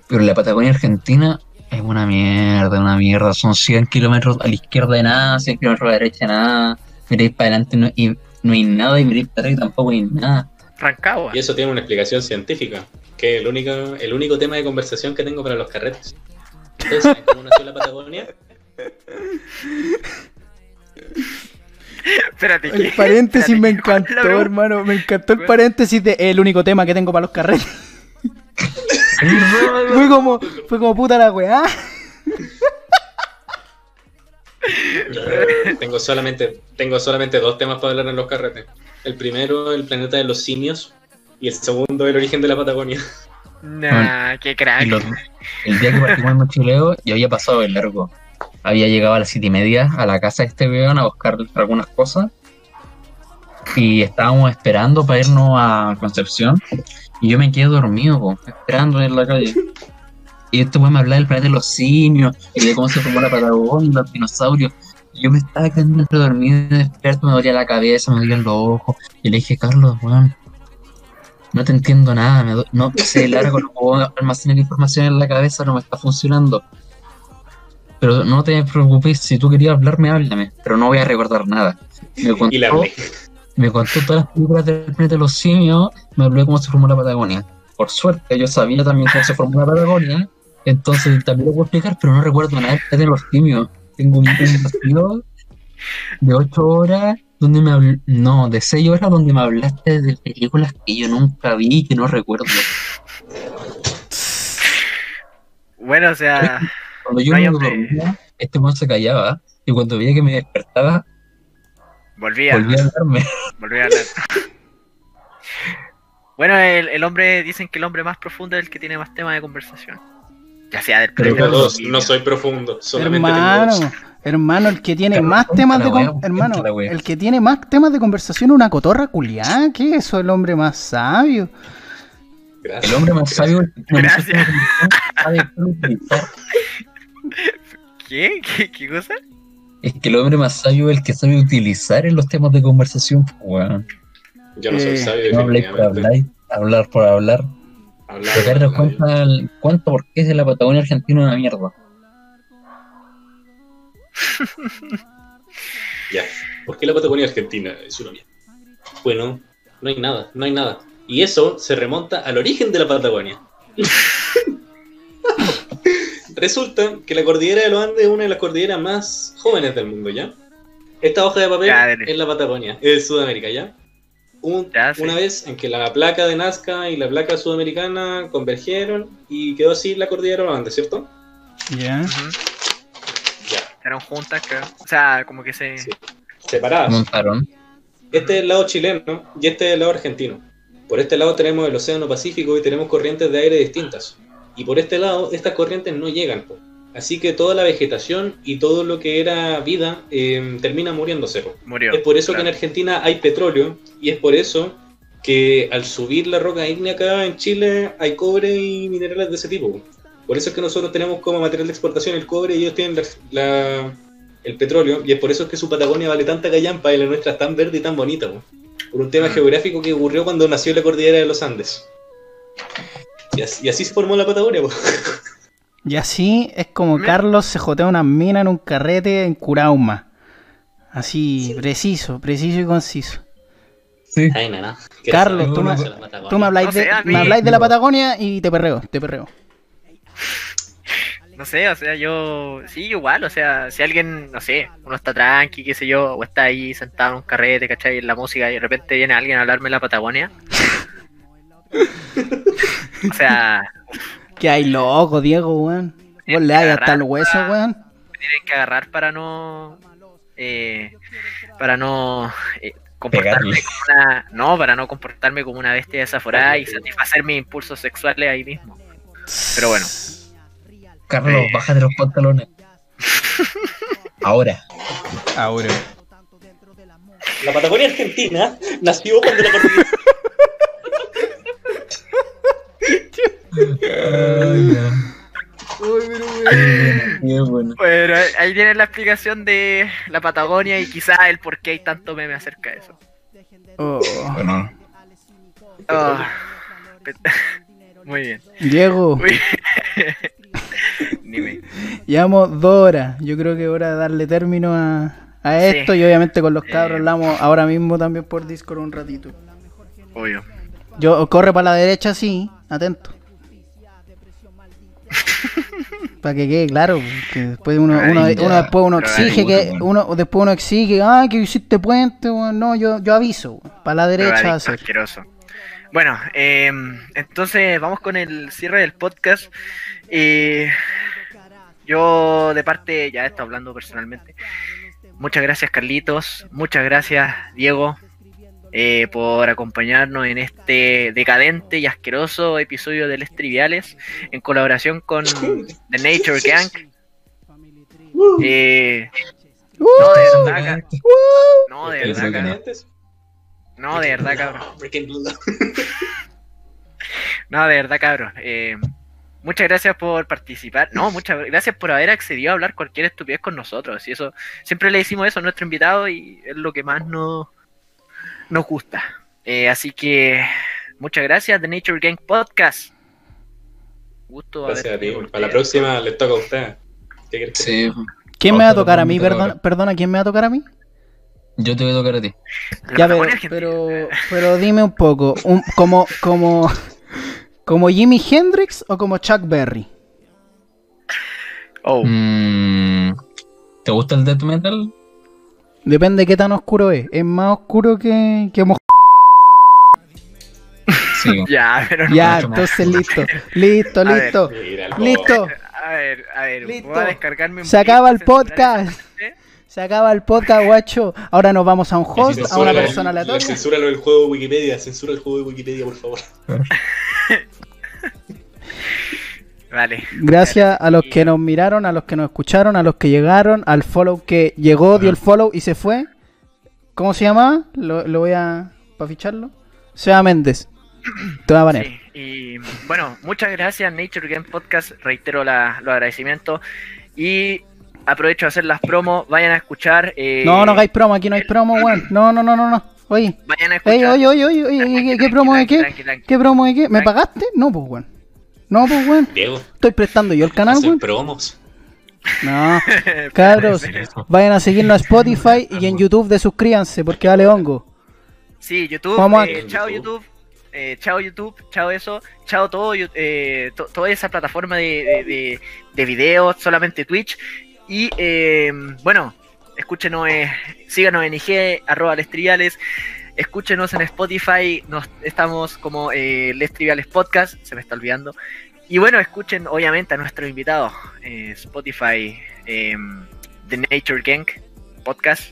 pero la Patagonia argentina es una mierda, una mierda. Son 100 kilómetros a la izquierda de nada, 100 kilómetros a la derecha de nada. Miréis para adelante no, y no hay nada, y miréis para atrás y tampoco hay nada. Rancagua. Y eso tiene una explicación científica, que es el único, el único tema de conversación que tengo para los carretes. ¿Ustedes saben cómo nació la Patagonia? Espérate, El paréntesis me Espérate, ¿cuál es la encantó, hermano. Me encantó el paréntesis de el único tema que tengo para los carretes. fue como, fue como puta la weá. tengo solamente, tengo solamente dos temas para hablar en los carretes. El primero, el planeta de los simios, y el segundo, el origen de la Patagonia. Nah, qué crack. Los- el día que partimos en mochileo, yo había pasado el largo. Había llegado a las siete y media a la casa de este weón a buscar algunas cosas. Y estábamos esperando para irnos a Concepción. Y yo me quedé dormido, po, esperando en la calle. Y este weón me hablaba del planeta de los simios y de cómo se formó la Patagonia, los dinosaurios. Y yo me estaba quedando entre dormido y despierto, me dolía la cabeza, me dolían los ojos. Y le dije, Carlos, weón, no te entiendo nada, me no sé, largo, no puedo almacenar información en la cabeza, no me está funcionando. Pero no te preocupes, si tú querías hablarme, háblame, pero no voy a recordar nada. Me contó, Y la me contó todas las películas del planeta de los simios, me habló de cómo se formó la Patagonia. Por suerte, yo sabía también cómo se formó la Patagonia, entonces también lo puedo explicar, pero no recuerdo nada del planeta de los simios. Tengo un, un vacío de 8 horas donde me habl- no, de 6 horas donde me hablaste de películas que yo nunca vi y que no recuerdo. Bueno, o sea, Cuando yo No me dormía, este weón se callaba y cuando veía que me despertaba, volví a, volvía a hablarme. volví a hablar. Bueno, el, el hombre, dicen que el hombre más profundo es el que tiene más temas de conversación. Ya sea del Pero planeta Tengo de los dos, simios. no soy profundo, solamente Hermano, tengo dos. hermano, el que tiene Pero más temas de wea, hermano, el que tiene más temas de conversación es una cotorra culiada, ¿qué es eso? El hombre más sabio. Gracias. El hombre más sabio Gracias. ¿Qué? ¿Qué? ¿Qué cosa? Es que el hombre más sabio es el que sabe utilizar en los temas de conversación. pues, weón. Yo no soy Eh, sabio, No habláis por definitivamente. hablar, hablar por hablar. Hablar, Pero Carlos, cuenta, el- cuenta por qué es de la Patagonia Argentina una mierda. Ya. ¿Por qué la Patagonia Argentina es una mierda? Bueno, no hay nada, no hay nada. Y eso se remonta al origen de la Patagonia. Resulta que la cordillera de los Andes es una de las cordilleras más jóvenes del mundo, ¿ya? Esta hoja de papel es la Patagonia, es Sudamérica, ¿ya? Un- Ya, sí. Una vez en que la placa de Nazca y la placa sudamericana convergieron y quedó así la cordillera Andes, ¿cierto? Ya. Eran juntas, creo. O sea, como que se. Sí. separadas. Montaron. Este es el lado chileno y este es el lado argentino. Por este lado tenemos el Océano Pacífico y tenemos corrientes de aire distintas. Y por este lado, estas corrientes no llegan. po. Así que toda la vegetación y todo lo que era vida eh, termina muriéndose. Murió. Es por eso claro. que en Argentina hay petróleo y es por eso que al subir la roca ígnea acá en Chile hay cobre y minerales de ese tipo. po. Por eso es que nosotros tenemos como material de exportación el cobre y ellos tienen la, la- el petróleo, y es por eso que su Patagonia vale tanta callampa y la nuestra es tan verde y tan bonita, po. por un tema Mm. geográfico que ocurrió cuando nació la cordillera de los Andes. Y así, y así se formó la Patagonia, po. Y así es como Me- Carlos se jotea una mina en un carrete en Curauma. Así, preciso, preciso y conciso. Sí. Ay, nana. Carlos, tú me, tú me habláis No sé, de, me habláis de la Patagonia y te perreo, te perreo. No sé, o sea, yo. Sí, igual, o sea, si alguien, no sé, uno está tranqui, qué sé yo, o está ahí sentado en un carrete, ¿cachai? En la música y de repente viene alguien a hablarme de la Patagonia. o sea, Que hay loco, Diego, weón. Vos le hay hasta el hueso, weón. me tienen que agarrar para no. Eh, para no. eh, comportarme como una. No, para no comportarme como una bestia desaforada y satisfacer mis impulsos sexuales ahí mismo. Pero bueno. Carlos, Eh. bájate los pantalones. Ahora. Ahora. La Patagonia Argentina nació cuando la cordillera. Bueno. Bueno, ahí- tienen la explicación de la Patagonia y quizá el por qué hay tanto meme acerca de eso. Oh. Bueno, Ah, Muy bien. Diego, Uy. Dime. llevamos dos horas. Yo creo que es hora de darle término a, a Sí. esto y obviamente con los cabros Eh. hablamos ahora mismo también por Discord un ratito. Obvio. Yo corre para la derecha, sí, atento. Para que quede claro, que después uno, uno, después uno exige que uno después uno exige, ah, que hiciste puente, weón". no, yo yo aviso, para la derecha hacer. Bueno, eh, entonces vamos con el cierre del podcast. Eh, yo de parte, ya estado hablando personalmente. Muchas gracias Carlitos, muchas gracias Diego eh, por acompañarnos en este decadente y asqueroso episodio de Les Triviales en colaboración con The Nature Gang. Eh, no, de verdad, ca- no, de verdad, cabrón. No, de verdad, cabrón. No, de verdad, cabrón. Eh, muchas gracias por participar. No, muchas gracias por haber accedido a hablar cualquier estupidez con nosotros. Y eso, siempre le decimos eso a nuestro invitado y es lo que más nos, nos gusta. Eh, así que, muchas gracias, The Nature Gang Podcast. Gusto Gracias a ti. Para la próxima les toca a usted. ¿Qué Sí. ¿Quién me va a tocar a mí? Perdona, perdona, ¿quién me va a tocar a mí? Yo te voy a tocar a ti. Ya, pero, pero, pero dime un poco, un- como, como, como Jimi Hendrix o como Chuck Berry. Oh, Mm, ¿Te gusta el death metal? Depende de qué tan oscuro es. Es más oscuro que, que moj- Sí. ya, pero no. Ya, más entonces listo, listo, A ver. listo, listo. A ver, a ver, Listo. voy a descargarme un Se acaba el podcast. Se acaba el podcast, guacho. Ahora nos vamos a un host, a una persona le aleatoria. Censúralo el juego de Wikipedia. Censura el juego de Wikipedia, por favor. Vale. Gracias a los que nos miraron, a los que nos escucharon, a los que llegaron, al follow que llegó, dio el follow y se fue. ¿Cómo se llama? Lo, lo voy a. para ficharlo. Seba Méndez. Te voy a poner. Sí, y bueno, muchas gracias Nature Game Podcast, reitero la, los agradecimientos y aprovecho de hacer las promos, vayan a escuchar. eh, No, no hagáis promo, aquí no hay promo, weón. No, no, no, no, no. Oye. Vayan a escuchar. Ey, oye, oye, oye, oye, ¿qué, promo de qué? ¿Qué promo de qué? ¿Me pagaste? No, pues, weón. No, pues, weón. Diego, Estoy prestando yo el canal, weón. promos. No, cabros, vayan a seguirnos a Spotify y en YouTube de suscríbanse porque vale hongo. Sí, YouTube, Vamos a- eh, chao YouTube, eh, chao YouTube, chao eso, chao todo, eh, to- toda esa plataforma de, de, de- de videos, solamente Twitch. Y eh, bueno, escúchenos, eh, síganos en IG, arroba Les Triviales, escúchenos en Spotify, nos, estamos como eh, Les Triviales Podcast, se me está olvidando. Y bueno, escuchen obviamente a nuestros invitados, eh, Spotify, eh, The Nature Gang Podcast,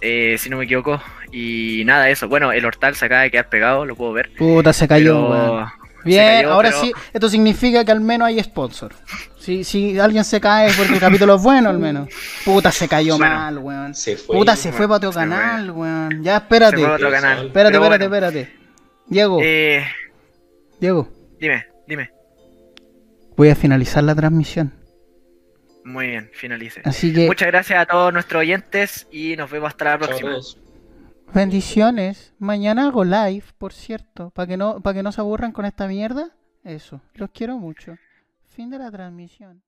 eh, si no me equivoco. Y nada, eso. Bueno, el hortal se acaba de quedar pegado, lo puedo ver. Puta, se cayó, pero-. Bien, cayó, ahora pero- sí, esto significa que al menos hay sponsor. Si, si alguien se cae es porque el capítulo es bueno, al menos. Puta, se cayó Bueno, mal, weón. Se fue. Puta, se fue para otro se fue. canal, weón. Ya, Se espérate. fue a otro canal. Espérate, Pero espérate, bueno, espérate. Diego, eh, Diego, dime, dime. voy a finalizar la transmisión. Muy bien, finalice. Así que Muchas gracias a todos nuestros oyentes y nos vemos hasta la próxima. Bendiciones. Mañana hago live, por cierto, para que no para que no se aburran con esta mierda. Eso. Los quiero mucho. Fin de la transmisión.